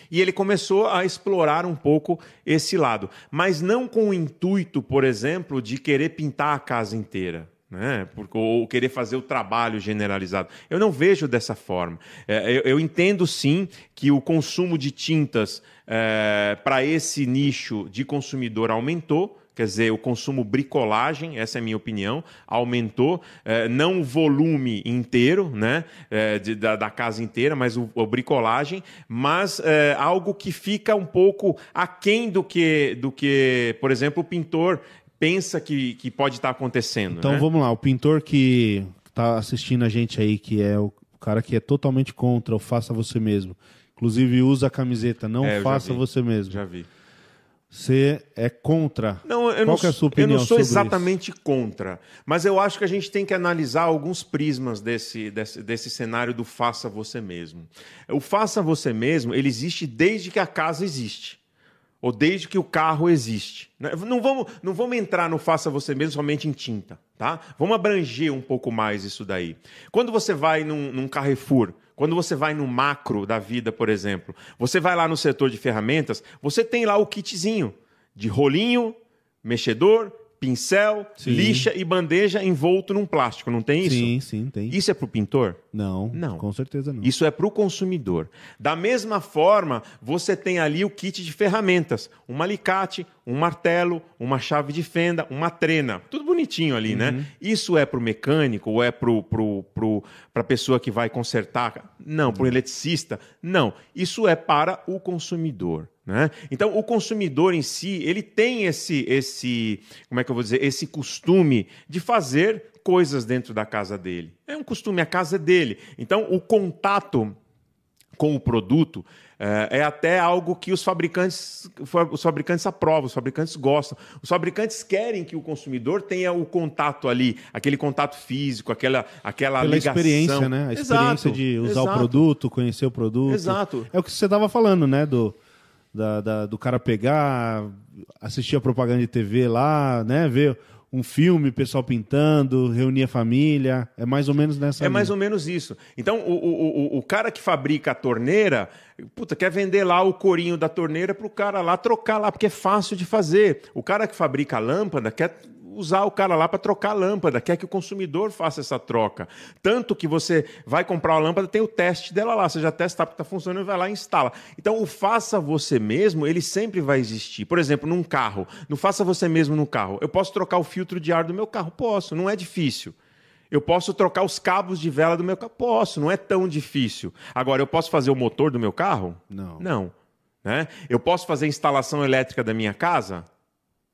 E ele começou a explorar um pouco esse lado, mas não com o intuito, por exemplo, de querer pintar a casa inteira. Né? ou querer fazer o trabalho generalizado. Eu não vejo dessa forma. É, eu, eu, entendo sim que o consumo de tintas é, para esse nicho de consumidor aumentou, quer dizer, o consumo bricolagem, essa é a minha opinião, aumentou, é, não o volume inteiro, né, é, de, da, da, casa inteira, mas o, o bricolagem, mas é, algo que fica um pouco aquém do que, do que, por exemplo, o pintor pensa que, que pode estar acontecendo. Então né? vamos lá, o pintor que está assistindo a gente aí, que é o cara que é totalmente contra o faça você mesmo, inclusive usa a camiseta, não é, faça você mesmo. Já vi. Você é contra? Não, eu Qual não, é a sua opinião Eu não sou exatamente isso? contra, mas eu acho que a gente tem que analisar alguns prismas desse, desse, desse cenário do faça você mesmo. O faça você mesmo, ele existe desde que a casa existe ou desde que o carro existe. Né? Não vamos, não vamos entrar no faça você mesmo somente em tinta, tá? Vamos abranger um pouco mais isso daí. Quando você vai num, num Carrefour, quando você vai no macro da vida, por exemplo, você vai lá no setor de ferramentas, você tem lá o kitzinho de rolinho, mexedor, pincel, sim. lixa e bandeja envolto num plástico, não tem isso? Sim, sim, tem. Isso é para o pintor? Não, não, com certeza não. Isso é para o consumidor. Da mesma forma, você tem ali o kit de ferramentas, um alicate, um martelo, uma chave de fenda, uma trena, tudo bonitinho ali, né? uhum. né? Isso é para o mecânico ou é para pro, pro, a pessoa que vai consertar? Não, para o eletricista? Não. Isso é para o consumidor. Né? Então, o consumidor em si, ele tem esse, esse, como é que eu vou dizer, esse costume de fazer coisas dentro da casa dele. É um costume, a casa é dele. Então, o contato com o produto é, é, até algo que os fabricantes, os fabricantes aprovam, os fabricantes gostam. Os fabricantes querem que o consumidor tenha o contato ali, aquele contato físico, aquela, aquela Pela ligação. experiência, né? A experiência exato, de usar exato. o produto, conhecer o produto. Exato. É o que você estava falando, né? Do, da, da, do cara pegar, assistir a propaganda de TV lá, né? Ver um filme, pessoal pintando, reunir a família. É mais ou menos nessa. É linha. mais ou menos isso. Então, o, o, o, o cara que fabrica a torneira, puta, quer vender lá o corinho da torneira para o cara lá trocar lá, porque é fácil de fazer. O cara que fabrica a lâmpada quer usar o cara lá para trocar a lâmpada, quer que o consumidor faça essa troca. Tanto que você vai comprar a lâmpada, tem o teste dela lá, você já testa porque está funcionando, vai lá e instala. Então, o faça você mesmo, ele sempre vai existir. Por exemplo, num carro, no faça você mesmo no carro. Eu posso trocar o filtro de ar do meu carro? Posso, não é difícil. Eu posso trocar os cabos de vela do meu carro? Posso, não é tão difícil. Agora, eu posso fazer o motor do meu carro? Não. Não. Né? Eu posso fazer a instalação elétrica da minha casa?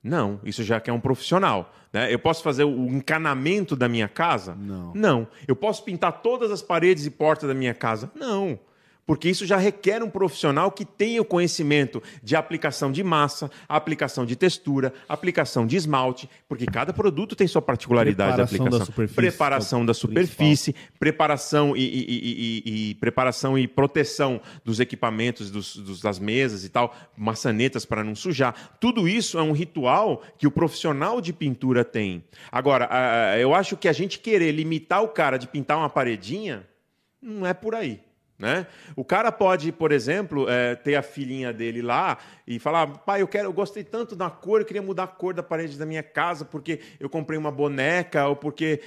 Não, isso já que é um profissional. Né? Eu posso fazer o encanamento da minha casa? Não. Não. Eu posso pintar todas as paredes e portas da minha casa? Não porque isso já requer um profissional que tenha o conhecimento de aplicação de massa, aplicação de textura, aplicação de esmalte, porque cada produto tem sua particularidade preparação de aplicação. Da superfície, preparação da superfície, preparação e, e, e, e, preparação e proteção dos equipamentos, dos, dos, das mesas e tal, maçanetas para não sujar. Tudo isso é um ritual que o profissional de pintura tem. Agora, eu acho que a gente querer limitar o cara de pintar uma paredinha não é por aí. Né? O cara pode, por exemplo, é, ter a filhinha dele lá e falar: pai, eu quero, eu gostei tanto da cor, eu queria mudar a cor da parede da minha casa porque eu comprei uma boneca ou porque,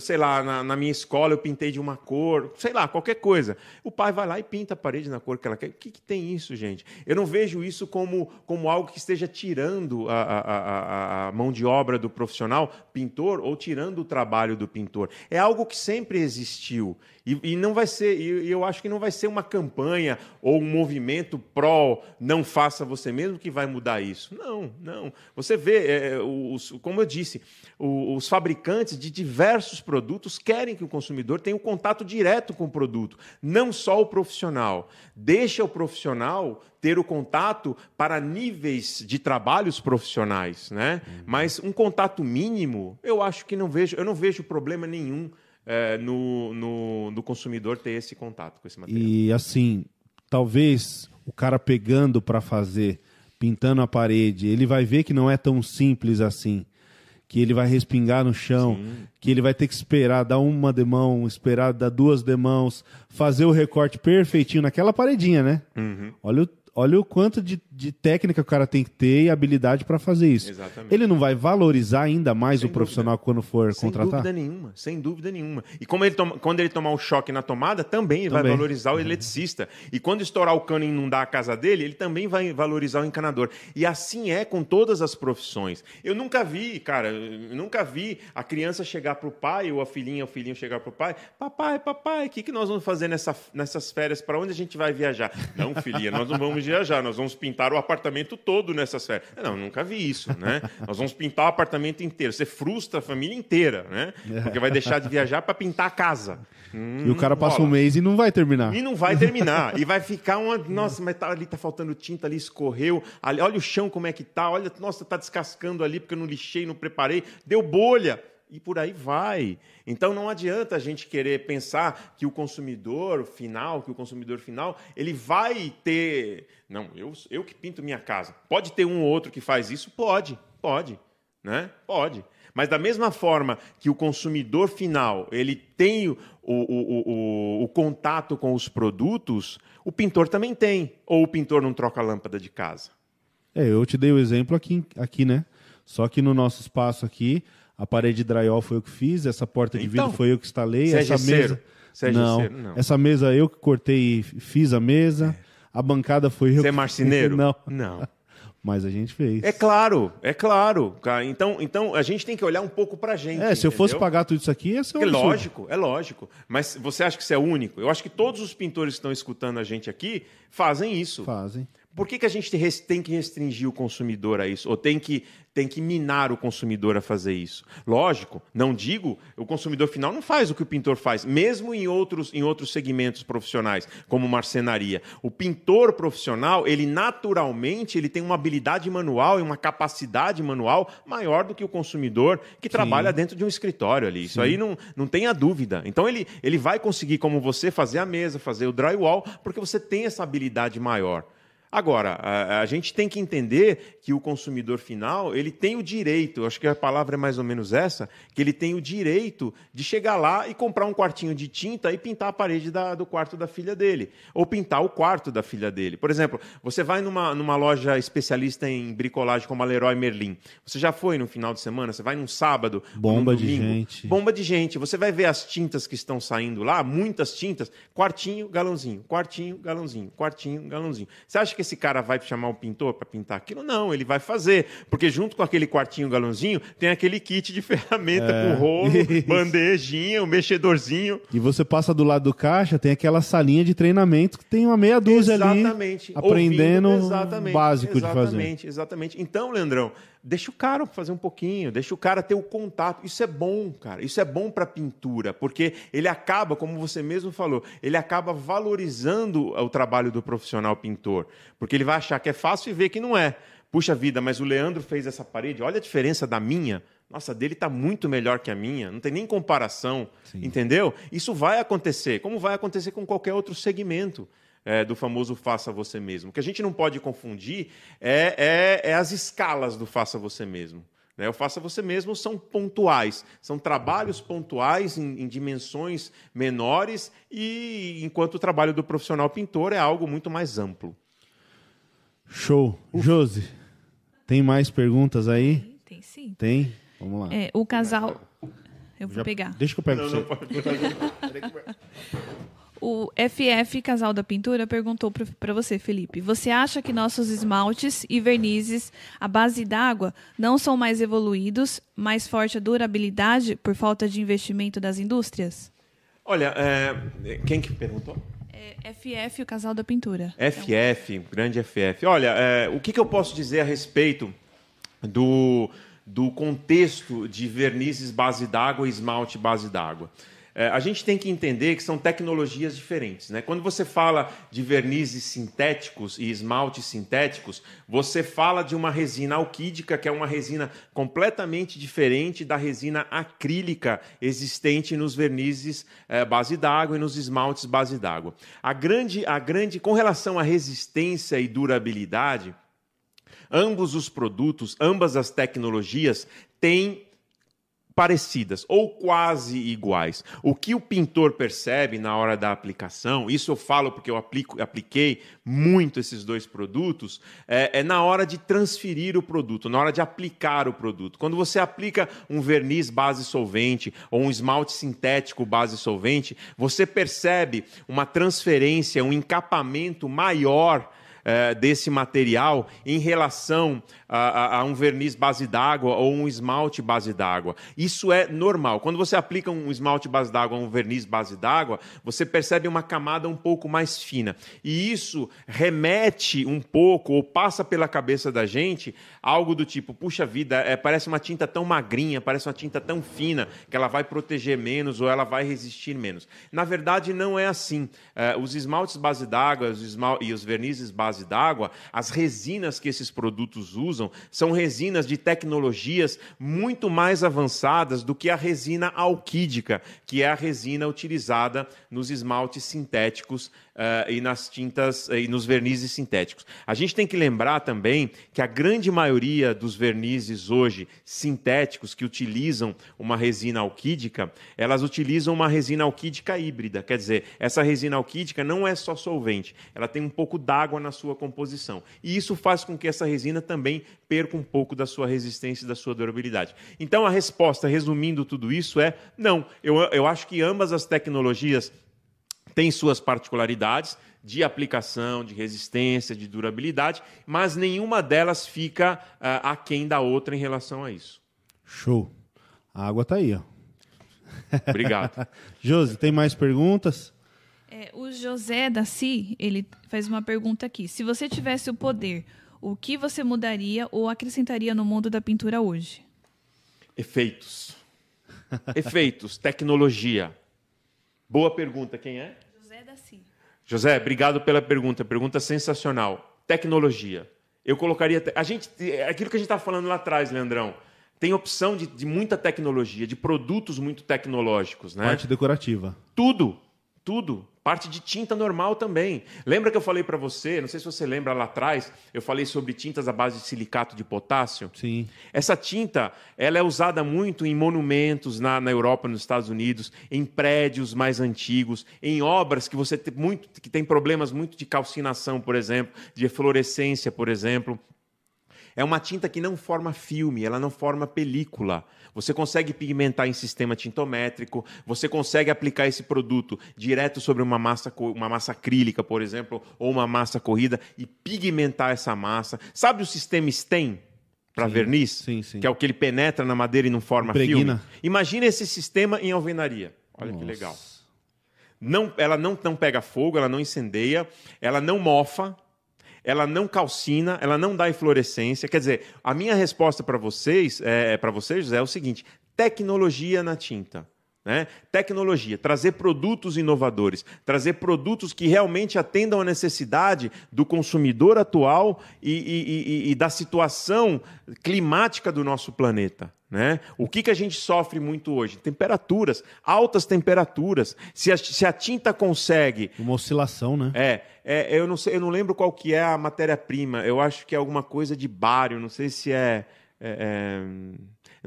sei lá, na, na, minha escola eu pintei de uma cor, sei lá, qualquer coisa. O pai vai lá e pinta a parede na cor que ela quer. O que, que tem isso, gente? Eu não vejo isso como, como algo que esteja tirando a, a, a, a mão de obra do profissional pintor ou tirando o trabalho do pintor. É algo que sempre existiu e, e não vai ser, e eu acho que não vai ser uma campanha ou um movimento pró não faça você mesmo que vai mudar isso. Não, não. Você vê, é, os, como eu disse, os, os fabricantes de diversos produtos querem que o consumidor tenha um contato direto com o produto, não só o profissional. Deixa o profissional ter o contato para níveis de trabalhos profissionais, né? Uhum. Mas um contato mínimo, eu acho que não vejo, eu não vejo problema nenhum é, no, no, no, consumidor ter esse contato com esse material. E assim, talvez o cara pegando para fazer, pintando a parede, ele vai ver que não é tão simples assim. Que ele vai respingar no chão, Sim. que ele vai ter que esperar dar uma demão, esperar dar duas demãos, fazer o recorte perfeitinho naquela paredinha, né? Uhum. Olha, o, olha o quanto de, de técnica o cara tem que ter e habilidade para fazer isso. Exatamente. Ele não vai valorizar ainda mais Sem o profissional dúvida. quando for Sem contratar? dúvida nenhuma, sem dúvida nenhuma. E como ele toma- quando ele tomar o choque na tomada, também, ele vai Também. valorizar o eletricista. E quando estourar o cano e inundar a casa dele, ele também vai valorizar o encanador. E assim é com todas as profissões. Eu nunca vi, cara, nunca vi a criança chegar pro pai, ou a filhinha, o filhinho chegar pro pai, papai, papai, o que, que nós vamos fazer nessa, nessas férias? Para onde a gente vai viajar? Não, filhinha, nós não vamos viajar, nós vamos pintar o apartamento todo nessas férias. Não, nunca vi isso, né? Nós vamos pintar o apartamento inteiro. Você frustra a família inteira, né? Porque vai deixar de viajar para pintar a casa. Hum, E o cara passa um mês e não vai terminar. E não vai terminar. e vai ficar uma. Nossa, mas tá, ali tá faltando tinta, ali escorreu. Ali, olha o chão como é que tá. Olha, nossa, tá descascando ali porque eu não lixei, não preparei. Deu bolha. E por aí vai. Então não adianta a gente querer pensar que o consumidor final, que o consumidor final, ele vai ter. Não, eu, eu que pinto minha casa. Pode ter um ou outro que faz isso? Pode, pode. Né? Pode. Mas da mesma forma que o consumidor final ele tem o, o, o, o, contato com os produtos, o pintor também tem. Ou o pintor não troca a lâmpada de casa. É, eu te dei o exemplo aqui, aqui, né? Só que no nosso espaço aqui, a parede de drywall foi eu que fiz, essa porta de Então, vidro foi eu que instalei, é essa gesseiro? mesa. É não, gesseiro? Não. essa mesa eu que cortei e fiz a mesa. A bancada foi eu Você que é marceneiro? Não, Não. mas a gente fez. É claro, é claro. cara. Então, então a gente tem que olhar um pouco pra gente. É, se eu fosse entendeu? pagar tudo isso aqui, ia ser um É absurdo. lógico, é lógico. Mas você acha que isso é único? Eu acho que todos os pintores que estão escutando a gente aqui fazem isso. Fazem. Por que, que a gente tem que restringir o consumidor a isso? Ou tem que, tem que minar o consumidor a fazer isso? Lógico, não digo, o consumidor final não faz o que o pintor faz, mesmo em outros, em outros segmentos profissionais, como marcenaria. O pintor profissional, ele naturalmente ele tem uma habilidade manual e uma capacidade manual maior do que o consumidor que trabalha dentro de um escritório ali. Isso aí não, não tenha dúvida. Então ele, ele vai conseguir, como você, fazer a mesa, fazer o drywall, porque você tem essa habilidade maior. Agora, a, a gente tem que entender que o consumidor final ele tem o direito, acho que a palavra é mais ou menos essa, que ele tem o direito de chegar lá e comprar um quartinho de tinta e pintar a parede da- do quarto da filha dele, ou pintar o quarto da filha dele. Por exemplo, você vai numa, numa loja especialista em bricolagem como a Leroy Merlin. Você já foi no final de semana? Você vai num sábado? Bomba num de domingo? gente. Bomba de gente. Você vai ver as tintas que estão saindo lá, muitas tintas, quartinho, galãozinho, quartinho, galãozinho, quartinho, galãozinho. Você acha que esse cara vai chamar o pintor para pintar aquilo? Não, ele vai fazer. Porque junto com aquele quartinho, galãozinho, tem aquele kit de ferramenta É. com rolo, bandejinha, um mexedorzinho. E você passa do lado do caixa, tem aquela salinha de treinamento que tem uma meia dúzia Exatamente. ali aprendendo Ouvindo, o exatamente, básico de fazer. Exatamente, exatamente. Então, Leandrão, deixa o cara fazer um pouquinho, deixa o cara ter o contato. Isso é bom, cara. Isso é bom para pintura, porque ele acaba, como você mesmo falou, ele acaba valorizando o trabalho do profissional pintor, porque ele vai achar que é fácil e ver que não é. Puxa vida, mas o Leandro fez essa parede, olha a diferença da minha. Nossa, dele está muito melhor que a minha, não tem nem comparação, entendeu? Isso vai acontecer, como vai acontecer com qualquer outro segmento é, do famoso faça você mesmo. O que a gente não pode confundir é, é- é as escalas do faça você mesmo. né? O faça você mesmo são pontuais, são trabalhos pontuais em, em dimensões menores, e enquanto o trabalho do profissional pintor é algo muito mais amplo. Show. Josi, tem mais perguntas aí? Tem sim. Tem? Vamos lá. É, o casal. Eu vou Já- pegar. Deixa que eu pego pra você. O FF Casal da Pintura perguntou para você, Felipe. Você acha que nossos esmaltes e vernizes à base d'água não são mais evoluídos, mais forte a durabilidade por falta de investimento das indústrias? Olha, é, quem que perguntou? É FF, o Casal da Pintura. FF, grande FF. Olha, é, o que, que eu posso dizer a respeito do, do contexto de vernizes base d'água e esmalte base d'água? É, a gente tem que entender que são tecnologias diferentes. Né? Quando você fala de vernizes sintéticos e esmaltes sintéticos, você fala de uma resina alquídica, que é uma resina completamente diferente da resina acrílica existente nos vernizes eh, base d'água e nos esmaltes base d'água. A grande, a grande, com relação à resistência e durabilidade, ambos os produtos, ambas as tecnologias têm parecidas ou quase iguais. O que o pintor percebe na hora da aplicação, isso eu falo porque eu aplico, apliquei muito esses dois produtos, é, é, na hora de transferir o produto, na hora de aplicar o produto. Quando você aplica um verniz base solvente ou um esmalte sintético base solvente, você percebe uma transferência, um encapamento maior é, desse material em relação a, a, a um verniz base d'água ou um esmalte base d'água. Isso é normal. Quando você aplica um esmalte base d'água ou um verniz base d'água, você percebe uma camada um pouco mais fina. E isso remete um pouco, ou passa pela cabeça da gente, algo do tipo: puxa vida, é, parece uma tinta tão magrinha, parece uma tinta tão fina, que ela vai proteger menos ou ela vai resistir menos. Na verdade, não é assim. É, os esmaltes base d'água e os vernizes base d'água, as resinas que esses produtos usam, usam são resinas de tecnologias muito mais avançadas do que a resina alquídica, que é a resina utilizada nos esmaltes sintéticos uh, e nas tintas uh, e nos vernizes sintéticos. A gente tem que lembrar também que a grande maioria dos vernizes hoje sintéticos que utilizam uma resina alquídica, elas utilizam uma resina alquídica híbrida. Quer dizer, essa resina alquídica não é só solvente, ela tem um pouco d'água na sua composição. E isso faz com que essa resina também perca um pouco da sua resistência e da sua durabilidade. Então a resposta, resumindo tudo isso, é não. Eu, eu acho que ambas as tecnologias tem suas particularidades de aplicação, de resistência, de durabilidade, mas nenhuma delas fica uh, aquém da outra em relação a isso. Show. A água está aí, ó. Obrigado. Josi, tem mais perguntas? É, o José da CI, ele faz uma pergunta aqui. Se você tivesse o poder, o que você mudaria ou acrescentaria no mundo da pintura hoje? Efeitos. Efeitos, tecnologia. Boa pergunta, quem é? José, obrigado pela pergunta. Pergunta sensacional. Tecnologia. Eu colocaria. A gente, aquilo que a gente estava falando lá atrás, Leandrão. Tem opção de, de, muita tecnologia, de produtos muito tecnológicos, né? Parte decorativa. Tudo, tudo. Parte de tinta normal também. Lembra que eu falei para você, não sei se você lembra lá atrás, eu falei sobre tintas à base de silicato de potássio? Sim. Essa tinta, ela é usada muito em monumentos na, na Europa, nos Estados Unidos, em prédios mais antigos, em obras que você tem muito que tem problemas muito de calcinação, por exemplo, de eflorescência, por exemplo. É uma tinta que não forma filme, ela não forma película. Você consegue pigmentar em sistema tintométrico, você consegue aplicar esse produto direto sobre uma massa, uma massa acrílica, por exemplo, ou uma massa corrida e pigmentar essa massa. Sabe o sistema STEM? Para verniz, sim, sim. que é o que ele penetra na madeira e não forma Impregna. filme. Imagina esse sistema em alvenaria. Olha Nossa. que legal. Não, ela não, não pega fogo, ela não incendeia, ela não mofa, ela não calcina, ela não dá inflorescência. Quer dizer, a minha resposta para vocês, é, para vocês, José, é o seguinte: tecnologia na tinta. Né? Tecnologia, trazer produtos inovadores, trazer produtos que realmente atendam a necessidade do consumidor atual e, e, e, e da situação climática do nosso planeta. Né? O que, que a gente sofre muito hoje? Temperaturas, altas temperaturas. Se a, se a tinta consegue. Uma oscilação, né? É, é, eu não sei, eu não lembro qual que é a matéria-prima. Eu acho que é alguma coisa de bário, não sei se é. é, é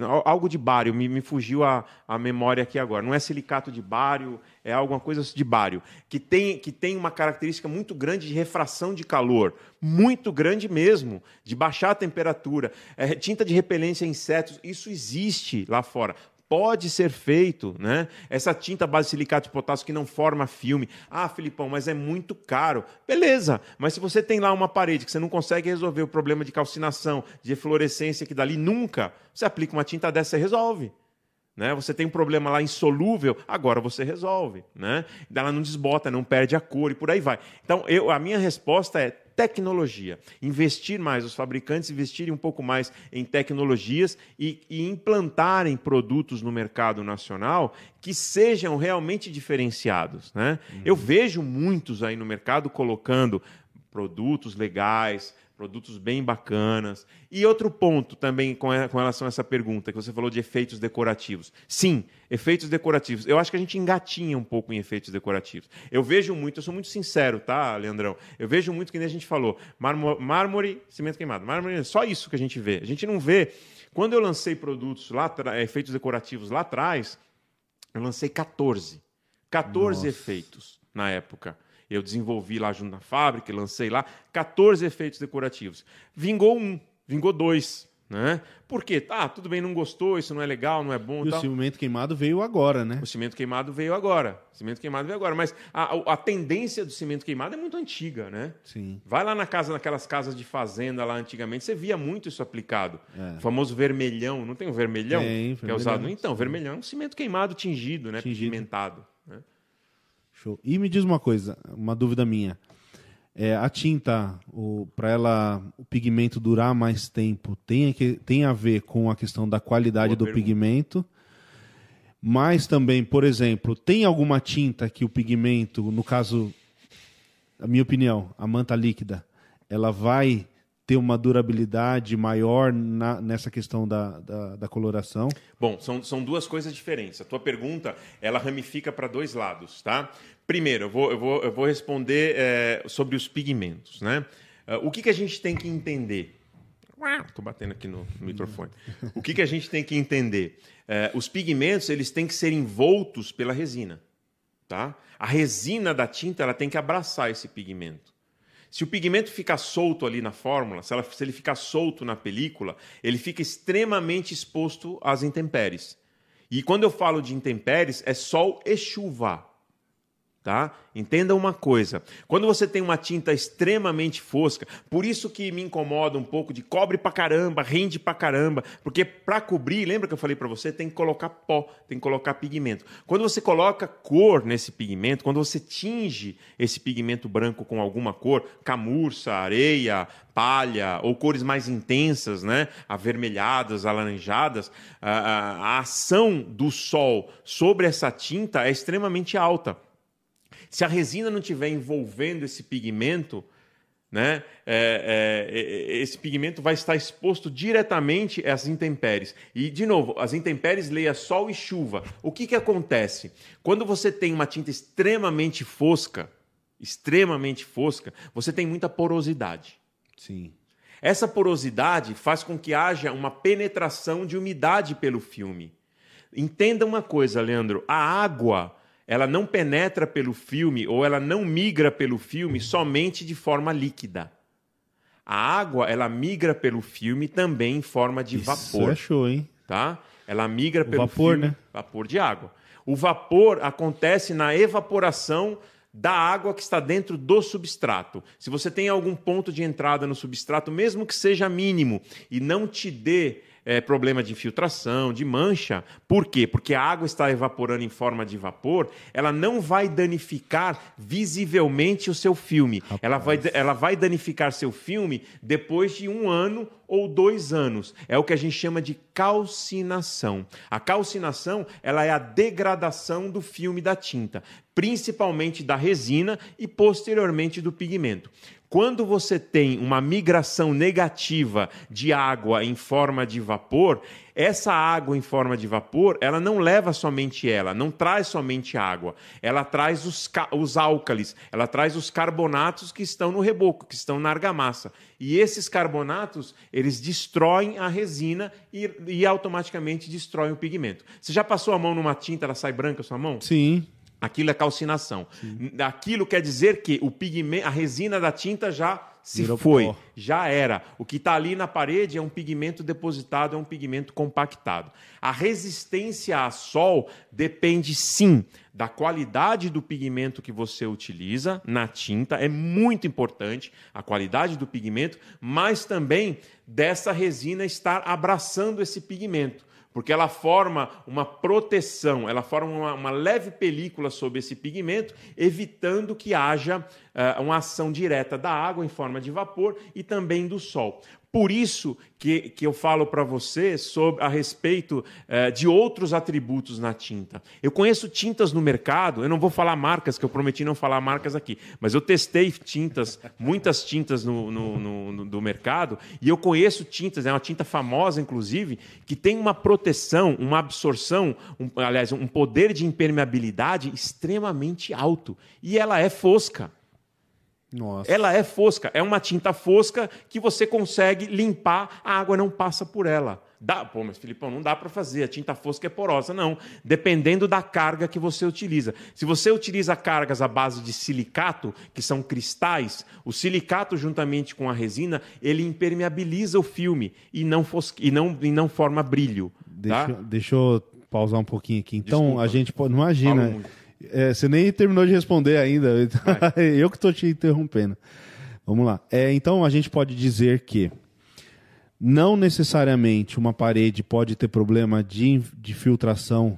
Algo de bário, me, me fugiu a, a memória aqui agora. Não é silicato de bário, é alguma coisa de bário, que tem, que tem uma característica muito grande de refração de calor, muito grande mesmo, de baixar a temperatura. É, tinta de repelência a insetos, isso existe lá fora pode ser feito, né? Essa tinta base de silicato de potássio que não forma filme. Ah, Filipão, mas é muito caro. Beleza, mas se você tem lá uma parede que você não consegue resolver o problema de calcinação, de eflorescência que dali nunca, você aplica uma tinta dessa e resolve. Né? Você tem um problema lá insolúvel, agora você resolve. Né? Ela não desbota, não perde a cor e por aí vai. Então, eu, a minha resposta é tecnologia. Investir mais, os fabricantes investirem um pouco mais em tecnologias e, e implantarem produtos no mercado nacional que sejam realmente diferenciados. Né? Uhum. Eu vejo muitos aí no mercado colocando produtos legais, produtos bem bacanas. E outro ponto também com, relação a essa pergunta, que você falou de efeitos decorativos. Sim, efeitos decorativos. Eu acho que a gente engatinha um pouco em efeitos decorativos. Eu vejo muito, eu sou muito sincero, tá, Leandrão? Eu vejo muito que nem a gente falou, mármore, cimento queimado. Mármore, só isso que a gente vê. A gente não vê. Quando eu lancei produtos lá, efeitos decorativos lá atrás, eu lancei 14. 14 Nossa. efeitos na época. Eu desenvolvi lá junto na fábrica, lancei lá 14 efeitos decorativos. Vingou um, vingou dois. Né? Por quê? Ah, tudo bem, não gostou, isso não é legal, não é bom. E tal. o cimento queimado veio agora, né? O cimento queimado veio agora. O cimento queimado veio agora. Mas a, a tendência do cimento queimado é muito antiga, né? Sim. Vai lá na casa, naquelas casas de fazenda lá antigamente, você via muito isso aplicado. É. O famoso vermelhão, não tem o vermelhão? Tem, que é usado. Então, vermelhão é um cimento queimado tingido, né? Tingido. Pigmentado. Né? Show. E me diz uma coisa, uma dúvida minha. É, a tinta, para ela o pigmento durar mais tempo, tem, que, tem a ver com a questão da qualidade Boa do pergunta. pigmento. Mas também, por exemplo, tem alguma tinta que o pigmento, no caso, a minha opinião, a manta líquida, ela vai ter uma durabilidade maior na, nessa questão da, da, da, coloração? Bom, são, são duas coisas diferentes. A tua pergunta, ela ramifica para dois lados, tá? Primeiro, eu vou, eu vou, eu vou responder é, sobre os pigmentos, né? Uh, o que, que a gente tem que entender? Estou batendo aqui no, no microfone. O que, que a gente tem que entender? Uh, os pigmentos eles têm que ser envoltos pela resina. Tá? A resina da tinta ela tem que abraçar esse pigmento. Se o pigmento ficar solto ali na fórmula, se, ela, se ele ficar solto na película, ele fica extremamente exposto às intempéries. E quando eu falo de intempéries, é sol e chuva. Tá? Entenda uma coisa. Quando você tem uma tinta extremamente fosca, por isso que me incomoda um pouco de cobre pra caramba, rende pra caramba, porque para cobrir, lembra que eu falei para você, tem que colocar pó, tem que colocar pigmento. Quando você coloca cor nesse pigmento, quando você tinge esse pigmento branco com alguma cor, camurça, areia, palha ou cores mais intensas, né, avermelhadas, alaranjadas, a, a, a ação do sol sobre essa tinta é extremamente alta. Se a resina não estiver envolvendo esse pigmento, né, é, é, é, esse pigmento vai estar exposto diretamente às intempéries. E, de novo, as intempéries leia sol e chuva. O que, que acontece? Quando você tem uma tinta extremamente fosca, extremamente fosca, você tem muita porosidade. Sim. Essa porosidade faz com que haja uma penetração de umidade pelo filme. Entenda uma coisa, Leandro: a água ela não penetra pelo filme ou ela não migra pelo filme somente de forma líquida. A água, ela migra pelo filme também em forma de Isso vapor. é show, hein? Tá? Ela migra o pelo vapor, filme, né? vapor de água. O vapor acontece na evaporação da água que está dentro do substrato. Se você tem algum ponto de entrada no substrato, mesmo que seja mínimo, e não te dê é, problema de infiltração, de mancha. Por quê? Porque a água está evaporando em forma de vapor, ela não vai danificar visivelmente o seu filme. Ela vai, ela vai danificar seu filme depois de um ano ou dois anos. É o que a gente chama de calcinação. A calcinação ela é a degradação do filme da tinta, principalmente da resina e posteriormente do pigmento. Quando você tem uma migração negativa de água em forma de vapor, essa água em forma de vapor, ela não leva somente ela, não traz somente água. Ela traz os, os álcalis, ela traz os carbonatos que estão no reboco, que estão na argamassa. E esses carbonatos, eles destroem a resina e, e automaticamente destroem o pigmento. Você já passou a mão numa tinta, ela sai branca a sua mão? Sim. Aquilo é calcinação. Sim. Aquilo quer dizer que o pigmento, a resina da tinta já se Virou foi, pó. já era. O que está ali na parede é um pigmento depositado, é um pigmento compactado. A resistência a sol depende sim da qualidade do pigmento que você utiliza na tinta, é muito importante a qualidade do pigmento, mas também dessa resina estar abraçando esse pigmento porque ela forma uma proteção, ela forma uma, uma leve película sobre esse pigmento, evitando que haja uma ação direta da água em forma de vapor e também do sol. Por isso que, que eu falo para você sobre, a respeito eh, de outros atributos na tinta. Eu conheço tintas no mercado, eu não vou falar marcas, que eu prometi não falar marcas aqui, mas eu testei tintas, muitas tintas no, no, no, no do mercado, e eu conheço tintas, é uma tinta famosa, inclusive, que tem uma proteção, uma absorção, um, aliás, um poder de impermeabilidade extremamente alto. E ela é fosca. Nossa. Ela é fosca, é uma tinta fosca que você consegue limpar, a água não passa por ela. Dá, pô, mas Filipão, não dá para fazer, a tinta fosca é porosa. Não, dependendo da carga que você utiliza. Se você utiliza cargas à base de silicato, que são cristais, o silicato, juntamente com a resina, ele impermeabiliza o filme e não, fosque, e não, e não forma brilho. Deixa, Tá? deixa eu pausar um pouquinho aqui. Então, Desculpa. a gente pode. Não imagina. É, você nem terminou de responder ainda. eu que estou te interrompendo. Vamos lá. É, então, a gente pode dizer que não necessariamente uma parede pode ter problema de, de filtração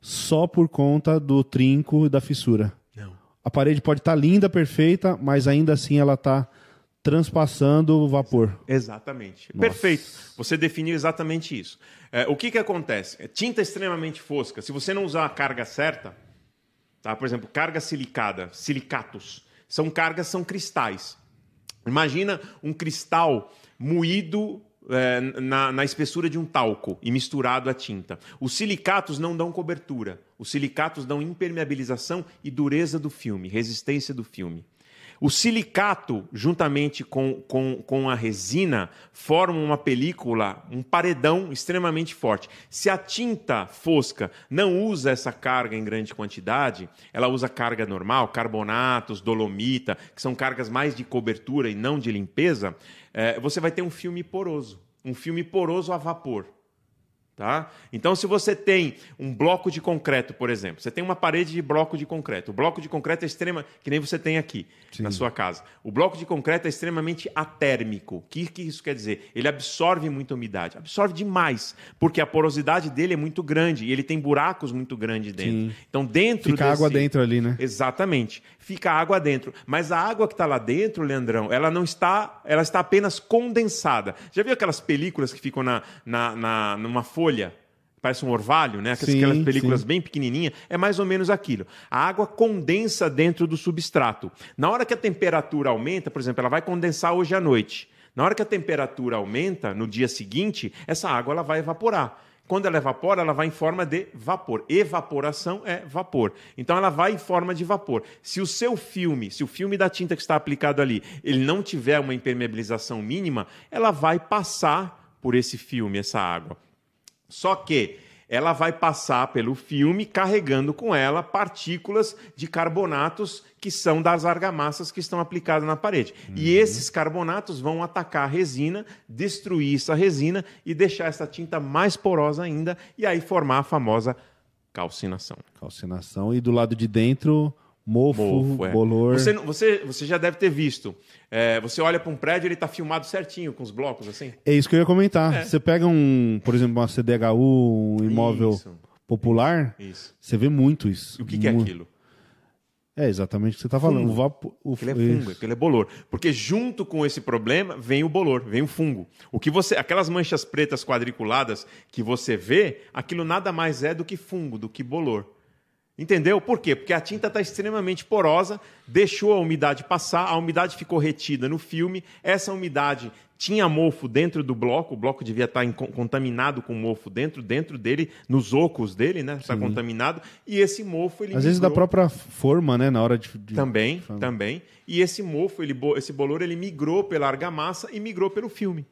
só por conta do trinco e da fissura. Não. A parede pode estar linda, perfeita, mas ainda assim ela está transpassando o vapor. Exatamente. Perfeito. Você definiu exatamente isso. É, o que, que acontece? É, Tinta extremamente fosca. Se você não usar a carga certa, tá? por exemplo, carga silicada, silicatos, são cargas, são cristais. Imagina um cristal moído é, na, na espessura de um talco e misturado à tinta. Os silicatos não dão cobertura. Os silicatos dão impermeabilização e dureza do filme, resistência do filme. O silicato, juntamente com, com, com a resina, formam uma película, um paredão extremamente forte. Se a tinta fosca não usa essa carga em grande quantidade, ela usa carga normal, carbonatos, dolomita, que são cargas mais de cobertura e não de limpeza, eh, você vai ter um filme poroso. Um filme poroso a vapor. Tá? Então, se você tem um bloco de concreto, por exemplo, você tem uma parede de bloco de concreto. O bloco de concreto é extrema, que nem você tem aqui na sua casa. O bloco de concreto é extremamente atérmico. O que, que isso quer dizer? Ele absorve muita umidade, absorve demais, porque a porosidade dele é muito grande e ele tem buracos muito grandes dentro. Sim. Então, dentro Fica água dentro ali, né? Exatamente. Fica água dentro. Mas a água que está lá dentro, Leandrão, ela não está, ela está apenas condensada. Já viu aquelas películas que ficam na, na, na- numa folha? Parece um orvalho, né? Aquelas, Sim, aquelas películas sim. bem pequenininhas. É mais ou menos aquilo. A água condensa dentro do substrato. Na hora que a temperatura aumenta, por exemplo, ela vai condensar hoje à noite. Na hora que a temperatura aumenta, no dia seguinte, essa água ela vai evaporar. Quando ela evapora, ela vai em forma de vapor. Evaporação é vapor. Então ela vai em forma de vapor. Se o seu filme, se o filme da tinta que está aplicado ali, ele não tiver uma impermeabilização mínima, ela vai passar por esse filme, essa água. Só que ela vai passar pelo filme carregando com ela partículas de carbonatos que são das argamassas que estão aplicadas na parede. E esses carbonatos vão atacar a resina, destruir essa resina e deixar essa tinta mais porosa ainda e aí formar a famosa calcinação. Calcinação. E do lado de dentro, mofo, Mofo, é. bolor. Você, você, você já deve ter visto. É, você olha para um prédio, ele está filmado certinho, com os blocos assim. É isso que eu ia comentar. É. Você pega um, por exemplo, uma CDHU, um imóvel Isso. popular, Isso. você vê muito isso. E o que, que é aquilo? É exatamente o que você está falando. O o... Aquilo é fungo, aquilo é bolor. Porque junto com esse problema vem o bolor, vem o fungo. O que você, aquelas manchas pretas quadriculadas que você vê, aquilo nada mais é do que fungo, do que bolor. Entendeu? Por quê? Porque a tinta está extremamente porosa, deixou a umidade passar, a umidade ficou retida no filme, essa umidade tinha mofo dentro do bloco, o bloco devia estar em- contaminado com mofo dentro, dentro dele, nos ocos dele, né? Está contaminado, e esse mofo ele Às vezes da migrou- própria forma, né? Na hora de. de- também, Fala. também. E esse mofo, ele, esse bolor, ele migrou pela argamassa e migrou pelo filme.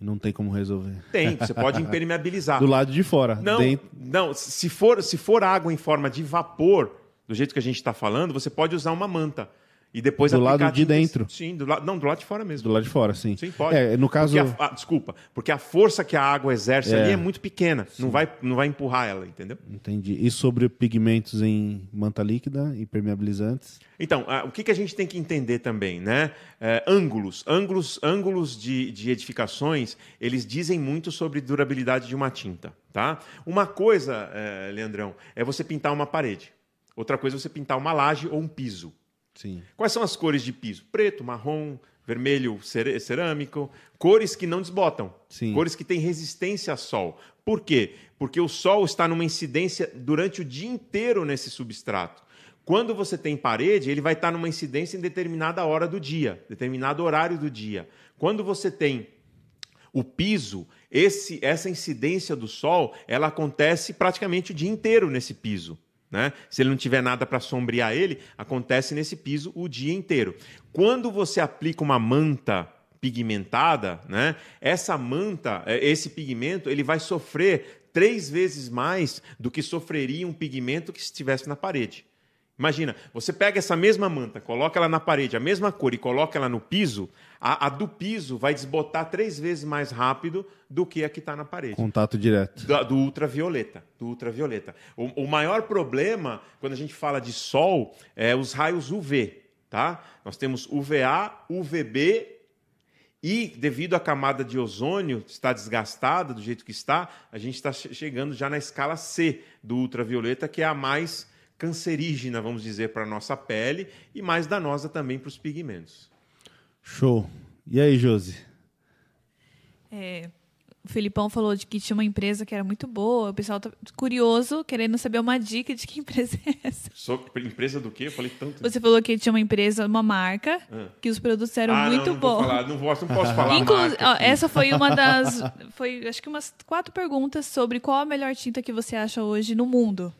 Não tem como resolver. Tem, você pode impermeabilizar. Do lado de fora. Não, dentro- não se, for, se for água em forma de vapor, do jeito que a gente está falando, você pode usar uma manta. E depois Do lado de dentro. Sim, do lado, não, do lado de fora mesmo. Do lado de fora, sim. Sim, pode. É, no caso. Porque a- ah, desculpa, porque a força que a água exerce É. ali é muito pequena. Não vai, não vai empurrar ela, entendeu? Entendi. E sobre pigmentos em manta líquida, impermeabilizantes? Então, ah, o que, que a gente tem que entender também, né? É, ângulos, ângulos, ângulos de, de edificações, eles dizem muito sobre durabilidade de uma tinta, tá? Uma coisa, eh, Leandrão, é você pintar uma parede. Outra coisa é você pintar uma laje ou um piso. Sim. Quais são as cores de piso? Preto, marrom, vermelho cerâmico, cores que não desbotam, Sim. cores que têm resistência ao sol. Por quê? Porque o sol está numa incidência durante o dia inteiro nesse substrato. Quando você tem parede, ele vai estar numa incidência em determinada hora do dia, determinado horário do dia. Quando você tem o piso, esse, essa incidência do sol, ela acontece praticamente o dia inteiro nesse piso. Né? Se ele não tiver nada para sombrear ele, acontece nesse piso o dia inteiro. Quando você aplica uma manta pigmentada, né? essa manta, é, esse pigmento, ele vai sofrer três vezes mais do que sofreria um pigmento que estivesse na parede. Imagina, você pega essa mesma manta, coloca ela na parede, a mesma cor, e coloca ela no piso, a, a do piso vai desbotar três vezes mais rápido do que a que está na parede. Contato direto. Do, do ultravioleta. Do ultravioleta. O, o, maior problema, quando a gente fala de sol, é os raios UV. Tá? Nós temos UVA, UVB e, devido à camada de ozônio estar desgastada do jeito que está, a gente está chegando já na escala C do ultravioleta, que é a mais cancerígena, vamos dizer, para a nossa pele e mais danosa também para os pigmentos. Show. E aí, Josi? É, o Felipão falou de que tinha uma empresa que era muito boa. O pessoal tá curioso, querendo saber uma dica de que empresa é essa. Sou empresa do quê? Eu falei tanto. Você falou que tinha uma empresa, uma marca, ah. que os produtos eram ah, muito não, não bons. Falar, não, posso, não posso falar Inclu marca, Essa foi uma das... Foi, acho que umas quatro perguntas sobre qual a melhor tinta que você acha hoje no mundo.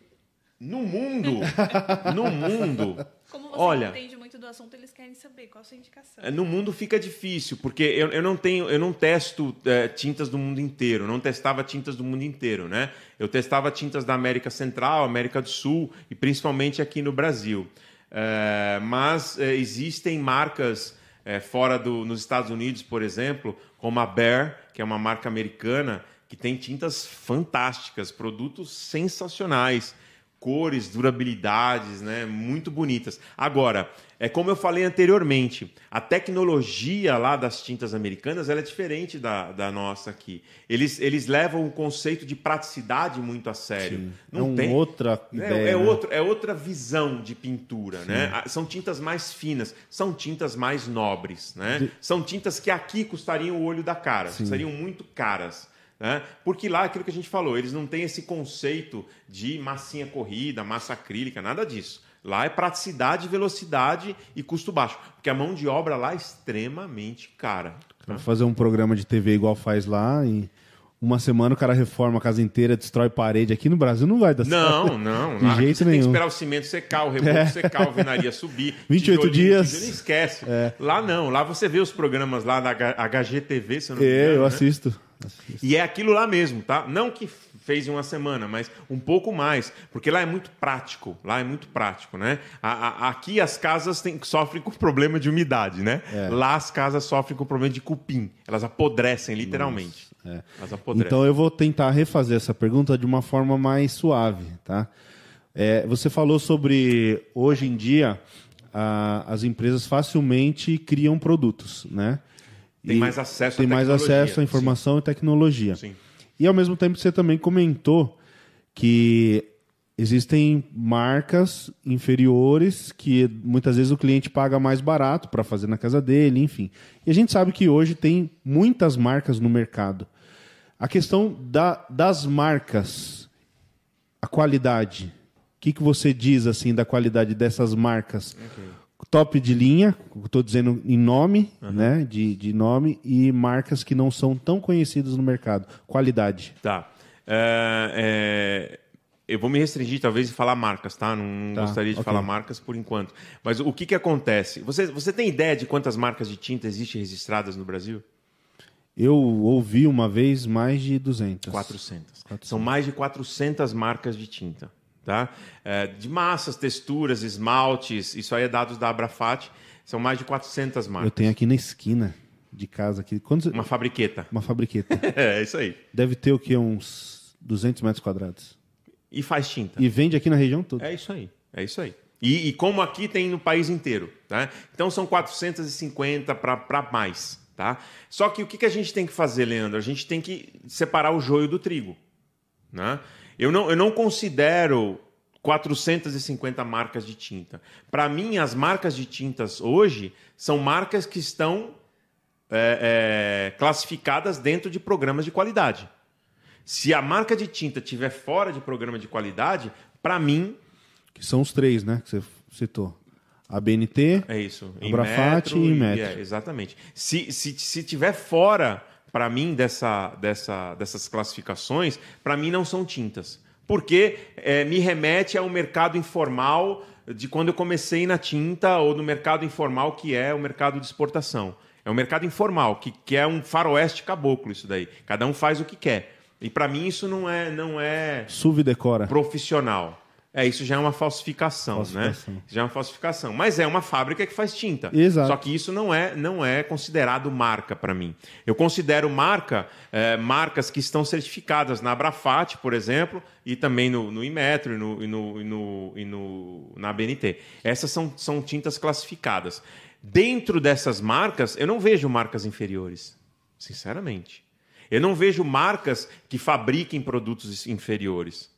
No mundo, no mundo. Como você olha, não entende muito do assunto, eles querem saber qual a sua indicação. No mundo fica difícil, porque eu, eu não tenho, eu não testo é, tintas do mundo inteiro, não testava tintas do mundo inteiro, né? Eu testava tintas da América Central, América do Sul e principalmente aqui no Brasil. É, mas é, existem marcas é, fora do, nos Estados Unidos, por exemplo, como a Bear, que é uma marca americana, que tem tintas fantásticas, produtos sensacionais cores, durabilidades, né, muito bonitas. Agora, é como eu falei anteriormente, a tecnologia lá das tintas americanas ela é diferente da, da nossa aqui. Eles, eles levam o conceito de praticidade muito a sério. Sim. Não é tem outra é, ideia, é, né? outro, é outra visão de pintura, né? São tintas mais finas, são tintas mais nobres, né? De... São tintas que aqui custariam o olho da cara, Sim. seriam muito caras. Né? Porque lá, aquilo que a gente falou, eles não têm esse conceito de massinha corrida, massa acrílica, nada disso. Lá é praticidade, velocidade e custo baixo. Porque a mão de obra lá é extremamente cara. Para fazer um programa de TV igual faz lá, em uma semana o cara reforma a casa inteira, destrói parede. Aqui no Brasil não vai dar Não, certo. não. De lá jeito você nenhum. tem que esperar o cimento secar, o reboco É. secar, a alvenaria subir. 28 tijolinho, dias. tijolinho, esquece. É. Lá não. Lá você vê os programas lá da HGTV, se eu não me É, engano. eu né? assisto. assisto. E é aquilo lá mesmo, tá? Não que fez em uma semana, mas um pouco mais, porque lá é muito prático. Lá é muito prático, né? A- a- aqui as casas têm- sofrem com problema de umidade, né? É. Lá as casas sofrem com problema de cupim. Elas apodrecem, literalmente. É. Apodrecem. Então eu vou tentar refazer essa pergunta de uma forma mais suave, tá? É, você falou sobre hoje em dia a- as empresas facilmente criam produtos, né? Tem E mais acesso à tem mais tecnologia, acesso à informação e tecnologia. Sim. E ao mesmo tempo você também comentou que existem marcas inferiores que muitas vezes o cliente paga mais barato para fazer na casa dele, enfim. E a gente sabe que hoje tem muitas marcas no mercado. A questão da- das marcas, a qualidade. O que, que você diz assim da qualidade dessas marcas? Top de linha, estou dizendo em nome, né? De, de nome, e marcas que não são tão conhecidas no mercado. Qualidade. Tá. É, é, eu vou me restringir, talvez, em falar marcas, tá? Não, não Tá, gostaria de ok. falar marcas por enquanto. Mas o que, que acontece? Você, você tem ideia de quantas marcas de tinta existem registradas no Brasil? Eu ouvi uma vez mais de 200. 400. São mais de 400 marcas de tinta. Tá? É, de massas, texturas, esmaltes, isso aí é dados da Abrafat, são mais de 400 marcas. Eu tenho aqui na esquina de casa. Aqui. Uma fabriqueta. Uma fabriqueta. É, isso aí. Deve ter o quê? Uns 200 metros quadrados. E faz tinta. E vende aqui na região toda. É isso aí. É isso aí. E, e como aqui tem no país inteiro, tá? Então são 450 para mais, tá? Só que o que, que a gente tem que fazer, Leandro? A gente tem que separar o joio do trigo, né? Eu não, eu não considero 450 marcas de tinta. Para mim, as marcas de tintas hoje são marcas que estão é, é, classificadas dentro de programas de qualidade. Se a marca de tinta estiver fora de programa de qualidade, para mim. Que são os três, né? Que você citou. A BNT, é isso, Abrafat e Metro. É, exatamente. Se, se, se tiver fora, para mim, dessa, dessa, dessas classificações, para mim não são tintas. Porque é, me remete ao mercado informal de quando eu comecei na tinta ou no mercado informal que é o mercado de exportação. É um mercado informal, que, que é um faroeste caboclo isso daí. Cada um faz o que quer. E para mim isso não é não é Subdecora. profissional. É, isso já é uma falsificação, Falsificação. né? Já é uma falsificação. Mas é uma fábrica que faz tinta. Exato. Só que isso não é, não é considerado marca para mim. Eu considero marca é, marcas que estão certificadas na Abrafat, por exemplo, e também no, no Imetro e, no, e, no, e, no, e no, na BNT. Essas são, são tintas classificadas. Dentro dessas marcas, eu não vejo marcas inferiores, sinceramente. Eu não vejo marcas que fabriquem produtos inferiores.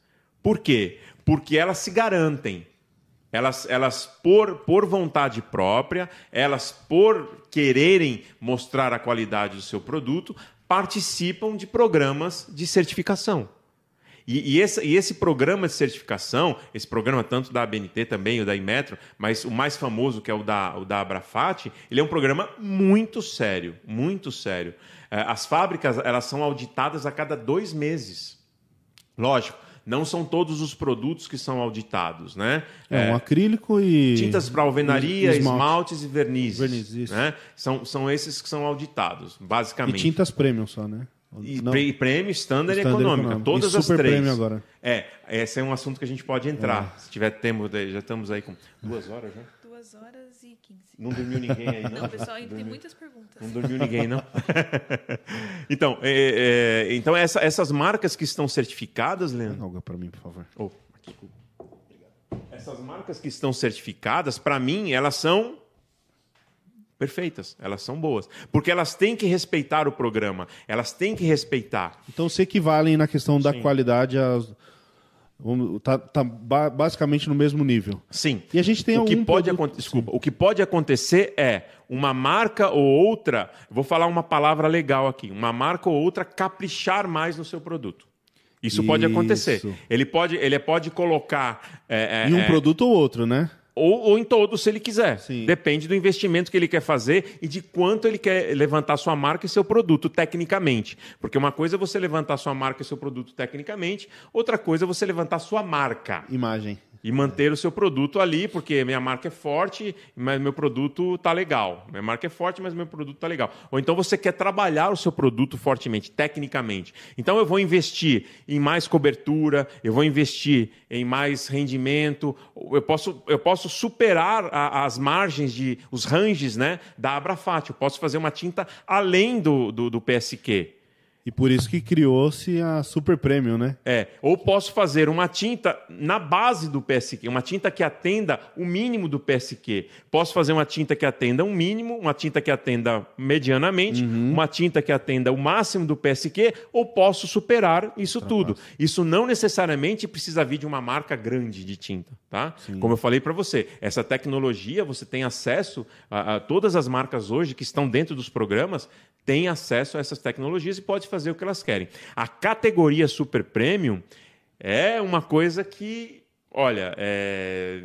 Por quê? Porque elas se garantem. Elas, elas por, por vontade própria, elas por quererem mostrar a qualidade do seu produto, participam de programas de certificação. E, e, esse, e, esse, programa de certificação, esse programa tanto da ABNT também, o da Imetro, mas o mais famoso, que é o da, o da Abrafat, ele é um programa muito sério, muito sério. É, as fábricas elas são auditadas a cada dois meses. Lógico, não são todos os produtos que são auditados, né? É, um acrílico e. Tintas para alvenaria, esmalte. esmaltes e vernizes. Vernizes, isso. né? são, são esses que são auditados, E basicamente. tintas premium só, né? E, Não. pre- e prêmio, standard, e Standard econômica. econômica. Todas E as três. prêmio agora. É, esse é um assunto que a gente pode entrar. É. Se tiver tempo, já estamos aí com duas horas já. Duas horas e quinze. Não dormiu ninguém aí, não? Não, pessoal, ainda tem muitas perguntas. Não dormiu ninguém, não? então, é, é, então essa- essas marcas que estão certificadas, Leandro, Alga pra mim, por favor. Oh, aqui. Essas marcas que estão certificadas, para mim, elas são perfeitas, elas são boas. Porque elas têm que respeitar o programa, elas têm que respeitar. Então se equivalem na questão da Sim. qualidade às. vamos- Tá, tá ba- basicamente no mesmo nível. Sim. E a gente tem o que pode produto- acontecer, desculpa, o que pode acontecer é uma marca ou outra, vou falar uma palavra legal aqui, uma marca ou outra caprichar mais no seu produto. Isso, pode acontecer. Isso. Ele pode, ele pode colocar é, é, Em um é, produto ou outro, né? Ou, ou em todos, se ele quiser. Sim. Depende do investimento que ele quer fazer e de quanto ele quer levantar sua marca e seu produto tecnicamente. Porque uma coisa é você levantar sua marca e seu produto tecnicamente, outra coisa é você levantar sua marca Imagem. E manter o seu produto ali, porque minha marca é forte, mas meu produto tá legal. Minha marca é forte, mas meu produto tá legal. Ou então você quer trabalhar o seu produto fortemente, tecnicamente. Então eu vou investir em mais cobertura, eu vou investir em mais rendimento, eu posso, eu posso superar a- as margens de os ranges, né, da Abrafat. Eu posso fazer uma tinta além do, do, do PSQ. E por isso que criou-se a Super Premium, né? É, ou posso fazer uma tinta na base do PSQ, uma tinta que atenda o mínimo do PSQ. Posso fazer uma tinta que atenda um mínimo, uma tinta que atenda medianamente, uma tinta que atenda o máximo do PSQ, ou posso superar isso tudo. Isso não necessariamente precisa vir de uma marca grande de tinta, tá? Como eu falei para você, essa tecnologia, você tem acesso a, a todas as marcas hoje que estão dentro dos programas têm acesso a essas tecnologias e pode fazer o que elas querem. A categoria Super Premium é uma coisa que, olha, é,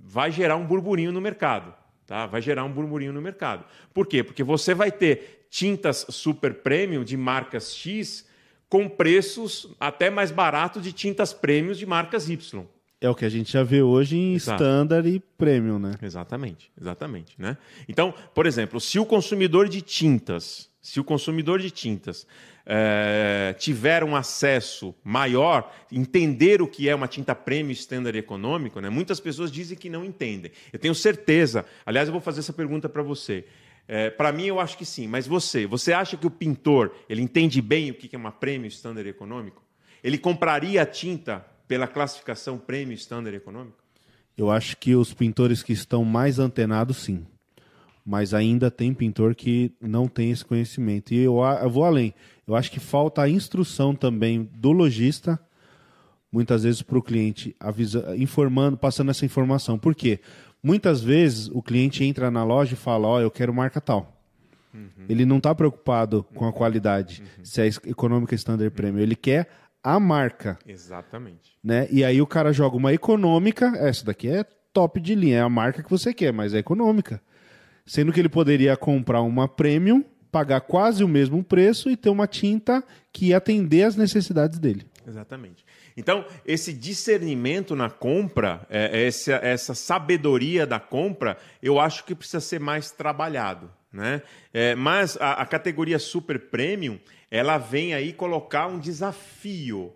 vai gerar um burburinho no mercado. Tá? Vai gerar um burburinho no mercado. Por quê? Porque você vai ter tintas super premium de marcas X com preços até mais baratos de tintas premium de marcas Y. É o que a gente já vê hoje em Exato. Standard e Premium, né? Exatamente, exatamente, né? Então, por exemplo, se o consumidor de tintas, se o consumidor de tintas eh, tiver um acesso maior, entender o que é uma tinta premium standard econômico, né? Muitas pessoas dizem que não entendem. Eu tenho certeza. Aliás, eu vou fazer essa pergunta para você. para mim, eu acho que sim. Mas você, você acha que o pintor ele entende bem o que é uma premium standard econômico? Ele compraria a tinta pela classificação premium standard econômico? Eu acho que os pintores que estão mais antenados, sim. Mas ainda tem pintor que não tem esse conhecimento. E eu, eu vou além. Eu acho que falta a instrução também do lojista muitas vezes para o cliente, avisa, informando, passando essa informação. Por quê? Muitas vezes o cliente entra na loja e fala, ó, oh, eu quero marca tal. Uhum. Ele não está preocupado com a qualidade, uhum. se é econômica standard premium. Ele quer a marca. Exatamente. Né? E aí o cara joga uma econômica, essa daqui é top de linha, é a marca que você quer, mas é econômica. Sendo que ele poderia comprar uma premium, pagar quase o mesmo preço e ter uma tinta que ia atender às necessidades dele. Exatamente. Então, esse discernimento na compra, é, essa, essa sabedoria da compra, eu acho que precisa ser mais trabalhado. Né? É, mas a, a categoria super premium, ela vem aí colocar um desafio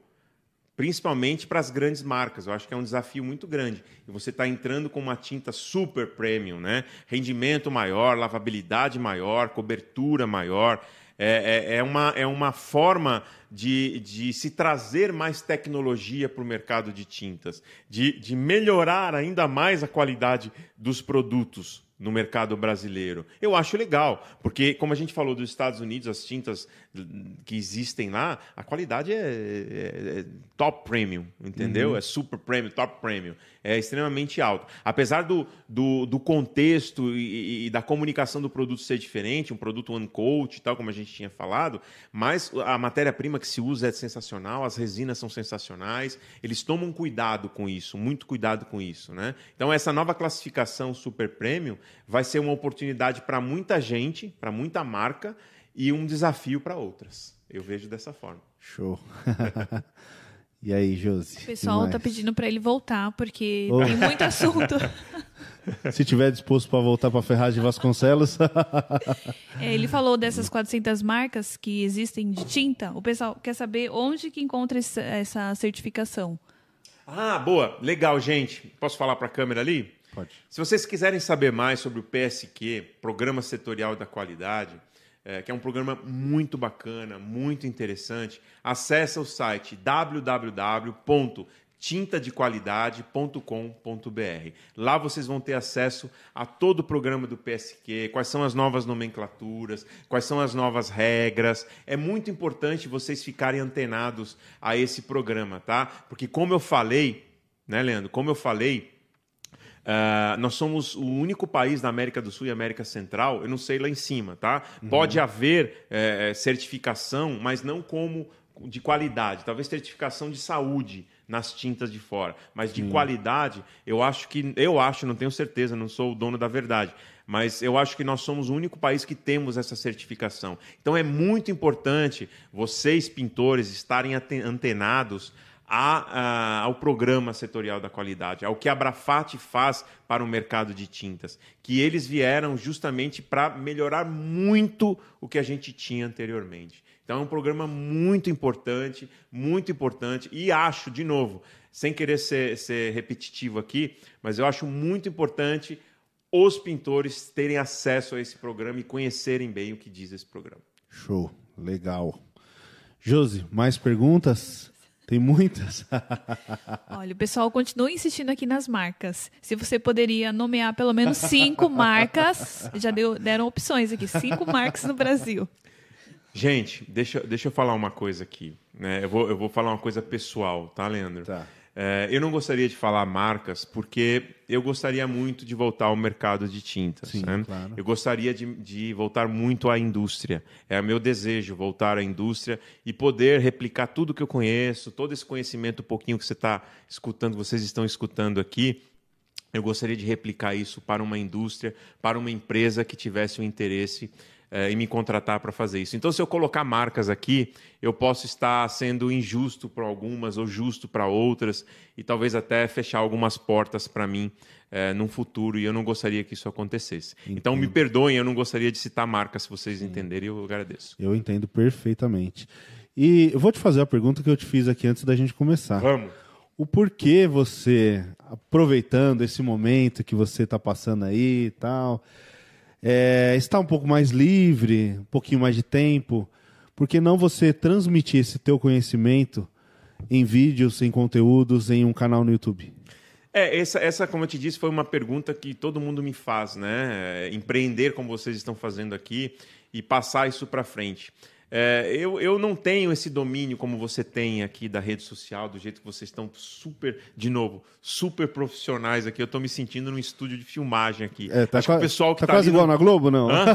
principalmente para as grandes marcas. Eu acho que é um desafio muito grande. E você está entrando com uma tinta super premium, né? Rendimento maior, lavabilidade maior, cobertura maior. É, é, é, uma, é uma forma de, de se trazer mais tecnologia para o mercado de tintas, de, de melhorar ainda mais a qualidade dos produtos no mercado brasileiro. Eu acho legal, porque como a gente falou dos Estados Unidos, as tintas que existem lá, a qualidade é, é, é top premium, entendeu? Uhum. É super premium, top premium. É extremamente alto. Apesar do, do, do contexto e, e, da comunicação do produto ser diferente, um produto one coat e tal, como a gente tinha falado, mas a matéria-prima que se usa é sensacional, as resinas são sensacionais, eles tomam cuidado com isso, muito cuidado com isso, né? Então essa nova classificação super premium vai ser uma oportunidade para muita gente, para muita marca, e um desafio para outras. Eu vejo dessa forma. Show. e aí, Josi? O pessoal está pedindo para ele voltar, porque oh. tem muito assunto. Se tiver disposto para voltar para Ferraz de Vasconcelos. é, ele falou dessas 400 marcas que existem de tinta. O pessoal quer saber onde que encontra essa certificação. Ah, boa. Legal, gente. Posso falar para a câmera ali? Pode. Se vocês quiserem saber mais sobre o PSQ, Programa Setorial da Qualidade, é, que é um programa muito bacana, muito interessante, acesse o site www.tintadequalidade.com.br. Lá vocês vão ter acesso a todo o programa do PSQ, quais são as novas nomenclaturas, quais são as novas regras. É muito importante vocês ficarem antenados a esse programa, tá? Porque como eu falei, né, Leandro? Como eu falei, Uh, nós somos o único país da América do Sul e América Central, eu não sei lá em cima, tá? Uhum. Pode haver é, certificação, mas não como de qualidade, talvez certificação de saúde nas tintas de fora, mas de qualidade, eu acho que eu acho, não tenho certeza, não sou o dono da verdade, mas eu acho que nós somos o único país que temos essa certificação. Então é muito importante vocês pintores estarem antenados a, a, ao programa setorial da qualidade, ao que a Brafat faz para o mercado de tintas, que eles vieram justamente para melhorar muito o que a gente tinha anteriormente. Então é um programa muito importante, muito importante, e acho, de novo, sem querer ser, ser repetitivo aqui, mas eu acho muito importante os pintores terem acesso a esse programa e conhecerem bem o que diz esse programa. Show, legal. Josi, mais perguntas? Tem muitas. Olha, o pessoal continua insistindo aqui nas marcas. Se você poderia nomear pelo menos cinco marcas, já deu, deram opções aqui, cinco marcas no Brasil. Gente, deixa, deixa eu falar uma coisa aqui. Né? Eu, vou, eu vou falar uma coisa pessoal, tá, Leandro? Tá. É, eu não gostaria de falar marcas, porque eu gostaria muito de voltar ao mercado de tintas. Sim, né? claro. Eu gostaria de, de, voltar muito à indústria. É meu desejo voltar à indústria e poder replicar tudo que eu conheço, todo esse conhecimento, um pouquinho que você está escutando, vocês estão escutando aqui. Eu gostaria de replicar isso para uma indústria, para uma empresa que tivesse um interesse é, e me contratar para fazer isso. Então, se eu colocar marcas aqui, eu posso estar sendo injusto para algumas ou justo para outras e talvez até fechar algumas portas para mim é, num futuro e eu não gostaria que isso acontecesse. Entendo. Então, me perdoem, eu não gostaria de citar marcas, se vocês Sim. entenderem, eu agradeço. Eu entendo perfeitamente. E eu vou te fazer a pergunta que eu te fiz aqui antes da gente começar. Vamos. O porquê você, aproveitando esse momento que você está passando aí e tal, é, está um pouco mais livre, um pouquinho mais de tempo, por que não você transmitir esse teu conhecimento em vídeos, em conteúdos, em um canal no YouTube? É, essa, essa, como eu te disse, foi uma pergunta que todo mundo me faz, né? É, empreender como vocês estão fazendo aqui e passar isso para frente. É, eu, eu não tenho esse domínio como você tem aqui da rede social, do jeito que vocês estão super, de novo, super profissionais aqui. Eu estou me sentindo num estúdio de filmagem aqui. É, tá Acho que o pessoal que tá tá quase igual no- na Globo, não? Hã?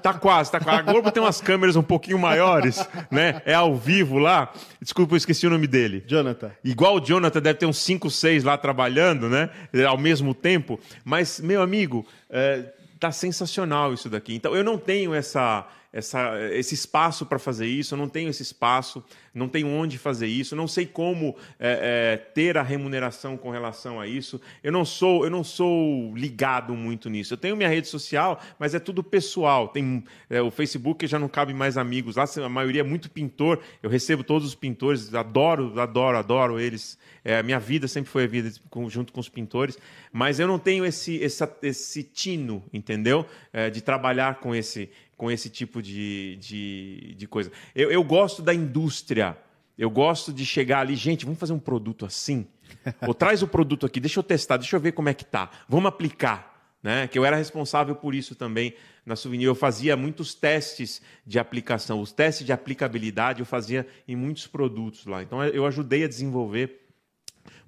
Tá quase, tá quase. A Globo tem umas câmeras um pouquinho maiores, né? É ao vivo lá. Desculpa, eu esqueci o nome dele. Jonathan. Igual o Jonathan deve ter uns 5, 6 lá trabalhando, né? Ao mesmo tempo. Mas, meu amigo, é, tá sensacional isso daqui. Então, eu não tenho essa, essa, esse espaço para fazer isso, eu não tenho esse espaço, não tenho onde fazer isso, não sei como é, é, ter a remuneração com relação a isso. Eu não sou, eu não sou ligado muito nisso. Eu tenho minha rede social, mas é tudo pessoal. Tem é, o Facebook já não cabe mais amigos. Lá a maioria é muito pintor. Eu recebo todos os pintores, adoro, adoro, adoro eles. É, minha vida sempre foi a vida junto com os pintores, mas eu não tenho esse, essa- esse tino, entendeu? É, de trabalhar com esse, com esse tipo de, de, de coisa. Eu, eu gosto da indústria. Eu gosto de chegar ali, gente, vamos fazer um produto assim? Ou traz o produto aqui, deixa eu testar, deixa eu ver como é que tá. Vamos aplicar. Né? Que eu era responsável por isso também na Souvenir. Eu fazia muitos testes de aplicação. Os testes de aplicabilidade eu fazia em muitos produtos lá. Então eu ajudei a desenvolver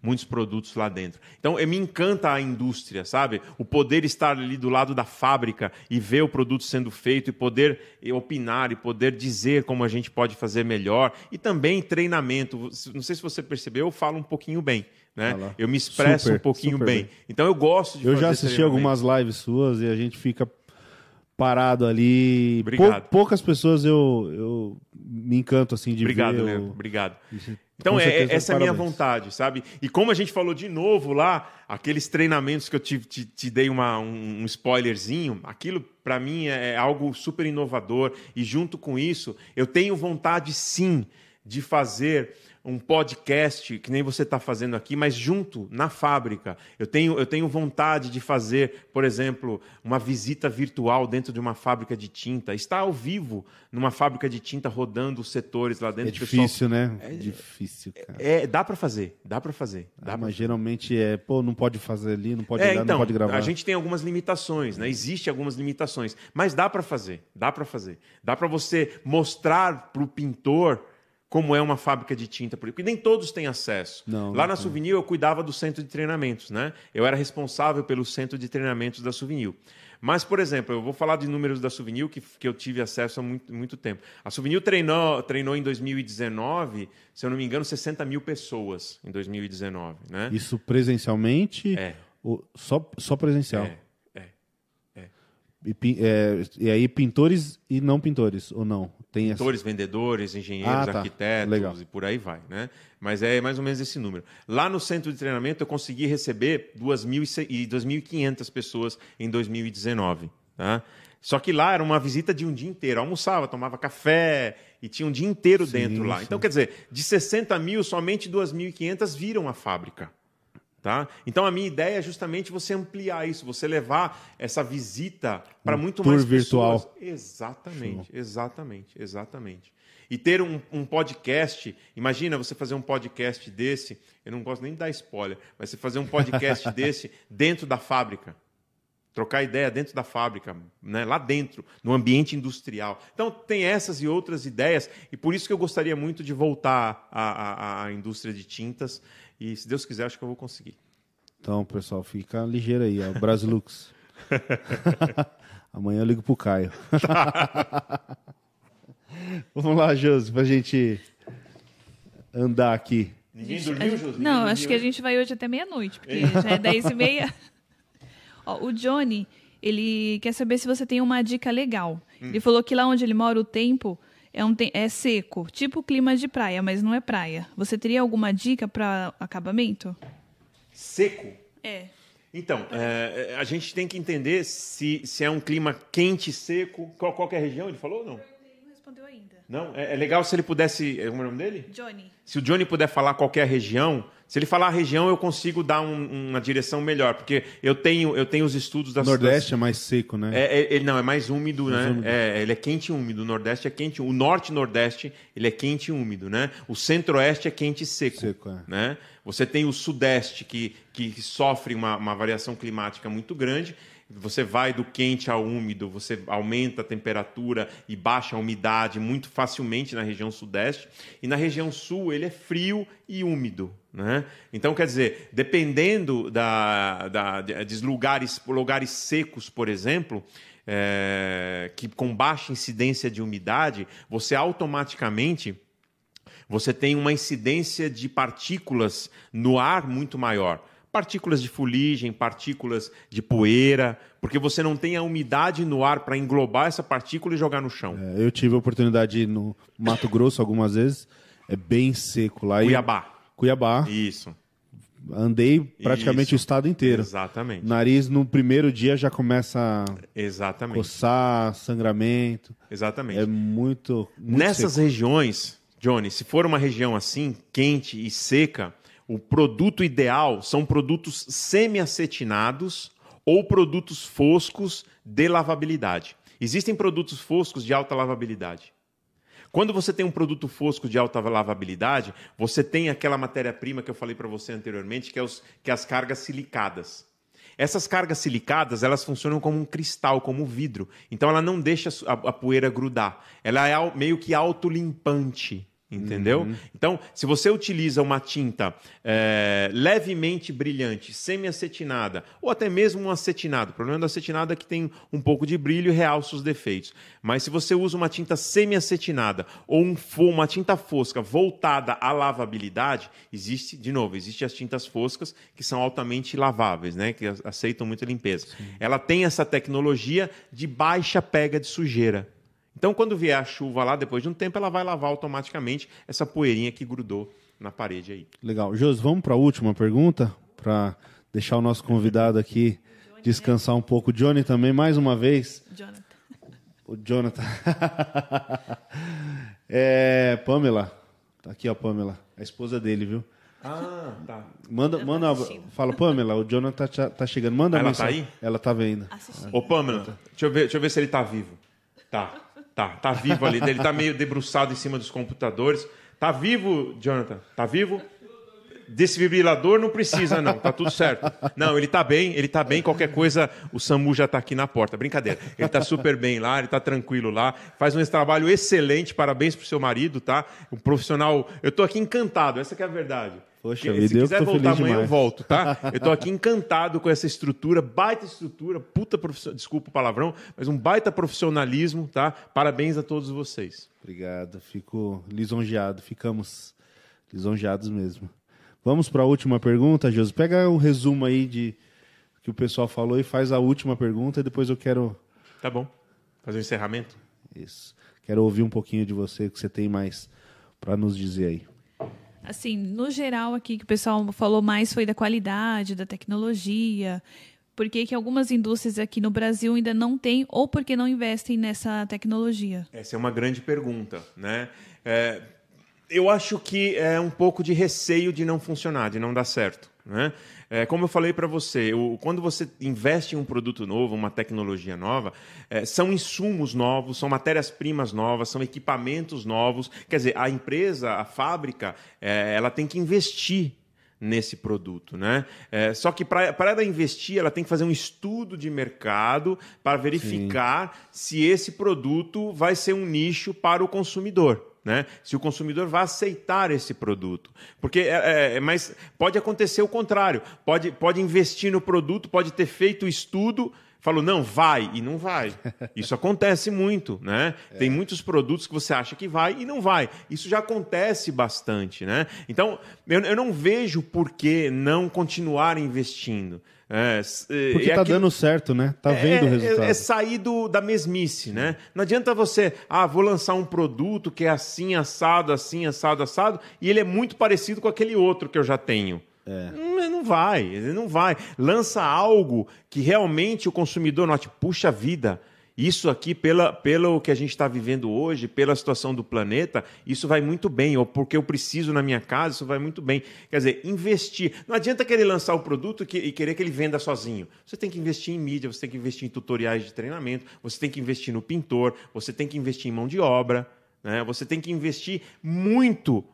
muitos produtos lá dentro. Então, me encanta a indústria, sabe? O poder estar ali do lado da fábrica e ver o produto sendo feito e poder opinar e poder dizer como a gente pode fazer melhor. E também treinamento. Não sei se você percebeu, eu falo um pouquinho bem. Né? Eu me expresso Super, um pouquinho bem. bem. Então, eu gosto de Eu já assisti algumas lives suas e a gente fica parado ali. Obrigado. Pou- poucas pessoas eu, eu me encanto assim de Obrigado, ver. Leandro. Obrigado. Então, é, certeza, essa é a minha vontade, sabe? E como a gente falou de novo lá, aqueles treinamentos que eu te, te, te dei uma, um, um spoilerzinho, aquilo para mim é algo super inovador. E junto com isso, eu tenho vontade sim de fazer um podcast, que nem você está fazendo aqui, mas junto, na fábrica. Eu tenho, eu tenho vontade de fazer, por exemplo, uma visita virtual dentro de uma fábrica de tinta. Estar ao vivo numa fábrica de tinta rodando os setores lá dentro. É o pessoal difícil, né? É difícil, cara. é, dá pra fazer, dá pra fazer. Dá Ah, pra... mas geralmente é, pô, não pode fazer ali, não pode É, olhar, então, não pode gravar. a gente tem algumas limitações, né? Existem algumas limitações, mas dá pra fazer, dá pra fazer. Dá pra você mostrar pro pintor como é uma fábrica de tinta, porque nem todos têm acesso. Não, Lá não na. Souvenir eu cuidava do centro de treinamentos, né? Eu era responsável pelo centro de treinamentos da Souvenir. Mas, por exemplo, eu vou falar de números da Souvenir que, que eu tive acesso há muito, muito tempo. A Souvenir treinou, treinou em 2019, se eu não me engano, 60 mil pessoas em 2019, né? Isso presencialmente? É. ou só, só presencial? É. E, é, e aí pintores e não pintores, ou não? Tem essa- Pintores, vendedores, engenheiros, Ah, tá. arquitetos Legal. e por aí vai, né? Mas é mais ou menos esse número. Lá no centro de treinamento eu consegui receber 2.000 e 2.500 pessoas em 2019, tá? Só que lá era uma visita de um dia inteiro. Eu almoçava, tomava café e tinha um dia inteiro dentro lá. sim. Então, quer dizer, de 60 mil, somente 2.500 viram a fábrica. Tá? Então a minha ideia é justamente você ampliar isso, você levar essa visita para Um muito tour mais virtual. pessoas. Exatamente, exatamente, exatamente. E ter um, um podcast, imagina você fazer um podcast desse, eu não gosto nem de dar spoiler, mas você fazer um podcast desse dentro da fábrica. Trocar ideia dentro da fábrica, né? lá dentro, no ambiente industrial. Então, tem essas e outras ideias, e por isso que eu gostaria muito de voltar à, à, à indústria de tintas, e se Deus quiser, acho que eu vou conseguir. Então, pessoal, fica ligeiro aí, ó. Brasilux. Amanhã eu ligo pro Caio. Vamos lá, Josi, pra gente andar aqui. Ninguém dormiu, Josi? Não, Ninguém acho que a gente vai hoje até meia-noite, porque já é 10 e meia. Ó, o Johnny, ele quer saber se você tem uma dica legal. Hum. Ele falou que lá onde ele mora o tempo é, um é seco, tipo clima de praia, mas não é praia. Você teria alguma dica para acabamento? Seco. É. Então, é, a gente tem que entender se, se é um clima quente, seco. Qual, qual é a região? Ele falou ou não? Não? É, é legal se ele pudesse. Como é o nome dele? Johnny. Se o Johnny puder falar qualquer região, se ele falar a região, eu consigo dar um- uma direção melhor, porque eu tenho, eu tenho os estudos da Nordeste é mais seco, né? É, é- ele não, é mais úmido, Mais né? úmido. É, ele é quente e úmido. O Nordeste é quente. O Norte e Nordeste, ele é quente e úmido, né? O Centro-Oeste é quente e seco. Seco, é. né? Você tem o Sudeste, que, que, que sofre uma, uma variação climática muito grande. Você vai do quente ao úmido, você aumenta a temperatura e baixa a umidade muito facilmente na região sudeste. E na região sul ele é frio e úmido. Né? Então, quer dizer, dependendo da, da, de lugares, lugares secos, por exemplo, é, que com baixa incidência de umidade, você automaticamente você tem uma incidência de partículas no ar muito maior partículas de fuligem, partículas de poeira, porque você não tem a umidade no ar para englobar essa partícula e jogar no chão. É, eu tive a oportunidade de ir no Mato Grosso algumas vezes, é bem seco lá. Cuiabá. Cuiabá. Isso. Andei praticamente Isso. o estado inteiro. Exatamente. Nariz no primeiro dia já começa a Exatamente. coçar, sangramento. Exatamente. É muito, muito Nessas seco. regiões, Johnny, se for uma região assim, quente e seca, o produto ideal são produtos semi-acetinados ou produtos foscos de lavabilidade. Existem produtos foscos de alta lavabilidade. Quando você tem um produto fosco de alta lavabilidade, você tem aquela matéria-prima que eu falei para você anteriormente, que é, os, que é as cargas silicadas. Essas cargas silicadas, elas funcionam como um cristal, como vidro. Então ela não deixa a, a poeira grudar. Ela é meio que autolimpante. Entendeu? Uhum. Então, se você utiliza uma tinta é, levemente brilhante, semi-acetinada, ou até mesmo um acetinado, o problema da acetinada é que tem um pouco de brilho e realça os defeitos. Mas se você usa uma tinta semi-acetinada ou um, uma tinta fosca voltada à lavabilidade, existe, de novo, existem as tintas foscas que são altamente laváveis, né? que aceitam muita limpeza. Sim. Ela tem essa tecnologia de baixa pega de sujeira. Então, quando vier a chuva lá, depois de um tempo, ela vai lavar automaticamente essa poeirinha que grudou na parede aí. Legal. Jos, vamos para a última pergunta, para deixar o nosso convidado aqui descansar um pouco. Johnny também, mais uma vez. Jonathan. O Jonathan. é, Pamela. Tá aqui, ó, Pamela. A esposa dele, viu? Ah, tá. Manda, tá manda, fala, Pamela, o Jonathan tá, tá chegando. Manda Ela tá aí? Ela tá vendo. Ô, Pamela, deixa eu, ver, deixa eu ver se ele tá vivo. Tá. Tá, tá vivo ali. Ele tá meio debruçado em cima dos computadores. Tá vivo, Jonathan? Tá vivo? Desfibrilador não precisa, não. Tá tudo certo. Não, ele tá bem, ele tá bem. Qualquer coisa, o SAMU já tá aqui na porta. Brincadeira. Ele tá super bem lá, ele tá tranquilo lá. Faz um trabalho excelente. Parabéns pro seu marido, tá? Um profissional. Eu tô aqui encantado, essa é a verdade. Poxa, se vida, quiser voltar amanhã, demais. eu volto, tá? Eu tô aqui encantado com essa estrutura, baita estrutura, puta profissional, desculpa o palavrão, mas um baita profissionalismo, tá? Parabéns a todos vocês. Obrigado, fico lisonjeado, ficamos lisonjeados mesmo. Vamos para a última pergunta, Josi. Pega o um resumo aí de que o pessoal falou e faz a última pergunta e depois eu quero. Tá bom. Fazer o um encerramento? Isso. Quero ouvir um pouquinho de você, que você tem mais para nos dizer aí. Assim, no geral aqui que o pessoal falou mais foi da qualidade, da tecnologia. Por que, algumas indústrias aqui no Brasil ainda não têm ou porque não investem nessa tecnologia? Essa é uma grande pergunta, né? É, eu acho que é um pouco de receio de não funcionar, de não dar certo. Né? É, como eu falei para você, o, quando você investe em um produto novo, uma tecnologia nova, é, são insumos novos, são matérias-primas novas, são equipamentos novos. Quer dizer, a empresa, a fábrica, é, ela tem que investir nesse produto, né? É, só que para ela investir, ela tem que fazer um estudo de mercado para verificar Sim. se esse produto vai ser um nicho para o consumidor né? Se o consumidor vai aceitar esse produto. Porque é, é, é, mas pode acontecer o contrário. Pode, pode investir no produto, pode ter feito o estudo, falou, não, vai, e não vai. Isso acontece muito, né? É. Tem muitos produtos que você acha que vai e não vai. Isso já acontece bastante, né? Então, eu, eu não vejo por que não continuar investindo. É, é, Porque é tá aquilo... dando certo, né? Tá vendo é, o resultado. É, é sair do, da mesmice, né? Não adianta você, ah, vou lançar um produto que é assim, assado, assim, assado, assado, e ele é muito parecido com aquele outro que eu já tenho. É. Não, não vai, não vai. Lança algo que realmente o consumidor note, puxa vida, isso aqui, pela, pelo que a gente está vivendo hoje, pela situação do planeta, isso vai muito bem. Ou porque eu preciso na minha casa, isso vai muito bem. Quer dizer, investir. Não adianta querer lançar o produto e querer que ele venda sozinho. Você tem que investir em mídia, você tem que investir em tutoriais de treinamento, você tem que investir no pintor, você tem que investir em mão de obra, né? você tem que investir muito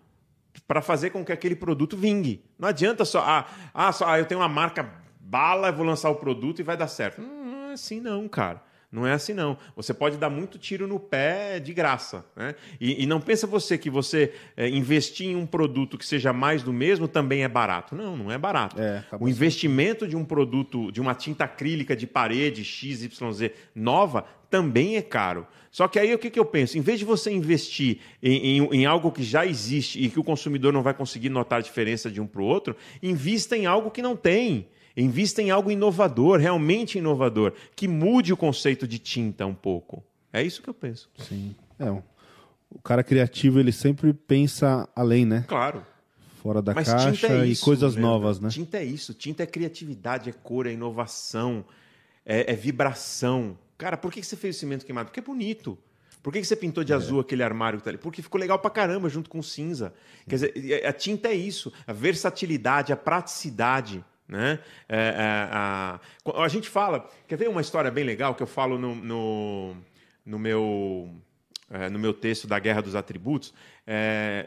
para fazer com que aquele produto vingue. Não adianta só, ah, ah, só, ah eu tenho uma marca bala, vou lançar o produto e vai dar certo. Hum, é assim não, cara. Não é assim, não. Você pode dar muito tiro no pé de graça. Né? E, e não pensa você que você é, investir em um produto que seja mais do mesmo também é barato. Não, não é barato. É, o investimento de um produto, de uma tinta acrílica de parede XYZ nova, também é caro. Só que aí o que, que eu penso? Em vez de você investir em, em, em algo que já existe e que o consumidor não vai conseguir notar a diferença de um para o outro, invista em algo que não tem. Invista em algo inovador, realmente inovador, que mude o conceito de tinta um pouco. É isso que eu penso. Sim. É, o cara criativo, ele sempre pensa além, né? Claro. Fora da Mas caixa tinta é e isso, coisas né? novas, né? Tinta é isso. Tinta é criatividade, é cor, é inovação, é, é vibração. Cara, por que você fez o cimento queimado? Porque é bonito. Por que você pintou de azul aquele armário que tá ali? Porque ficou legal pra caramba junto com cinza. Quer dizer, a tinta é isso. A versatilidade, a praticidade. Né? É, é, a, a gente fala. Quer ver uma história bem legal que eu falo no, no, no meu, é, no meu texto da Guerra dos Atributos? É,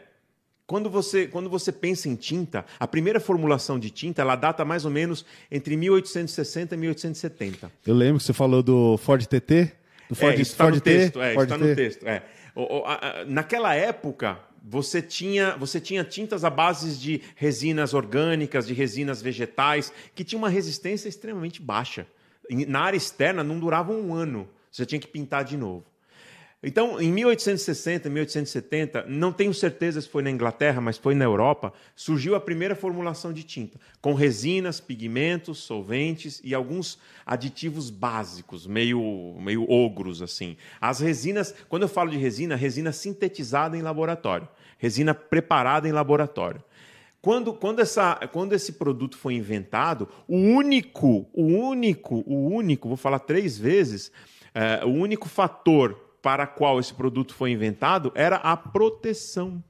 quando você, quando você pensa em tinta, a primeira formulação de tinta ela data mais ou menos entre 1860 e 1870. Eu lembro que você falou do Ford TT. Do Ford, é, está Ford no T, texto. É, Ford está T. no texto. É. O- o- a- a- naquela época, você tinha, você tinha tintas à base de resinas orgânicas, de resinas vegetais, que tinham uma resistência extremamente baixa. Na área externa, não durava um ano. Você tinha que pintar de novo. Então, em 1860, 1870, não tenho certeza se foi na Inglaterra, mas foi na Europa, surgiu a primeira formulação de tinta, com resinas, pigmentos, solventes e alguns aditivos básicos, meio, meio ogros assim. As resinas, quando eu falo de resina, resina sintetizada em laboratório, resina preparada em laboratório. Quando, quando, essa, quando esse produto foi inventado, o único, o único, o único, vou falar três vezes, eh, o único fator para qual esse produto foi inventado era a proteção.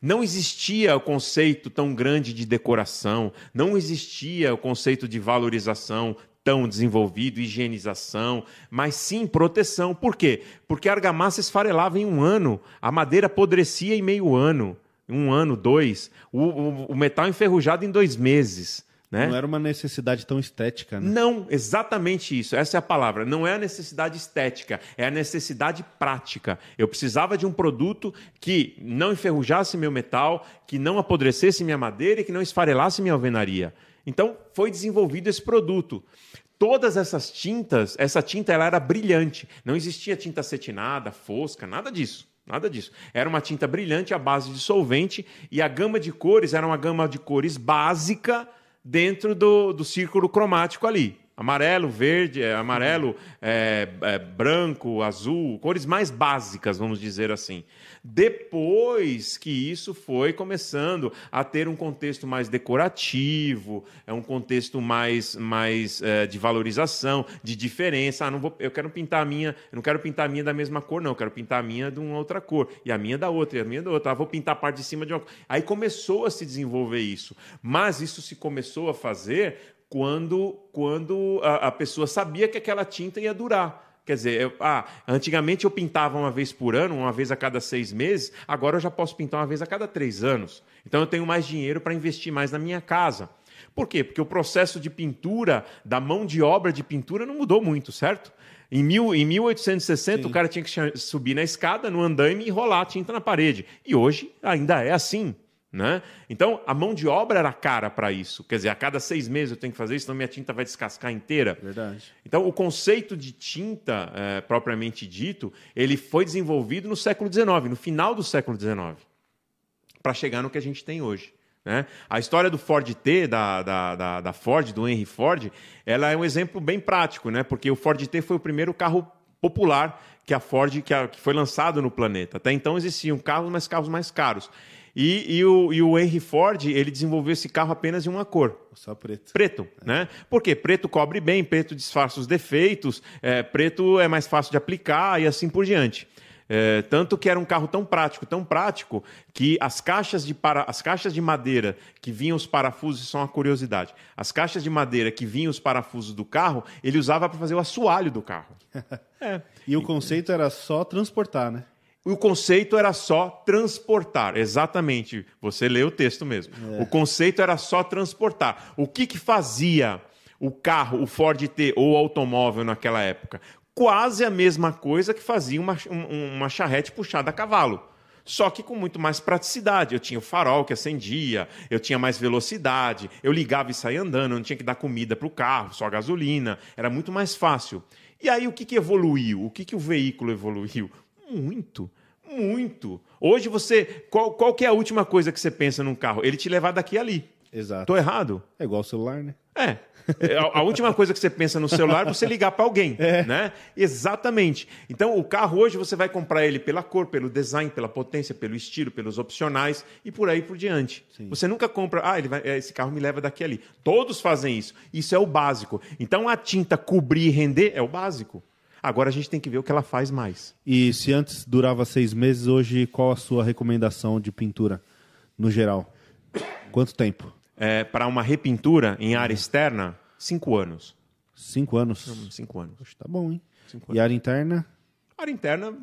Não existia o conceito tão grande de decoração, não existia o conceito de valorização tão desenvolvido, higienização, mas sim proteção. Por quê? Porque a argamassa esfarelava em um ano, a madeira apodrecia em meio ano, um ano, dois, o, o- o metal enferrujado em dois meses. Né? Não era uma necessidade tão estética, né? Não, exatamente isso. Essa é a palavra. Não é a necessidade estética, é a necessidade prática. Eu precisava de um produto que não enferrujasse meu metal, que não apodrecesse minha madeira e que não esfarelasse minha alvenaria. Então, foi desenvolvido esse produto. Todas essas tintas, essa tinta ela era brilhante. Não existia tinta acetinada, fosca, nada disso. Nada disso. Era uma tinta brilhante à base de solvente e a gama de cores era uma gama de cores básica dentro do, do círculo cromático ali. Amarelo, verde, é, amarelo, é, é, branco, azul, cores mais básicas, vamos dizer assim. Depois que isso foi começando a ter um contexto mais decorativo, é um contexto mais, mais é, de valorização, de diferença. Ah, não vou, eu quero pintar a minha, não quero pintar a minha da mesma cor, não. Eu quero pintar a minha de uma outra cor e a minha da outra e a minha da outra. Ah, vou pintar a parte de cima de uma. Aí começou a se desenvolver isso, mas isso se começou a fazer quando, quando a, a pessoa sabia que aquela tinta ia durar. Quer dizer, eu- ah, antigamente eu pintava uma vez por ano, uma vez a cada seis meses, agora eu já posso pintar uma vez a cada três anos. Então eu tenho mais dinheiro para investir mais na minha casa. Por quê? Porque o processo de pintura, da mão de obra de pintura, não mudou muito, certo? Em, mil, em 1860, o cara tinha que subir na escada, no andaime e rolar a tinta na parede. E hoje ainda é assim. Né? Então, a mão de obra era cara para isso. Quer dizer, a cada seis meses eu tenho que fazer isso, senão minha tinta vai descascar inteira. Verdade. Então, o conceito de tinta, eh, propriamente dito, ele foi desenvolvido no século XIX, no final do século XIX, para chegar no que a gente tem hoje. Né? A história do Ford T, da, da, da, da Ford, do Henry Ford, ela é um exemplo bem prático, né? porque o Ford T foi o primeiro carro popular que a Ford que, a- que foi lançado no planeta. Até então existiam carros, mas carros mais caros. E, e o, e o Henry Ford ele desenvolveu esse carro apenas em uma cor, Só preto. preto, né? Porque preto cobre bem, preto disfarça os defeitos, é, preto é mais fácil de aplicar e assim por diante. É, tanto que era um carro tão prático, tão prático, que as caixas de, para... as caixas de madeira que vinham os parafusos, isso é uma curiosidade, as caixas de madeira que vinham os parafusos do carro, ele usava para fazer o assoalho do carro. É. E o conceito era só transportar, né? O conceito era só transportar, exatamente. Você lê o texto mesmo. O conceito era só transportar. O que, que fazia? o carro, o Ford T ou o automóvel naquela época? Quase a mesma coisa que fazia uma, uma charrete puxada a cavalo só que com muito mais praticidade. Eu tinha o farol que acendia, eu tinha mais velocidade, eu ligava e saía andando, não tinha que dar comida para o carro, só gasolina, era muito mais fácil. E aí o que, que evoluiu? O que, que o veículo evoluiu? Muito, muito. Hoje você. Qual, qual que é a última coisa que você pensa num carro? Ele te levar daqui a ali. Exato. Tô errado? É igual o celular, né? É. É, a, a última coisa que você pensa no celular é você ligar para alguém, é. né? Exatamente. Então, o carro hoje você vai comprar ele pela cor, pelo design, pela potência, pelo estilo, pelos opcionais e por aí por diante. Sim. Você nunca compra, ah, ele vai, é, esse carro me leva daqui ali. Todos fazem isso. Isso é o básico. Então, a tinta cobrir e render é o básico. Agora a gente tem que ver o que ela faz mais. E se antes durava seis meses, hoje qual a sua recomendação de pintura no geral? Quanto tempo? É, para uma repintura em área externa, cinco anos. Cinco anos? Hum, cinco anos. Tá bom, hein? E área interna? Área interna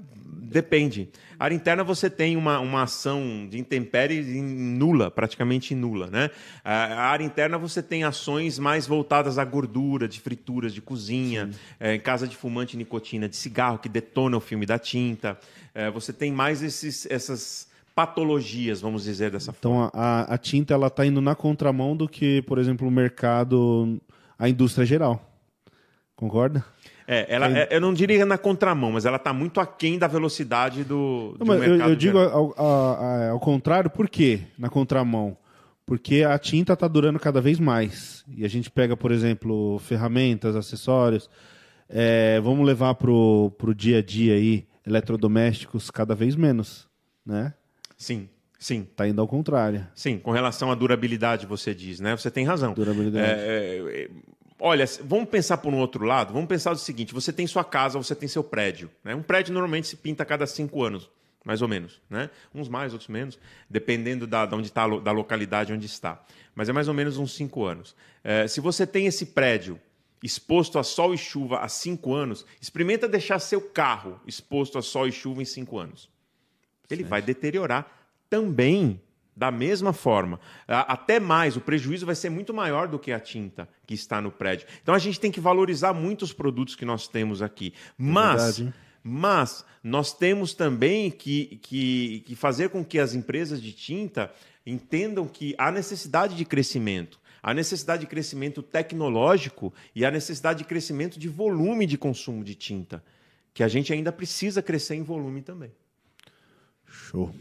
depende. A área interna você tem uma, uma ação de intempéries nula, praticamente nula. Né? A área interna você tem ações mais voltadas à gordura, de frituras, de cozinha, é, em casa de fumante nicotina, de cigarro, que detona o filme da tinta. É, você tem mais esses, essas patologias, vamos dizer dessa então, forma. Então a, a tinta ela está indo na contramão do que, por exemplo, o mercado, a indústria geral. Concorda? É, ela, é, eu não diria na contramão, mas ela está muito aquém da velocidade do, do não, mercado. Eu, eu digo ao, ao, ao, contrário, por quê na contramão? Porque a tinta está durando cada vez mais. E a gente pega, por exemplo, ferramentas, acessórios. É, vamos levar para o dia a dia aí, eletrodomésticos cada vez menos, né? Sim. Sim. Está indo ao contrário. Sim, com relação à durabilidade, você diz, né? Você tem razão. Durabilidade. É, é, Olha, vamos pensar por um outro lado. Vamos pensar o seguinte: você tem sua casa, você tem seu prédio. Né? Um prédio normalmente se pinta a cada cinco anos, mais ou menos. Né? Uns mais, outros menos, dependendo da, da, onde tá, da localidade onde está. Mas é mais ou menos uns cinco anos. É, se você tem esse prédio exposto a sol e chuva há cinco anos, experimenta deixar seu carro exposto a sol e chuva em cinco anos. Ele certo. vai deteriorar também da mesma forma. Até mais, o prejuízo vai ser muito maior do que a tinta que está no prédio. Então a gente tem que valorizar muito os produtos que nós temos aqui. É mas. É mas nós temos também que, que, que fazer com que as empresas de tinta entendam que há necessidade de crescimento a necessidade de crescimento tecnológico e a necessidade de crescimento de volume de consumo de tinta, que a gente ainda precisa crescer em volume também. Show.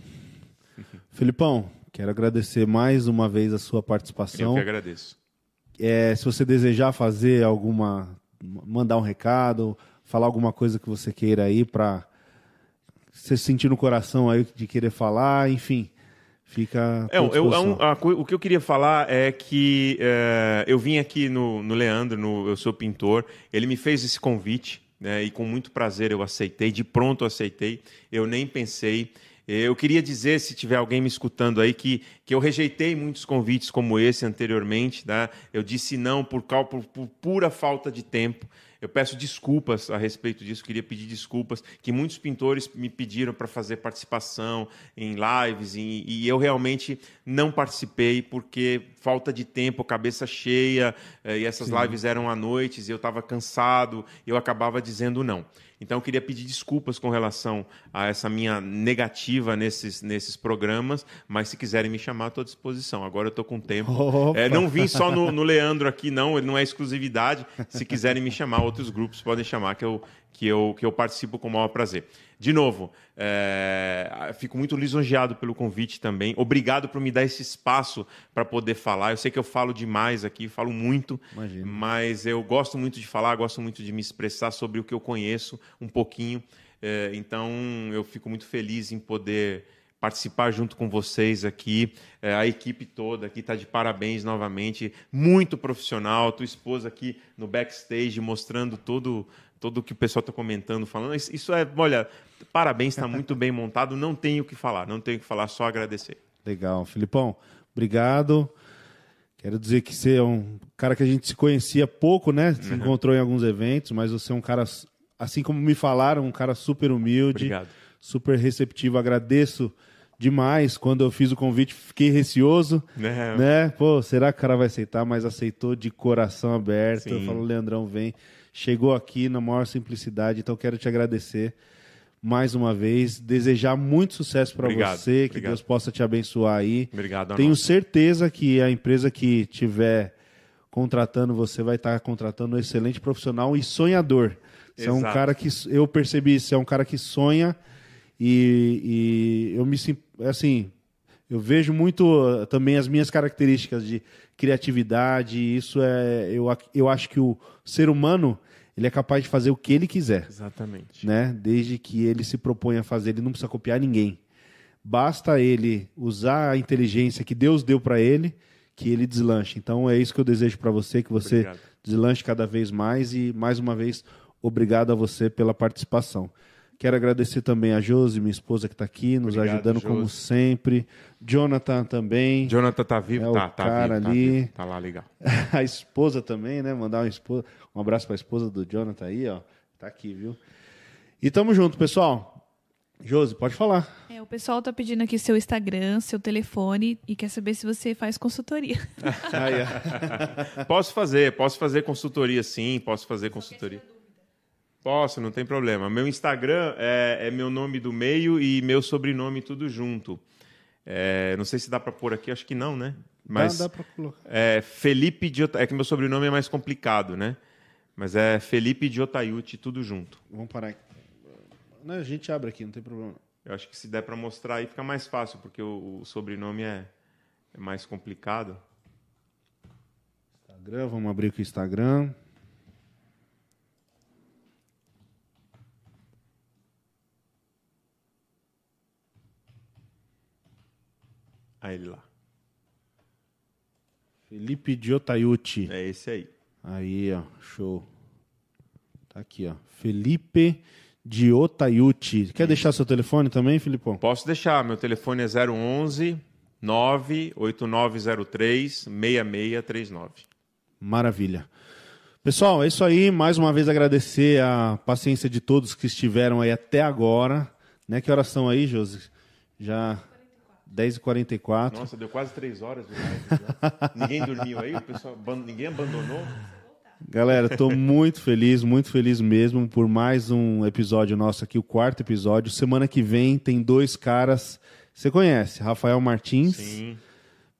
Filipão, Quero agradecer mais uma vez a sua participação. Eu que agradeço. É, se você desejar fazer alguma. mandar um recado, falar alguma coisa que você queira aí para você sentir no coração aí de querer falar, enfim. Fica. É, eu, é a, o que eu queria falar é que é, eu vim aqui no, no Leandro, no Eu Sou Pintor, ele me fez esse convite, né, e com muito prazer eu aceitei, de pronto eu aceitei, eu nem pensei. Eu queria dizer, se tiver alguém me escutando aí, que, que eu rejeitei muitos convites como esse anteriormente. Né? Eu disse não por, por, por pura falta de tempo. Eu peço desculpas a respeito disso, queria pedir desculpas, que muitos pintores me pediram para fazer participação em lives e, e, eu realmente não participei porque falta de tempo, cabeça cheia, eh, e essas Sim. lives eram à noite e eu estava cansado, e eu acabava dizendo não. Então, eu queria pedir desculpas com relação a essa minha negativa nesses, nesses programas, mas se quiserem me chamar, estou à disposição. Agora eu estou com tempo. É, não vim só no, no, Leandro aqui, não, ele não é exclusividade. Se quiserem me chamar, outros grupos podem chamar, que eu, que eu, que eu participo com o maior prazer. De novo, é, fico muito lisonjeado pelo convite também. Obrigado por me dar esse espaço para poder falar. Eu sei que eu falo demais aqui, falo muito, Imagina. mas eu gosto muito de falar, gosto muito de me expressar sobre o que eu conheço um pouquinho. É, então, eu fico muito feliz em poder participar junto com vocês aqui. É, a equipe toda aqui está de parabéns novamente, muito profissional. Tua esposa aqui no backstage mostrando todo todo o que o pessoal está comentando, falando. Isso é, olha, parabéns, está muito bem montado. Não tenho o que falar, não tenho o que falar, só agradecer. Legal, Filipão, obrigado. Quero dizer que você é um cara que a gente se conhecia pouco, né? Se uhum. encontrou em alguns eventos, mas você é um cara, assim como me falaram, um cara super humilde, obrigado. super receptivo. Agradeço demais. Quando eu fiz o convite, fiquei receoso, Né? né? Pô, será que o cara vai aceitar? Mas aceitou de coração aberto. Eu Sim. falo, Leandrão, vem. Chegou aqui na maior simplicidade, então quero te agradecer mais uma vez, desejar muito sucesso para você, que obrigado. Deus possa te abençoar aí. Obrigado. Tenho nós. certeza que a empresa que tiver contratando você vai estar contratando um excelente profissional e sonhador. Você é um Exato. cara que eu percebi, você é um cara que sonha e, e eu me sim- assim, eu vejo muito uh, também as minhas características de criatividade, isso é eu, eu acho que o ser humano ele é capaz de fazer o que ele quiser Exatamente. né? Desde que ele se propõe a fazer, ele não precisa copiar ninguém. Basta ele usar a inteligência que Deus deu para ele, que ele deslanche. Então é isso que eu desejo para você, que você Obrigado. deslanche cada vez mais e mais uma vez obrigado a você pela participação. Quero agradecer também a Josi, minha esposa que está aqui, nos Obrigado, ajudando como Josi. sempre. Jonathan também. Jonathan tá vivo? É o tá, tá cara vivo, tá ali. vivo. Tá lá, legal. a esposa também, né? Mandar uma esposa, um abraço para a esposa do Jonathan aí, ó. Tá aqui, viu? E tamo junto, pessoal. Josi, pode falar. É, o pessoal tá pedindo aqui seu Instagram, seu telefone e quer saber se você faz consultoria. Posso fazer, posso fazer consultoria sim, posso fazer consultoria. Posso, não tem problema. Meu Instagram é, é meu nome do meio e meu sobrenome tudo junto. É, não sei se dá para pôr aqui, acho que não, né? Mas dá, dá pra colocar. é Felipe de Ota- É que meu sobrenome é mais complicado, né? Mas é Felipe de Otaiuti, tudo junto. Vamos parar aqui. Não, a gente abre aqui, não tem problema. Eu acho que se der para mostrar aí fica mais fácil, porque o, o sobrenome é, é mais complicado. Instagram, vamos abrir aqui o Instagram. Aí ele lá. Felipe Diotaiuti. É esse aí. Aí, ó, show. Tá aqui, ó. Felipe Diotaiuti. Quer deixar seu telefone também, Filipão? Posso deixar, meu telefone é 011 98903 6639. Maravilha. Pessoal, é isso aí. Mais uma vez agradecer a paciência de todos que estiveram aí até agora. Né? Que horas são aí, Josi? Já 10h44. Nossa, deu quase três horas de live. já. ninguém dormiu aí? O pessoal, ninguém abandonou? Galera, estou muito feliz, muito feliz mesmo por mais um episódio nosso aqui, o quarto episódio. Semana que vem tem dois caras. Você conhece? Rafael Martins, Sim,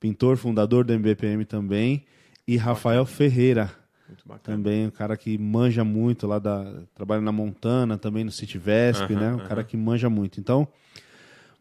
pintor, fundador do MBPM também, e Rafael Ferreira, muito bacana. também um cara que manja muito lá da trabalha na Montana, também no City Vesp, né? Um cara que manja muito. Então,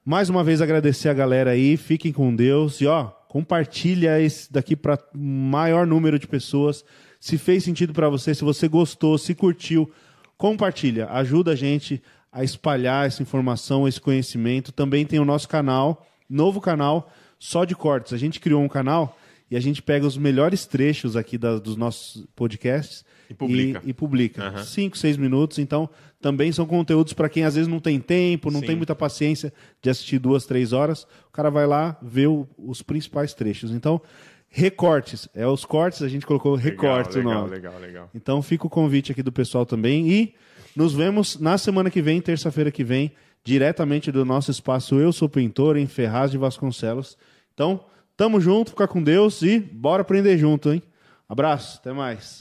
mais uma vez agradecer a galera aí, fiquem com Deus e ó, compartilha esse daqui para maior número de pessoas. Se fez sentido para você, se você gostou, se curtiu, compartilha, ajuda a gente a espalhar essa informação, esse conhecimento. Também tem o nosso canal, novo canal só de cortes. A gente criou um canal e a gente pega os melhores trechos aqui da- dos nossos podcasts E publica. E, e publica. Aham. Cinco, seis minutos. Então, também são conteúdos para quem às vezes não tem tempo, não Sim. tem muita paciência de assistir duas, três horas. O cara vai lá ver o- os principais trechos. Então, recortes. É os cortes, a gente colocou recortes legal, o nome. legal, legal, legal. Então fica o convite aqui do pessoal também. E nos vemos na semana que vem, terça-feira que vem, diretamente do nosso espaço Eu Sou Pintor, em Ferraz de Vasconcelos. Então, tamo junto, fica com Deus e bora aprender junto, hein? Abraço, até mais.